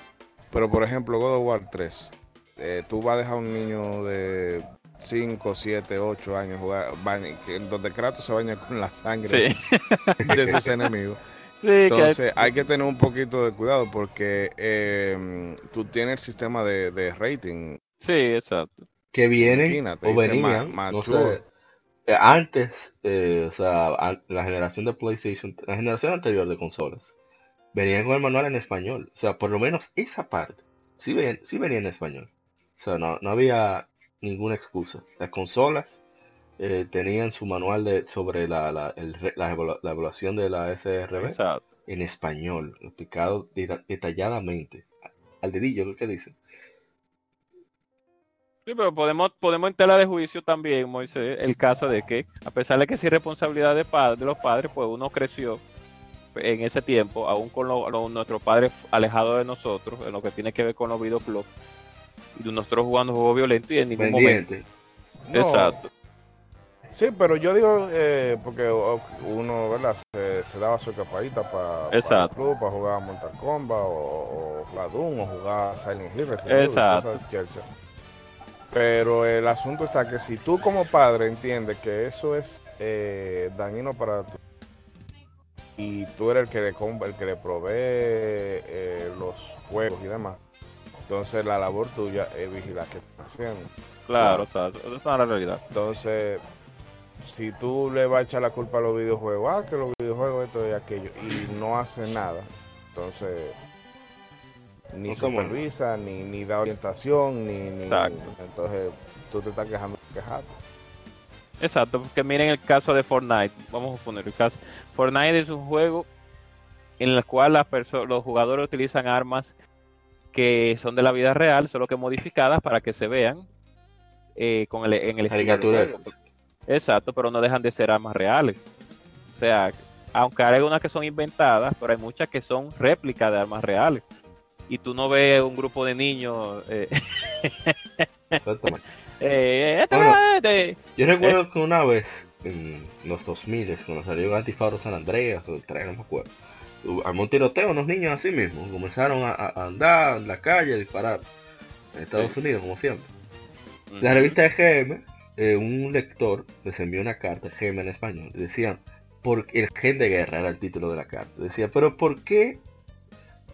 pero por ejemplo God of War 3, eh, tú vas a dejar a un niño de 5, 7, 8 años jugar, baña- que- donde Kratos se baña con la sangre Sí, de sus enemigos. Sí, que- Entonces hay que tener un poquito de cuidado porque eh, tú tienes el sistema de, de rating. sí, exacto. Que vienen Imagínate, o venían, ma- no sé, eh, antes, eh, o sea, la generación de PlayStation, la generación anterior de consolas, venían con el manual en español. O sea, por lo menos esa parte, sí, ven- sí venía en español. O sea, no, no había ninguna excusa. Las consolas eh, tenían su manual de sobre la, la, el la evalu- la evaluación de la SRB Exacto. en español, explicado deta- detalladamente. Al dedillo, lo que dicen. Sí, pero podemos, podemos en tela de juicio también, Moisés, el caso de que, a pesar de que es irresponsabilidad de, pa- de los padres, pues uno creció en ese tiempo, aún con lo- lo- nuestros padres alejados de nosotros, en lo que tiene que ver con los videoclubs, y nosotros jugando juegos violentos y en ningún momento. No, Exacto. Sí, pero yo digo, eh, porque uno, ¿verdad? Se, se daba su escapadita para el club, para jugar Mortal Kombat o, o jugar Doom o jugar Silent Hill. Exacto. Pero el asunto está que si tú como padre entiendes que eso es eh, dañino para tu y tú eres el que le, el que le provee eh, los juegos y demás, entonces la labor tuya es vigilar qué están haciendo. Claro, exacto. Esa es la realidad. Entonces, si tú le vas a echar la culpa a los videojuegos, ah, que los videojuegos esto y aquello, y no hace nada, entonces ni No somos- supervisa, ni, ni da orientación, ni, entonces tú te estás quejando de quejarte. Exacto, porque miren el caso de Fortnite. Vamos a poner el caso. Fortnite es un juego en el cual las perso- los jugadores utilizan armas que son de la vida real, solo que modificadas para que se vean eh, con el, en el estilo del Caricaturas. juego. Exacto, pero no dejan de ser armas reales. O sea, aunque hay algunas que son inventadas, pero hay muchas que son réplicas de armas reales. Y tú no ves un grupo de niños. Eh, Exactamente. eh, este- Bueno. este- Yo recuerdo que una vez, en los 2000, cuando salió Antifaro San Andreas o el 3, no me acuerdo, armó un tiroteo unos niños así mismo. Comenzaron a, a andar en la calle, a disparar. En Estados Sí. Unidos, como siempre. La revista de GM, eh, un lector les envió una carta, GM en español, y decían, por el gen de guerra era el título de la carta. Decía, pero ¿por qué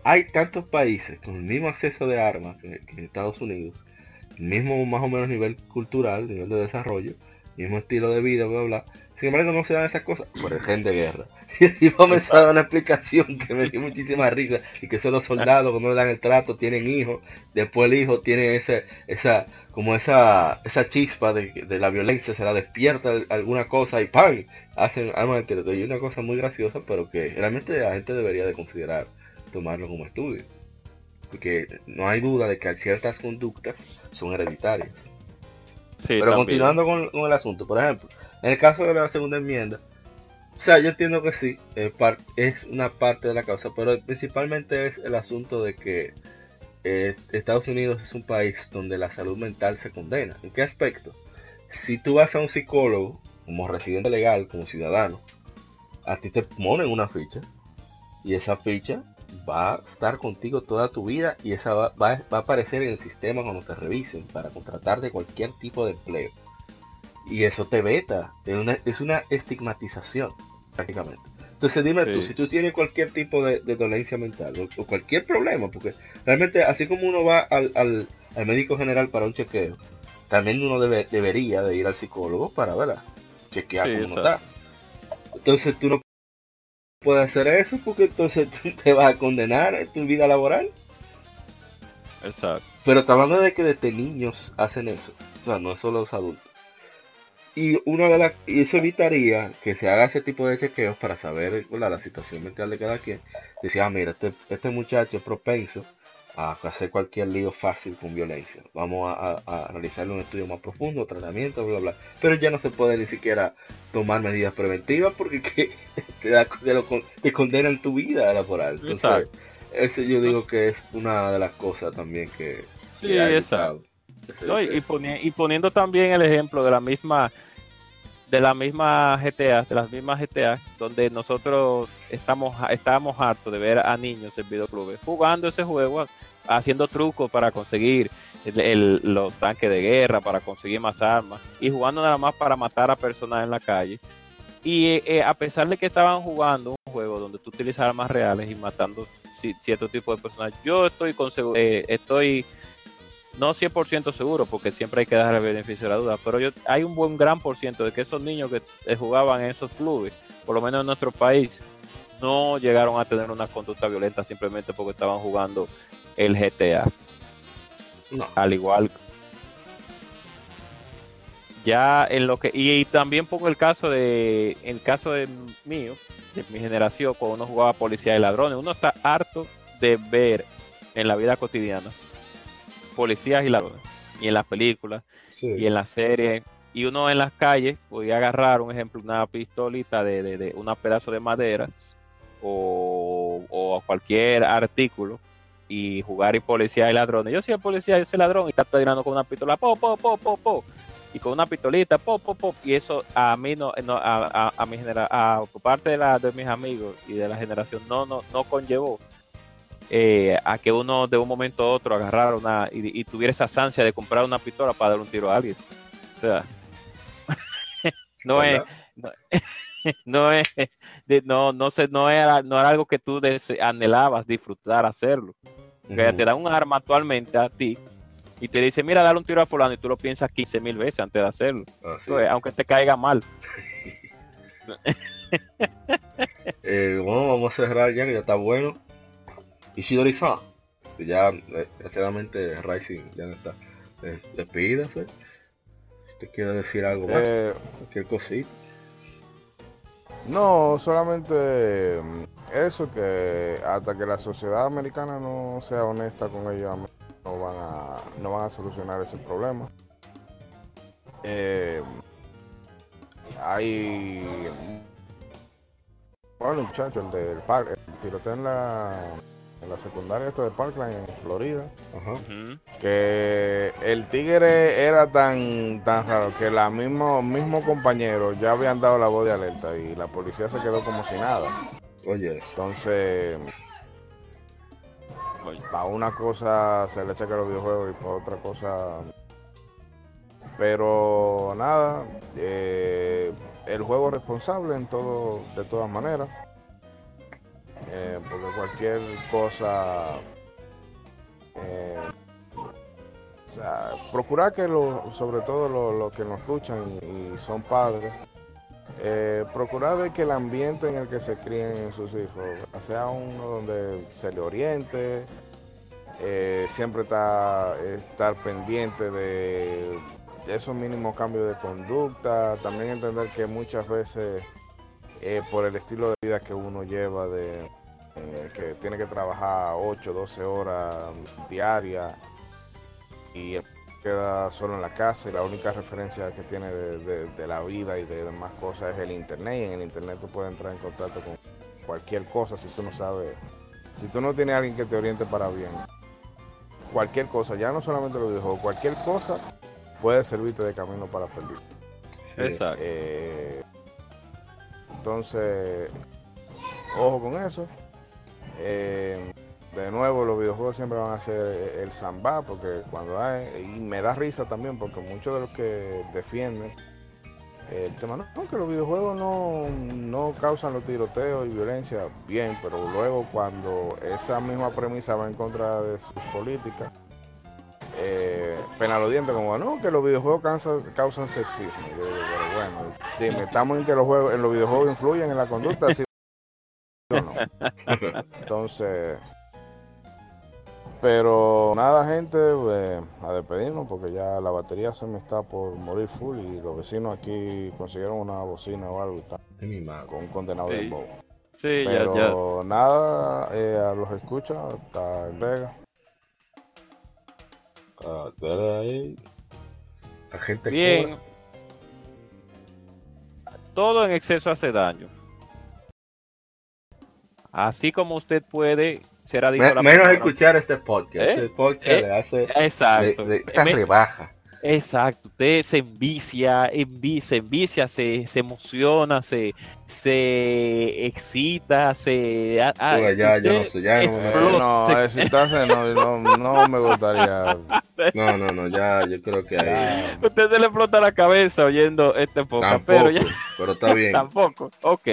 hay tantos países con el mismo acceso de armas que, Estados Unidos? El mismo más o menos nivel cultural, nivel de desarrollo, mismo estilo de vida, bla, bla. Sin embargo, no se dan esas cosas por el gen de guerra. Y comenzó a dar una explicación que me dio muchísima risa. Y que son los soldados, cuando le dan el trato, tienen hijos. Después el hijo tiene ese, esa, como esa, esa chispa de, de la violencia, se la despierta alguna cosa y ¡pam! Hacen armas de tiroteo. Y una cosa muy graciosa, pero que realmente la gente debería de considerar tomarlo como estudio. Porque no hay duda de que ciertas conductas son hereditarias. Sí, Pero también. continuando con, con el asunto, por ejemplo, en el caso de la segunda enmienda, o sea, yo entiendo que sí, par- es una parte de la causa, pero principalmente es el asunto de que eh, Estados Unidos es un país donde la salud mental se condena. ¿En qué aspecto? Si tú vas a un psicólogo, como residente legal, como ciudadano, a ti te ponen una ficha y esa ficha va a estar contigo toda tu vida y esa va- va a aparecer en el sistema cuando te revisen para contratarte cualquier tipo de empleo. Y eso te veta, es una, es una estigmatización prácticamente. Entonces dime tú, si tú tienes cualquier tipo de, de dolencia mental o, o cualquier problema, porque realmente así como uno va al, al- al médico general para un chequeo, también uno debe, debería de ir al psicólogo para ¿verdad? chequear Sí, cómo está. Entonces tú no puedes hacer eso porque entonces te vas a condenar en tu vida laboral. Exacto. Pero está hablando de que desde niños hacen eso. O sea, no solo los adultos. Y una de las y eso evitaría que se haga ese tipo de chequeos para saber ¿verdad? la situación mental de cada quien. Decía, ah, mira, este, este muchacho es propenso a hacer cualquier lío fácil con violencia. Vamos a, a, a realizarle un estudio más profundo, tratamiento, bla, bla. Pero ya no se puede ni siquiera tomar medidas preventivas porque que te, da- te lo con- te condenan tu vida laboral. Entonces, Exacto. eso yo digo que es una de las cosas también que, Sí, que exacto. Y, y y poniendo también el ejemplo de la misma de la misma GTA, de las mismas GTA, donde nosotros estamos estábamos hartos de ver a niños en videoclubes jugando ese juego, haciendo trucos para conseguir el- los tanques de guerra, para conseguir más armas, y jugando nada más para matar a personas en la calle. Y eh, a pesar de que estaban jugando un juego donde tú utilizas armas reales y matando ci- cierto tipo de personas, yo estoy con eh, estoy no 100% seguro, porque siempre hay que dar el beneficio de la duda, pero yo, hay un buen gran por ciento de que esos niños que eh, jugaban en esos clubes, por lo menos en nuestro país, no llegaron a tener una conducta violenta simplemente porque estaban jugando el GTA. No. Al igual. ya en lo que y, y también pongo el caso de el caso de mío de mi generación cuando uno jugaba policía y ladrones uno está harto de ver en la vida cotidiana policías y ladrones y en las películas Sí. y en las series y uno en las calles podía agarrar un ejemplo una pistolita de, de, de una pedazo de madera o, o cualquier artículo y jugar y policía y ladrones yo soy el policía yo soy ladrón y está tirando con una pistola po po po po po y con una pistolita pop pop pop y eso a mí no, no a, a, a mi genera a por parte de, la, de mis amigos y de la generación no no no conllevó eh, a que uno de un momento a otro agarrara una y, y tuviera esa ansia de comprar una pistola para dar un tiro a alguien. O sea no es no, no es de- no no sé no era no era algo que tú anhelabas disfrutar hacerlo. Que te dan un arma actualmente a ti y te dice mira dale un tiro a fulano y tú lo piensas 15 mil veces antes de hacerlo. Aunque te caiga mal. Eh, bueno, vamos a cerrar ya que ya está bueno. Ishidori-san, que ya eh, desgraciadamente Rising ya no está. Des- Despídase. Si te quiere decir algo más, Eh, cualquier cosita. No, solamente mm, eso que hasta que la sociedad americana no sea honesta con ellos no van a, no van a solucionar ese problema. Eh, hay bueno muchachos, el del par- el tiroteo en la, en la secundaria esta de Parkland en Florida. Ajá. Que el tigre era tan tan raro que la mismo mismo compañero ya habían dado la voz de alerta y la policía se quedó como si nada. Oye, Entonces, para una cosa se le checa los videojuegos y para otra cosa. Pero nada, eh, el juego es responsable en todo, de todas maneras. Eh, porque cualquier cosa. eh, o sea, procurar que lo, sobre todo los que nos escuchan y, y son padres, eh, procurar de que el ambiente en el que se críen sus hijos sea uno donde se le oriente, eh, siempre está, estar pendiente de esos mínimos cambios de conducta, también entender que muchas veces eh, por el estilo de vida que uno lleva, de eh, que tiene que trabajar 8, 12 horas diarias y queda solo en la casa y la única referencia que tiene de, de- de la vida y de demás cosas es el internet y en el internet tú puedes entrar en contacto con cualquier cosa si tú no sabes, si tú no tienes a alguien que te oriente para bien. Cualquier cosa, ya no solamente los videojuegos, cualquier cosa puede servirte de camino para perder. exacto Eh, entonces, ojo con eso. Eh, de nuevo, los videojuegos siempre van a ser el samba, porque cuando hay, y me da risa también, porque muchos de los que defienden el tema, no, que los videojuegos no, no causan los tiroteos y violencia, bien, pero luego cuando esa misma premisa va en contra de sus políticas, eh, pena los dientes como no que los videojuegos causan, causan sexismo Yo digo, pero bueno dime estamos en que los juegos en los videojuegos influyen en la conducta ¿sí o no? entonces pero nada gente eh, a despedirnos porque ya la batería se me está por morir full y los vecinos aquí consiguieron una bocina o algo y mi con un condenado Sí. de bobo sí ya ya. Pero nada eh, a los escucha hasta el Vega Ah. La gente bien todo en exceso hace daño así como usted puede ser adicto a la menos escuchar este podcast. ¿Eh? Este podcast ¿Eh? le hace exacto le- le- esta Me- rebaja. Exacto, usted se envicia, envi- se envicia, se, se emociona, se, se excita, se... ah, ah, ya, ya no sé, ya no no, se- excitarse no, no, no me gustaría. No, no, no, ya, yo creo que ahí usted se le explota la cabeza oyendo este podcast, tampoco, pero pero, ya está bien. tampoco, ok.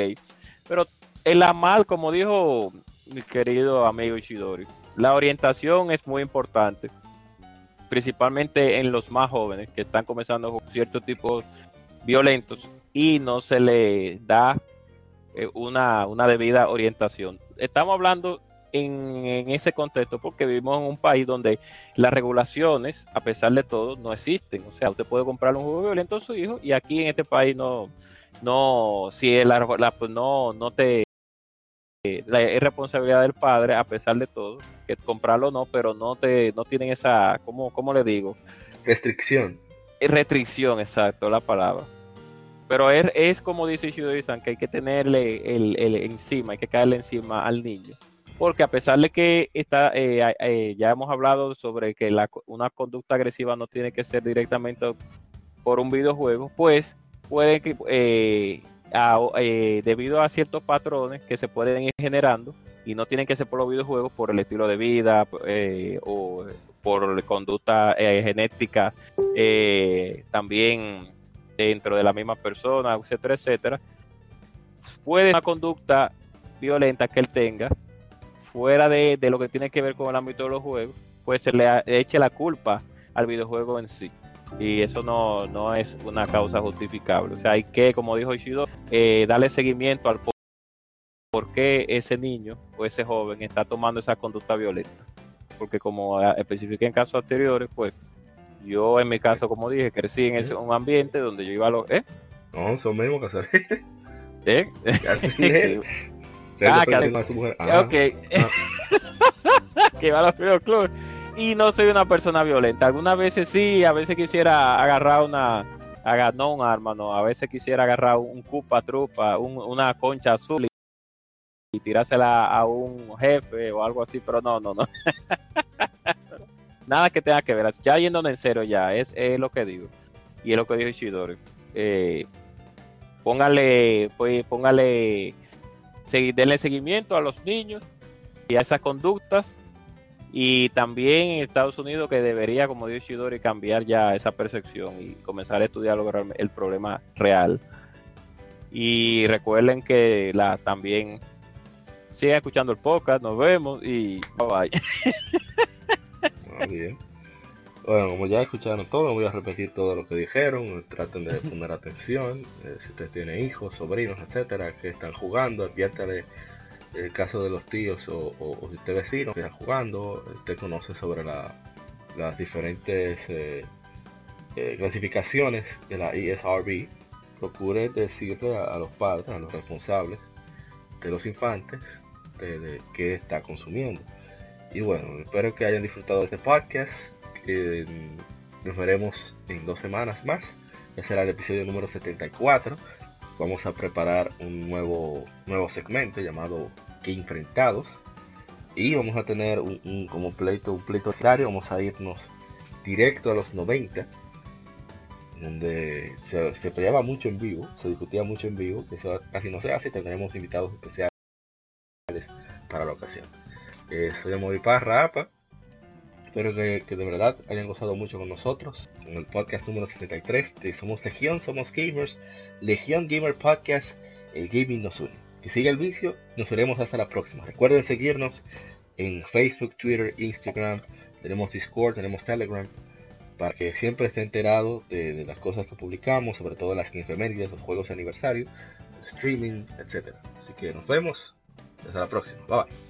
Pero el amar, como dijo mi querido amigo Ishidori, la orientación es muy importante, principalmente en los más jóvenes que están comenzando con ciertos tipos violentos y no se le da eh, una, una debida orientación. Estamos hablando en, en ese contexto porque vivimos en un país donde las regulaciones, a pesar de todo, no existen. O sea, usted puede comprar un juego violento a su hijo y aquí en este país no, no, si la, la- pues no, no te la, es responsabilidad del padre, a pesar de todo, que comprarlo no, pero no te, no tienen esa, ¿cómo, cómo le digo? Restricción. Eh, Restricción, exacto, la palabra. Pero es, es como dice Shidori-san, que hay que tenerle el, el encima, hay que caerle encima al niño. Porque a pesar de que está, eh, eh, ya hemos hablado sobre que la, una conducta agresiva no tiene que ser directamente por un videojuego, pues puede que eh, eh, debido a ciertos patrones que se pueden ir generando y no tienen que ser por los videojuegos, por el estilo de vida eh, o por conducta eh, genética, eh, también dentro de la misma persona, etcétera, etcétera, puede una conducta violenta que él tenga fuera de, de lo que tiene que ver con el ámbito de los juegos, pues se le eche la culpa al videojuego en sí. Y eso no, no es una causa justificable. O sea, hay que, como dijo Ishido, eh, darle seguimiento al por, por qué ese niño o ese joven está tomando esa conducta violenta. Porque como ah, especifiqué en casos anteriores, pues yo en mi caso, como dije, crecí en ese, un ambiente donde yo iba a los... ¿Eh? No, eso mismo que hacer. ¿Eh? Ah, que- mujer. Ah, que va a los videoclubs. Y no soy una persona violenta. Algunas veces sí, a veces quisiera agarrar una. aga- no un arma, no. A veces quisiera agarrar un cupa trupa, un- una concha azul y, tirársela a un jefe o algo así, pero no, no, no. Nada que tenga que ver. Ya yéndonos en serio, ya, es, es lo que digo. Y es lo que dijo Ishidori. Eh, póngale, pues, póngale denle seguimiento a los niños y a esas conductas. Y también en Estados Unidos que debería, como dice Shidori, cambiar ya esa percepción y comenzar a estudiar el problema real. Y recuerden que también sigan escuchando el podcast, nos vemos y bye bye. Bien. Bueno, como ya escucharon todo, voy a repetir todo lo que dijeron. Traten de poner atención. eh, si usted tiene hijos, sobrinos, etcétera, que están jugando, adviértale el caso de los tíos o, o, o vecino que están jugando. Usted conoce sobre la- las diferentes eh, eh, clasificaciones de la ESRB. Procure decirle a, los padres, a los responsables de los infantes, de, qué está consumiendo. Y bueno, espero que hayan disfrutado de este podcast. Eh, nos veremos en dos semanas más. Ya será el episodio número 74. Vamos a preparar un nuevo, nuevo segmento llamado Que Enfrentados. Y vamos a tener un, como pleito, un pleito diario. Vamos a irnos directo a los 90. Donde se, peleaba mucho en vivo, se discutía mucho en vivo, eso casi no se hace, tendremos invitados especiales para la ocasión. Eh, soy Amori Parra Apa. Espero que, de verdad hayan gozado mucho con nosotros en el podcast número 73 de Somos Legión, Somos Gamers, Legión Gamer Podcast, el gaming nos une. Que siga el vicio, nos veremos hasta la próxima. Recuerden seguirnos en Facebook, Twitter, Instagram, tenemos Discord, tenemos Telegram, para que siempre esté enterado de, las cosas que publicamos, sobre todo las efemérides, los juegos de aniversario, streaming, etc. Así que nos vemos, hasta la próxima, bye bye.